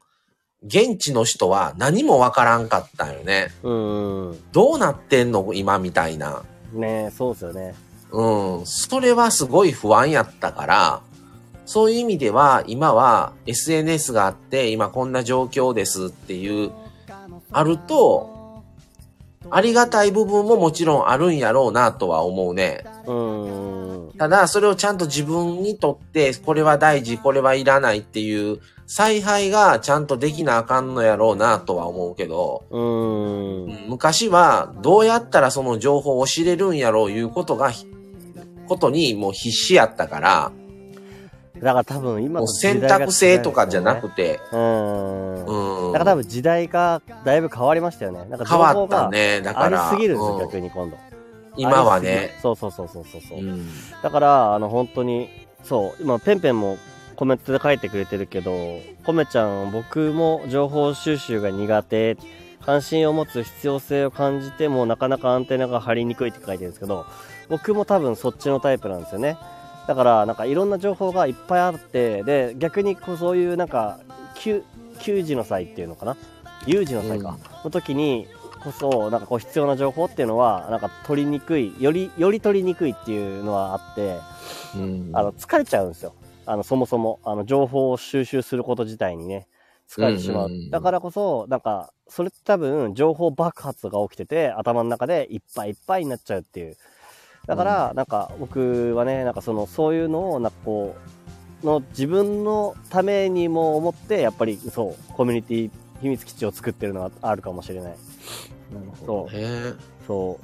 現地の人は何もわからんかったんよね。うん。うん。どうなってんの今みたいな。ねそうですよね。うん。それはすごい不安やったから、そういう意味では、今は SNS があって、今こんな状況ですっていう、あると、ありがたい部分ももちろんあるんやろうなとは思うね。うん。ただ、それをちゃんと自分にとって、これは大事、これはいらないっていう、采配がちゃんとできなあかんのやろうなとは思うけど、うん。昔はどうやったらその情報を知れるんやろういうことが、ことにもう必死やったから、だから多分今の選択制とかじゃなくて。て、うん。うん。だから多分時代がだいぶ変わりましたよね。なんか情変わったね。だありから、すぎるんですよ、うん逆に今度。今はね、。そうそうそうそうそうそう。うんだから、あの、本当に、そう、今、ペンペンもコメントで書いてくれてるけど、コメちゃん、僕も情報収集が苦手、関心を持つ必要性を感じても、なかなかアンテナが張りにくいって書いてるんですけど、僕も多分そっちのタイプなんですよね。だから、なんかいろんな情報がいっぱいあって、で、逆にこうそういうなんか、給給仕の際っていうのかな？有事の際か、の時にこそ、なんかこう必要な情報っていうのは、なんか取りにくい、より、より取りにくいっていうのはあって、うんあの、疲れちゃうんですよ。あの、そもそも、あの、情報を収集すること自体にね、疲れてしまう。うんうんうんだからこそ、なんか、それって多分、情報爆発が起きてて、頭の中でいっぱいいっぱいになっちゃうっていう。だから、なんか、僕はね、なんかその、そういうのを、なんかこう、の自分のためにも思って、やっぱり、そう、コミュニティ、秘密基地を作ってるのがあるかもしれない。そう。へそ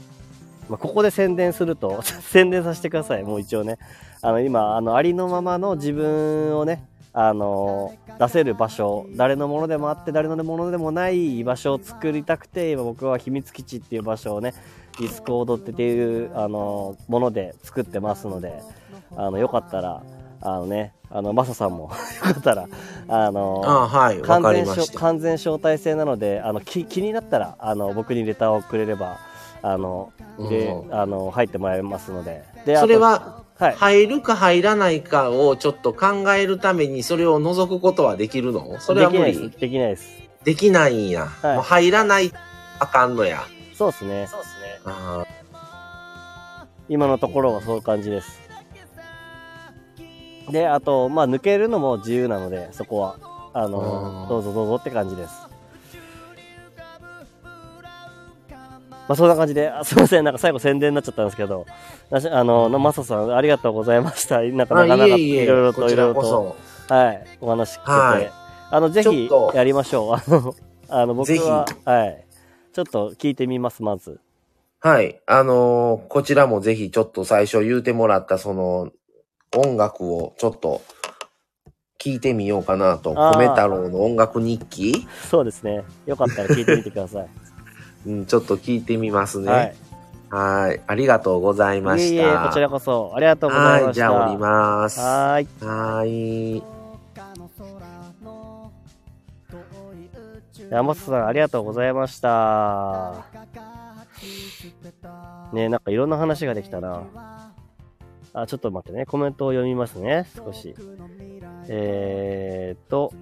う。まあ、ここで宣伝すると、宣伝させてください。もう一応ね。あの、今、あの、ありのままの自分をね、あの出せる場所、誰のものでもあって、誰のものでもない場所を作りたくて、今僕は秘密基地っていう場所をね、ディスコードっていう、あのもので作ってますので、あの、よかったら、あのね、あの、マサさんも、よかったら、あのあはい、わ完全。完全招待制なのであの気気になったらあの僕にレターをくれればあので、うんあの入ってもらえますのででそれは、はい。入るか入らないかをちょっと考えるためにそれを覗くことはできるの？それは無理？できないです。できないです。できないんや。はい。もう入らないあかんのや。そうですね。あ今のところはそういう感じです。であとまあ抜けるのも自由なのでそこは。あのうん。どうぞどうぞって感じですまあそんな感じで、あすみません、なんか最後宣伝になっちゃったんですけど、あの、マサさんありがとうございました。なんかあなかなかいろいろといろいろと。はい、お話聞けて、はいあの、ぜひやりましょう。あの、あの僕は、はい、ちょっと聞いてみます、まず。はい。あのーこちらもぜひちょっと最初言うてもらったその音楽をちょっと聞いてみようかなと。米太郎の音楽日記？そうですね。よかったら聞いてみてください。うん、ちょっと聞いてみますね。はい。はい。ありがとうございました。いえいえ、こちらこそ、ありがとうございはい。ました。じゃあ降ります。はい。ーい。山本さん、ありがとうございました。ねなんかいろんな話ができたな。あ、ちょっと待ってね。コメントを読みますね。少し。えーっと、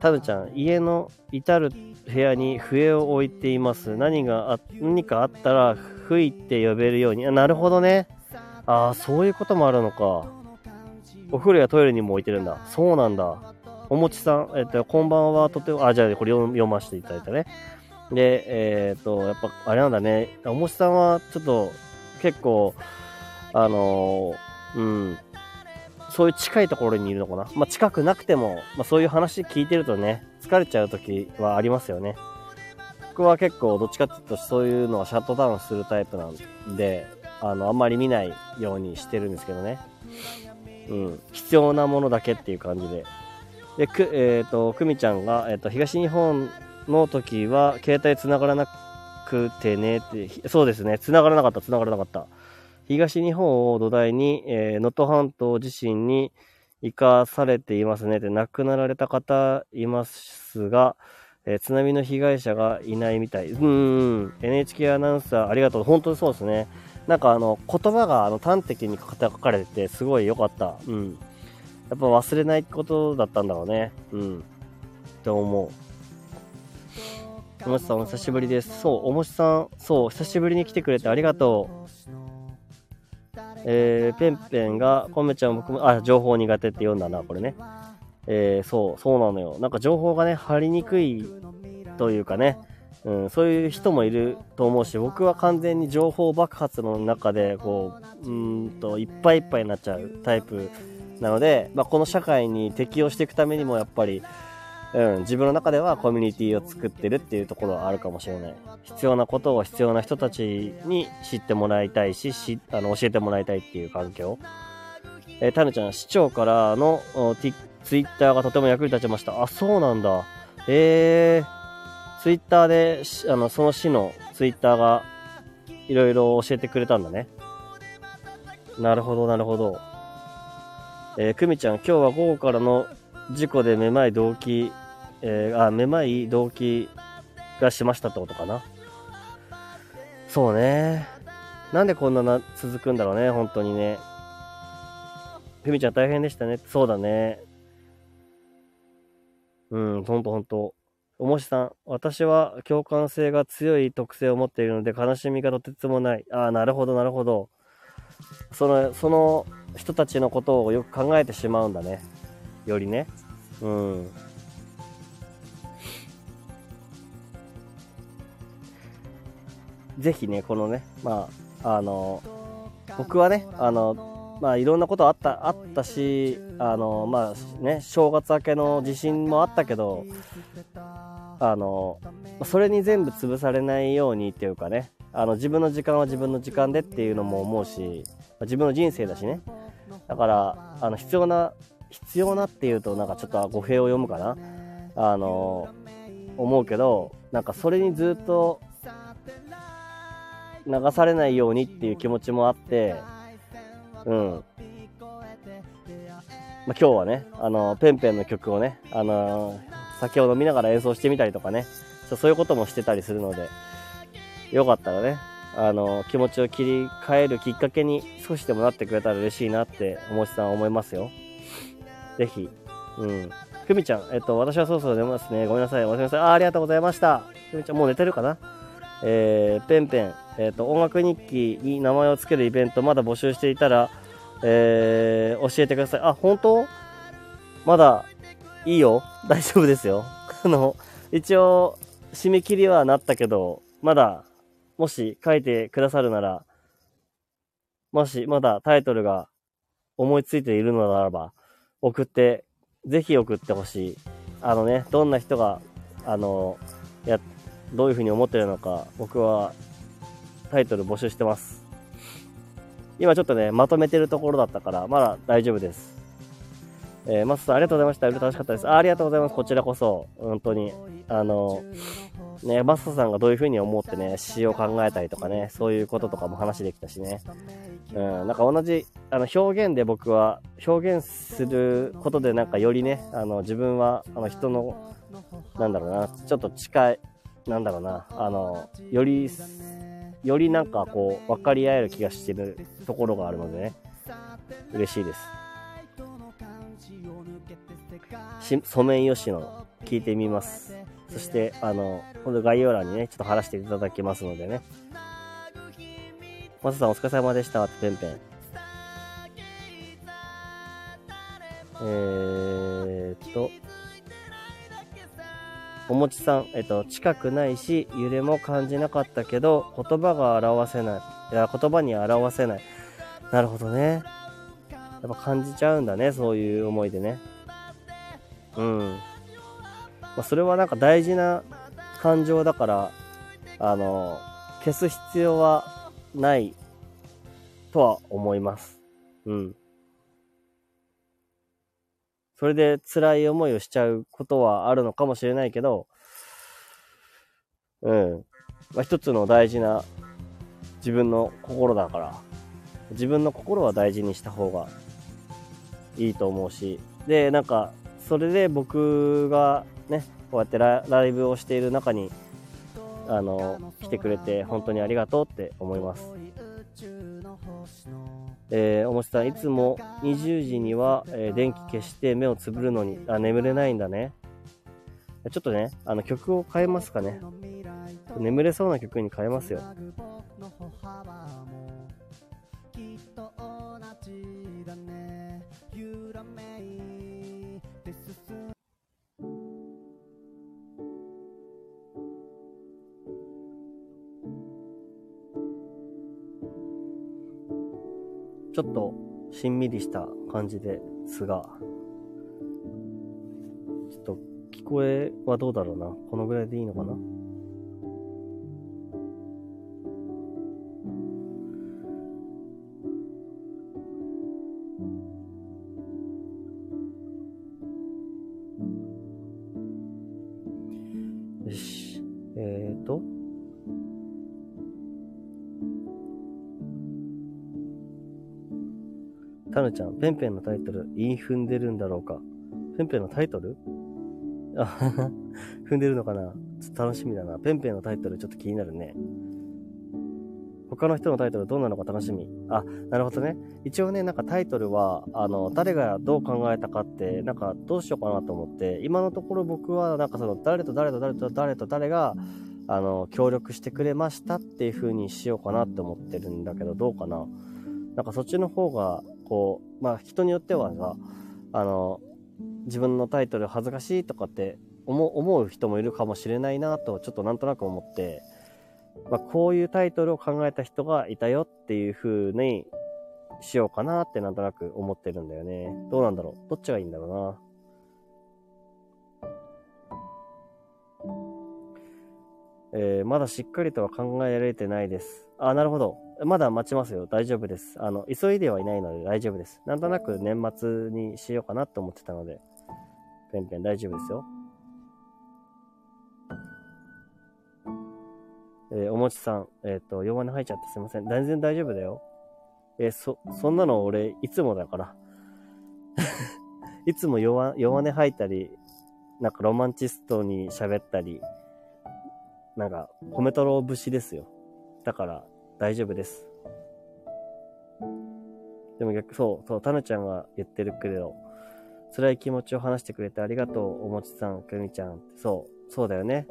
タヌちゃん、家の至る部屋に笛を置いています。何があ、何かあったら吹いて呼べるように。あなるほどね。ああ、そういうこともあるのか。お風呂やトイレにも置いてるんだ。そうなんだ。おもちさん、えっと、こんばんは、とても、あ、じゃあ、これ読ませていただいたね。で、えっと、やっぱ、あれなんだね。おもちさんは、ちょっと、結構、あのーうん、そういう近いところにいるのかな？まあ、近くなくても、まあ、そういう話聞いてるとね、疲れちゃう時はありますよね。僕は結構、どっちかっていうと、そういうのはシャットダウンするタイプなんで、あの、あんまり見ないようにしてるんですけどね。うん、必要なものだけっていう感じで。で、く、えっ、と、くみちゃんが、えっ、と、東日本の時は、携帯繋がらなくてねって、そうですね、繋がらなかった、繋がらなかった。東日本を土台に、えー能登半島地震に生かされていますねって、亡くなられた方いますが、えー津波の被害者がいないみたい。うんうんうん、NHK アナウンサー、ありがとう。本当にそうですね。なんかあの、言葉があの端的に書かれてて、すごい良かった。うん。やっぱ忘れないことだったんだろうね。うん。って思う。おもしさん、お久しぶりです。そう、おもしさん、そう、久しぶりに来てくれてありがとう。えー、ペンペンが、コメちゃん僕も、あ、情報苦手って読んだな、これね。えー、そう、そうなのよ。なんか情報がね、貼りにくいというかね、うん、そういう人もいると思うし、僕は完全に情報爆発の中で、こう、うんと、いっぱいいっぱいになっちゃうタイプなので、まあ、この社会に適応していくためにも、やっぱり、うん、自分の中ではコミュニティを作ってるっていうところはあるかもしれない。必要なことを必要な人たちに知ってもらいたいし、しあの教えてもらいたいっていう環境。えー、タヌちゃん、市長からのティツイッターがとても役に立ちました。あ、そうなんだ。えー、ツイッターで、あの、その市のツイッターがいろいろ教えてくれたんだね。なるほど、なるほど。えー、くみちゃん、今日は午後からの事故でめまい動悸、えーあ、めまい動悸がしましたってことかな。そうね。なんでこんなな続くんだろうね、本当にね。ふみちゃん大変でしたね。そうだね。うん、ほんとほんと。おもしさん、私は共感性が強い特性を持っているので悲しみがとてつもない。ああ、なるほど、なるほど。その、その人たちのことをよく考えてしまうんだね。よりね。うん。ぜひね、このね、まあ、あの、僕はね、あの、まあ、いろんなことあった、あったし、あの、まあ、ね、正月明けの地震もあったけど、あの、それに全部潰されないようにっていうかね、あの、自分の時間は自分の時間でっていうのも思うし、自分の人生だしね。だから、あの、必要な、必要なっていうと、なんかちょっと語弊を読むかな？あの、思うけど、なんかそれにずっと流されないようにっていう気持ちもあって、うん。まあ、今日はね、あの、ペンペンの曲をね、あの、酒を飲みながら演奏してみたりとかね、そういうこともしてたりするので、よかったらね、あの、気持ちを切り替えるきっかけに少しでもなってくれたら嬉しいなって、おもちさんは思いますよ。ぜひ。うん。ふみちゃん、えっと、私はそろそろ寝ますね。ごめんなさい。おやすみなさい。あ、ありがとうございました。ふみちゃん、もう寝てるかな？えー、ペンペン、えっ、と、音楽日記に名前を付けるイベント、まだ募集していたら、えー、教えてください。あ、本当？まだ、いいよ。大丈夫ですよ。あの、一応、締め切りはなったけど、まだ、もし書いてくださるなら、もし、まだタイトルが思いついているのならば、送って、ぜひ送ってほしい。あのね、どんな人が、あの、や、どういうふうに思ってるのか、僕はタイトル募集してます。今ちょっとね、まとめてるところだったから、まだ大丈夫です。えー、マスさんありがとうございました。楽しかったですあ。ありがとうございます。こちらこそ、本当に。あの、ね、マスさんがどういう風に思ってね、詩を考えたりとかね、そういうこととかも話できたしね。うん、なんか同じ、あの、表現で僕は、表現することでなんかよりね、あの、自分は、あの、人の、なんだろうな、ちょっと近い、なんだろうな、あの、より、よりなんかこう、分かり合える気がしてるところがあるのでね、嬉しいです。し、ソメイヨシノ、聞いてみます。そして、あの、今度概要欄にね、ちょっと貼らせていただきますのでね。マサさんお疲れ様でした。ペンペン。えーっと、おもちさん、えっと、近くないし、揺れも感じなかったけど、言葉が表せない。いや、言葉に表せない。なるほどね。やっぱ感じちゃうんだね、そういう思いでね。うん。まあ、それはなんか大事な感情だから、あの、消す必要はないとは思います。うん。それで辛い思いをしちゃうことはあるのかもしれないけど、うん。まあ、一つの大事な自分の心だから、自分の心は大事にした方がいいと思うし、で、なんか、それで僕がね、こうやってラライブをしている中に、あの、来てくれて本当にありがとうって思います。えー、おもちさん、いつも20時には、えー電気消して目をつぶるのに、あ、眠れないんだね。ちょっとね、あの曲を変えますかね。眠れそうな曲に変えますよ。ちょっとしんみりした感じですが、ちょっと聞こえはどうだろうな。このぐらいでいいのかな？よし。えーと。タヌちゃん、ペンペンのタイトル、イン踏んでるんだろうか。ペンペンのタイトル？あ 踏んでるのかな？ちょっと楽しみだな。ペンペンのタイトルちょっと気になるね。他の人のタイトルどうなのか楽しみ。あ、なるほどね。一応ね、なんかタイトルは、あの、誰がどう考えたかって、なんかどうしようかなと思って、今のところ僕は、なんかその、誰と誰と誰と誰と誰が、あの、協力してくれましたっていう風にしようかなって思ってるんだけど、どうかな？なんかそっちの方が、こう、まあ人によってはさ、あの、自分のタイトル恥ずかしいとかって思う思う人もいるかもしれないなと、ちょっとなんとなく思って、まあこういうタイトルを考えた人がいたよっていう風にしようかなってなんとなく思ってるんだよね。どうなんだろう？どっちがいいんだろうな？えーまだしっかりとは考えられてないです。あ、なるほど。まだ待ちますよ。大丈夫です。あの、急いではいないので大丈夫です。なんとなく年末にしようかなと思ってたので、ペンペン大丈夫ですよ。えーおもちさん、えっ、と、弱音吐いちゃってすいません。全然大丈夫だよ。えーそ、そんなの俺、いつもだから。いつも弱弱音吐いたり、なんかロマンチストに喋ったり、なんか、米太郎節ですよ。だから、大丈夫です。でも逆、そう、そう、タヌちゃんが言ってるけど、辛い気持ちを話してくれてありがとう、おもちさん、くみちゃん。そう、そうだよね。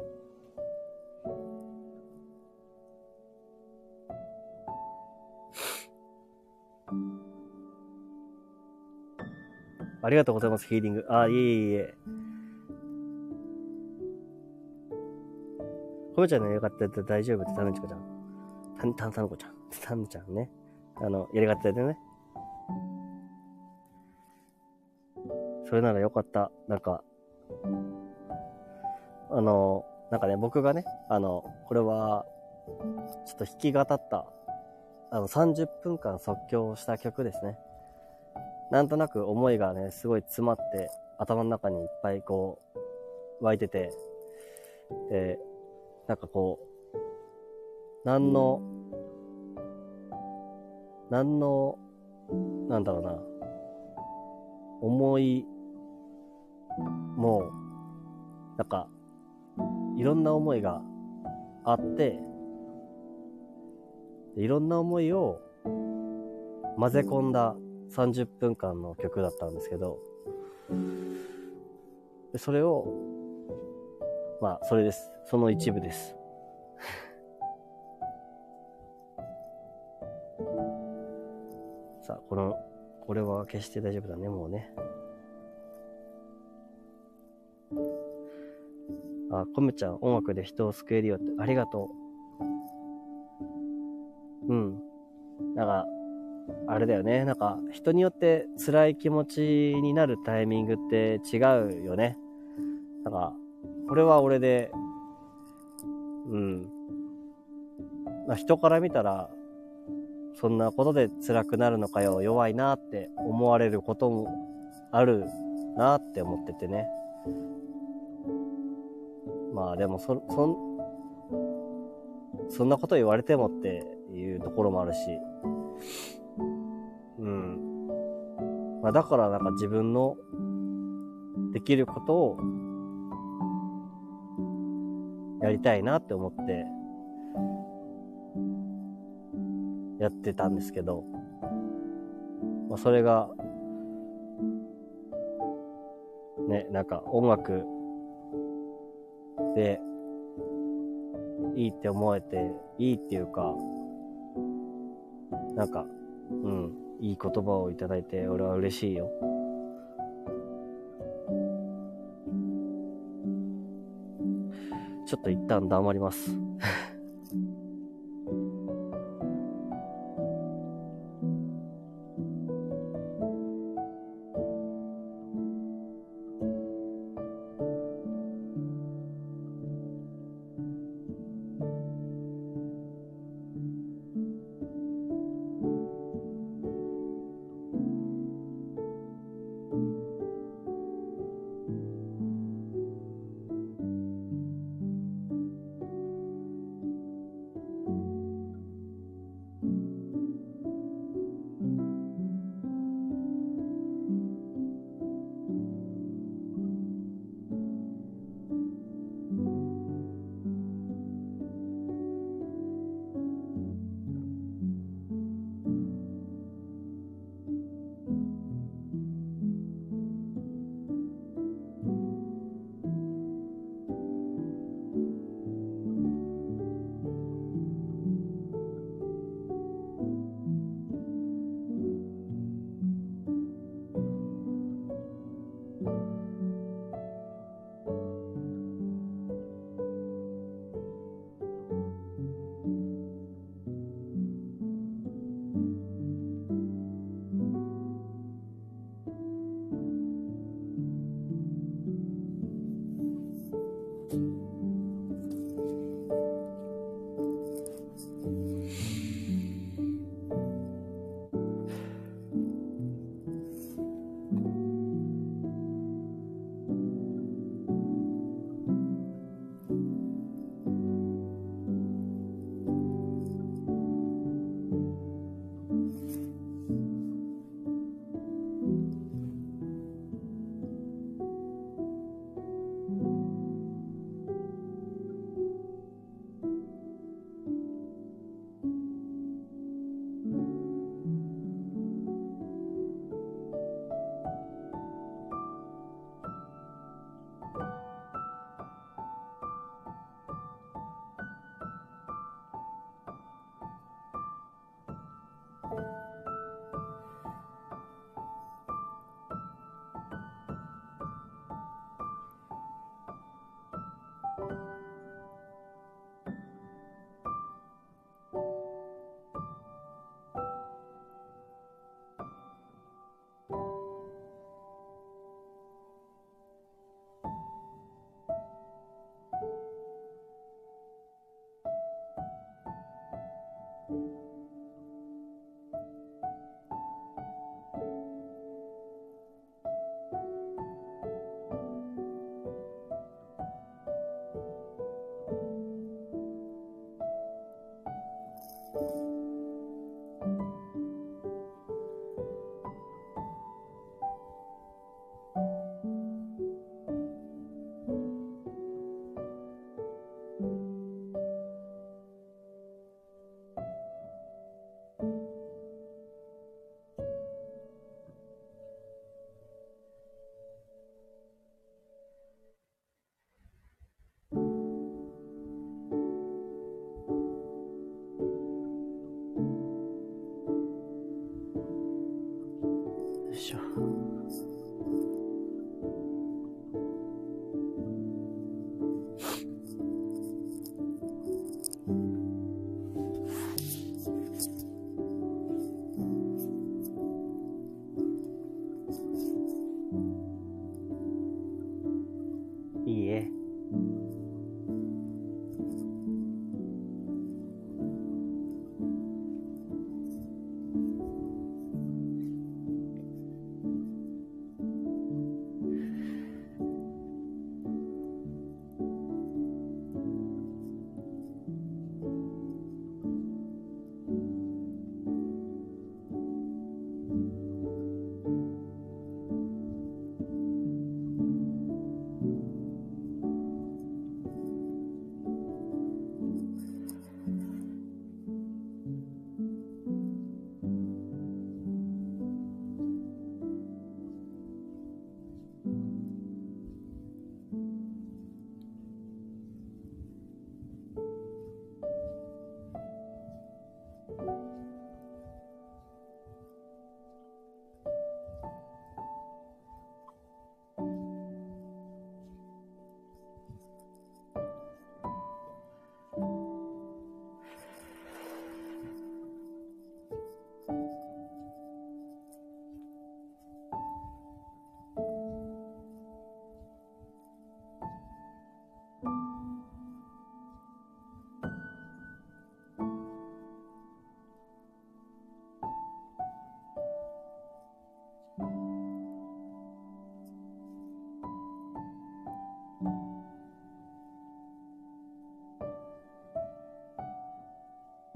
ありがとうございます、ヒーリング。あ、いえいえいえ。こめちゃんのやり方で大丈夫って、たぬちこちゃん。たん、たん、たぬこちゃん。たぬちゃんね。あの、やり方でね。それならよかった。なんか、あの、なんかね、僕がね、あの、これは、ちょっと弾き語った、あの、30分間即興した曲ですね。なんとなく思いがね、すごい詰まって、頭の中にいっぱいこう、湧いてて、で、なんかこう、何の、何の、なんだろうな、思い、もう、なんか、いろんな思いがあって、でいろんな思いを混ぜ込んだ30分間の曲だったんですけど、でそれを、まあ、それです。その一部です。さあ、この、これは消して大丈夫だね、もうね。あ、コムちゃん、音楽で人を救えるよって、ありがとう。うん。なんか、あれだよね。なんか、人によって辛い気持ちになるタイミングって違うよね。なんか、俺は俺で、うん。まあ、人から見たら、そんなことで辛くなるのかよ、弱いなって思われることもあるなって思っててね。まあでもそ、そん、そんなこと言われてもっていうところもあるし、うん。まあだからなんか自分のできることをやりたいなって思ってやってたんですけど、まあそれが、ね、なんか音楽で、いいって思えて、いいっていうか、なんか、うん、いい言葉をいただいて、俺は嬉しいよ。ちょっと一旦黙ります。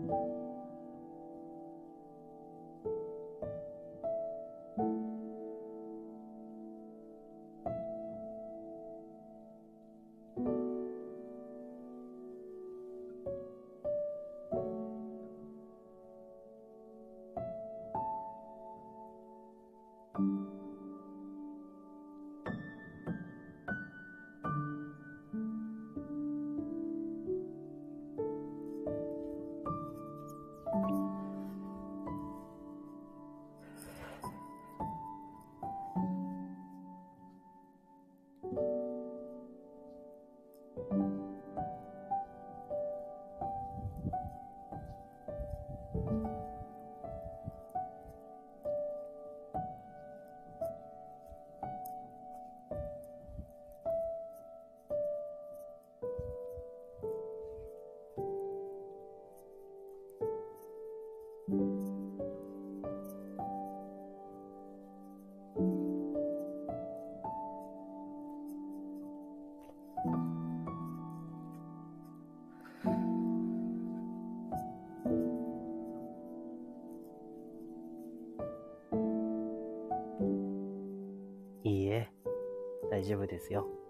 い大丈夫ですよ。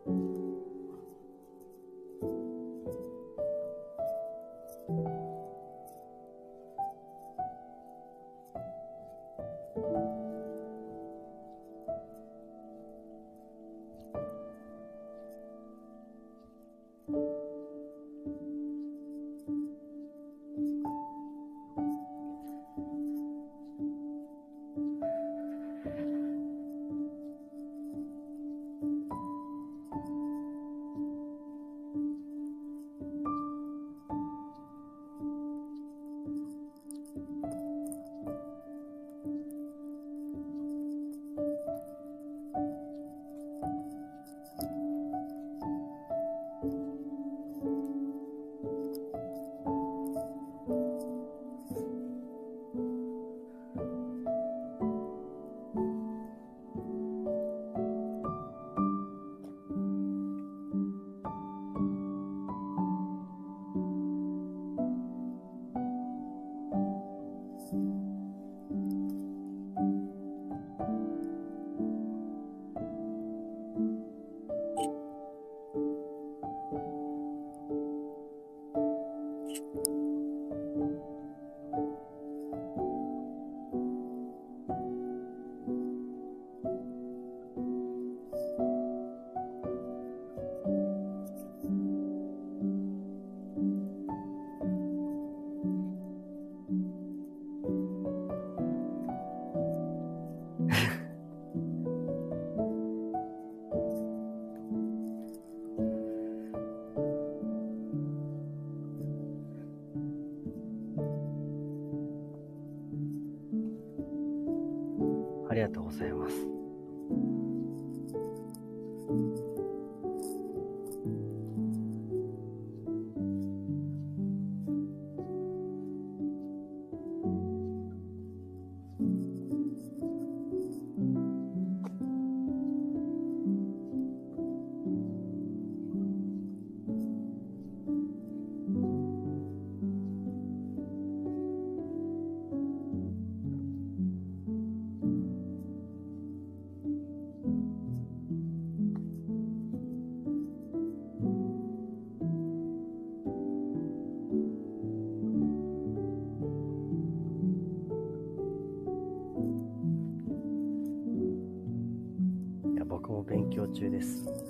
中です。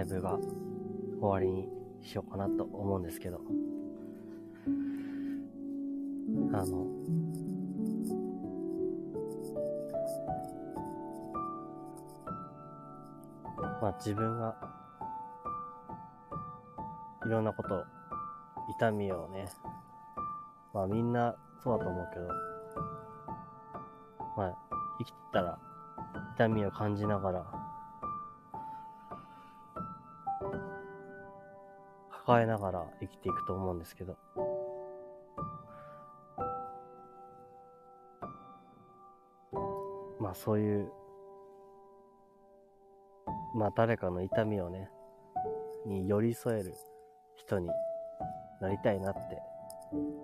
ライブが終わりにしようかなと思うんですけど、あの、まあ自分がいろんなこと、痛みをね、まあみんなそうだと思うけど、まあ生きてたら痛みを感じながら、抱えながら生きていくと思うんですけど、まあそういう、まあ誰かの痛みをね、に寄り添える人になりたいなって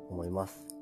思います。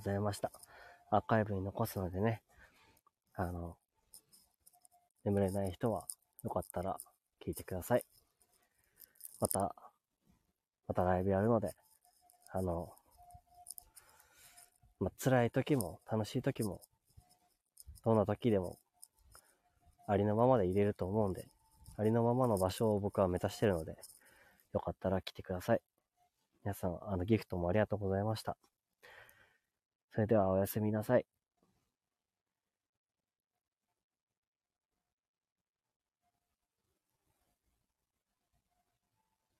ございました。アーカイブに残すのでね、あの、眠れない人はよかったら聞いてください。また、またライブやるので、あの、まあ、辛い時も楽しい時も、どんな時でも、ありのままで入れると思うんで、ありのままの場所を僕は目指してるので、よかったら来てください。皆さん、あの、ギフトもありがとうございました。それではおやすみなさい。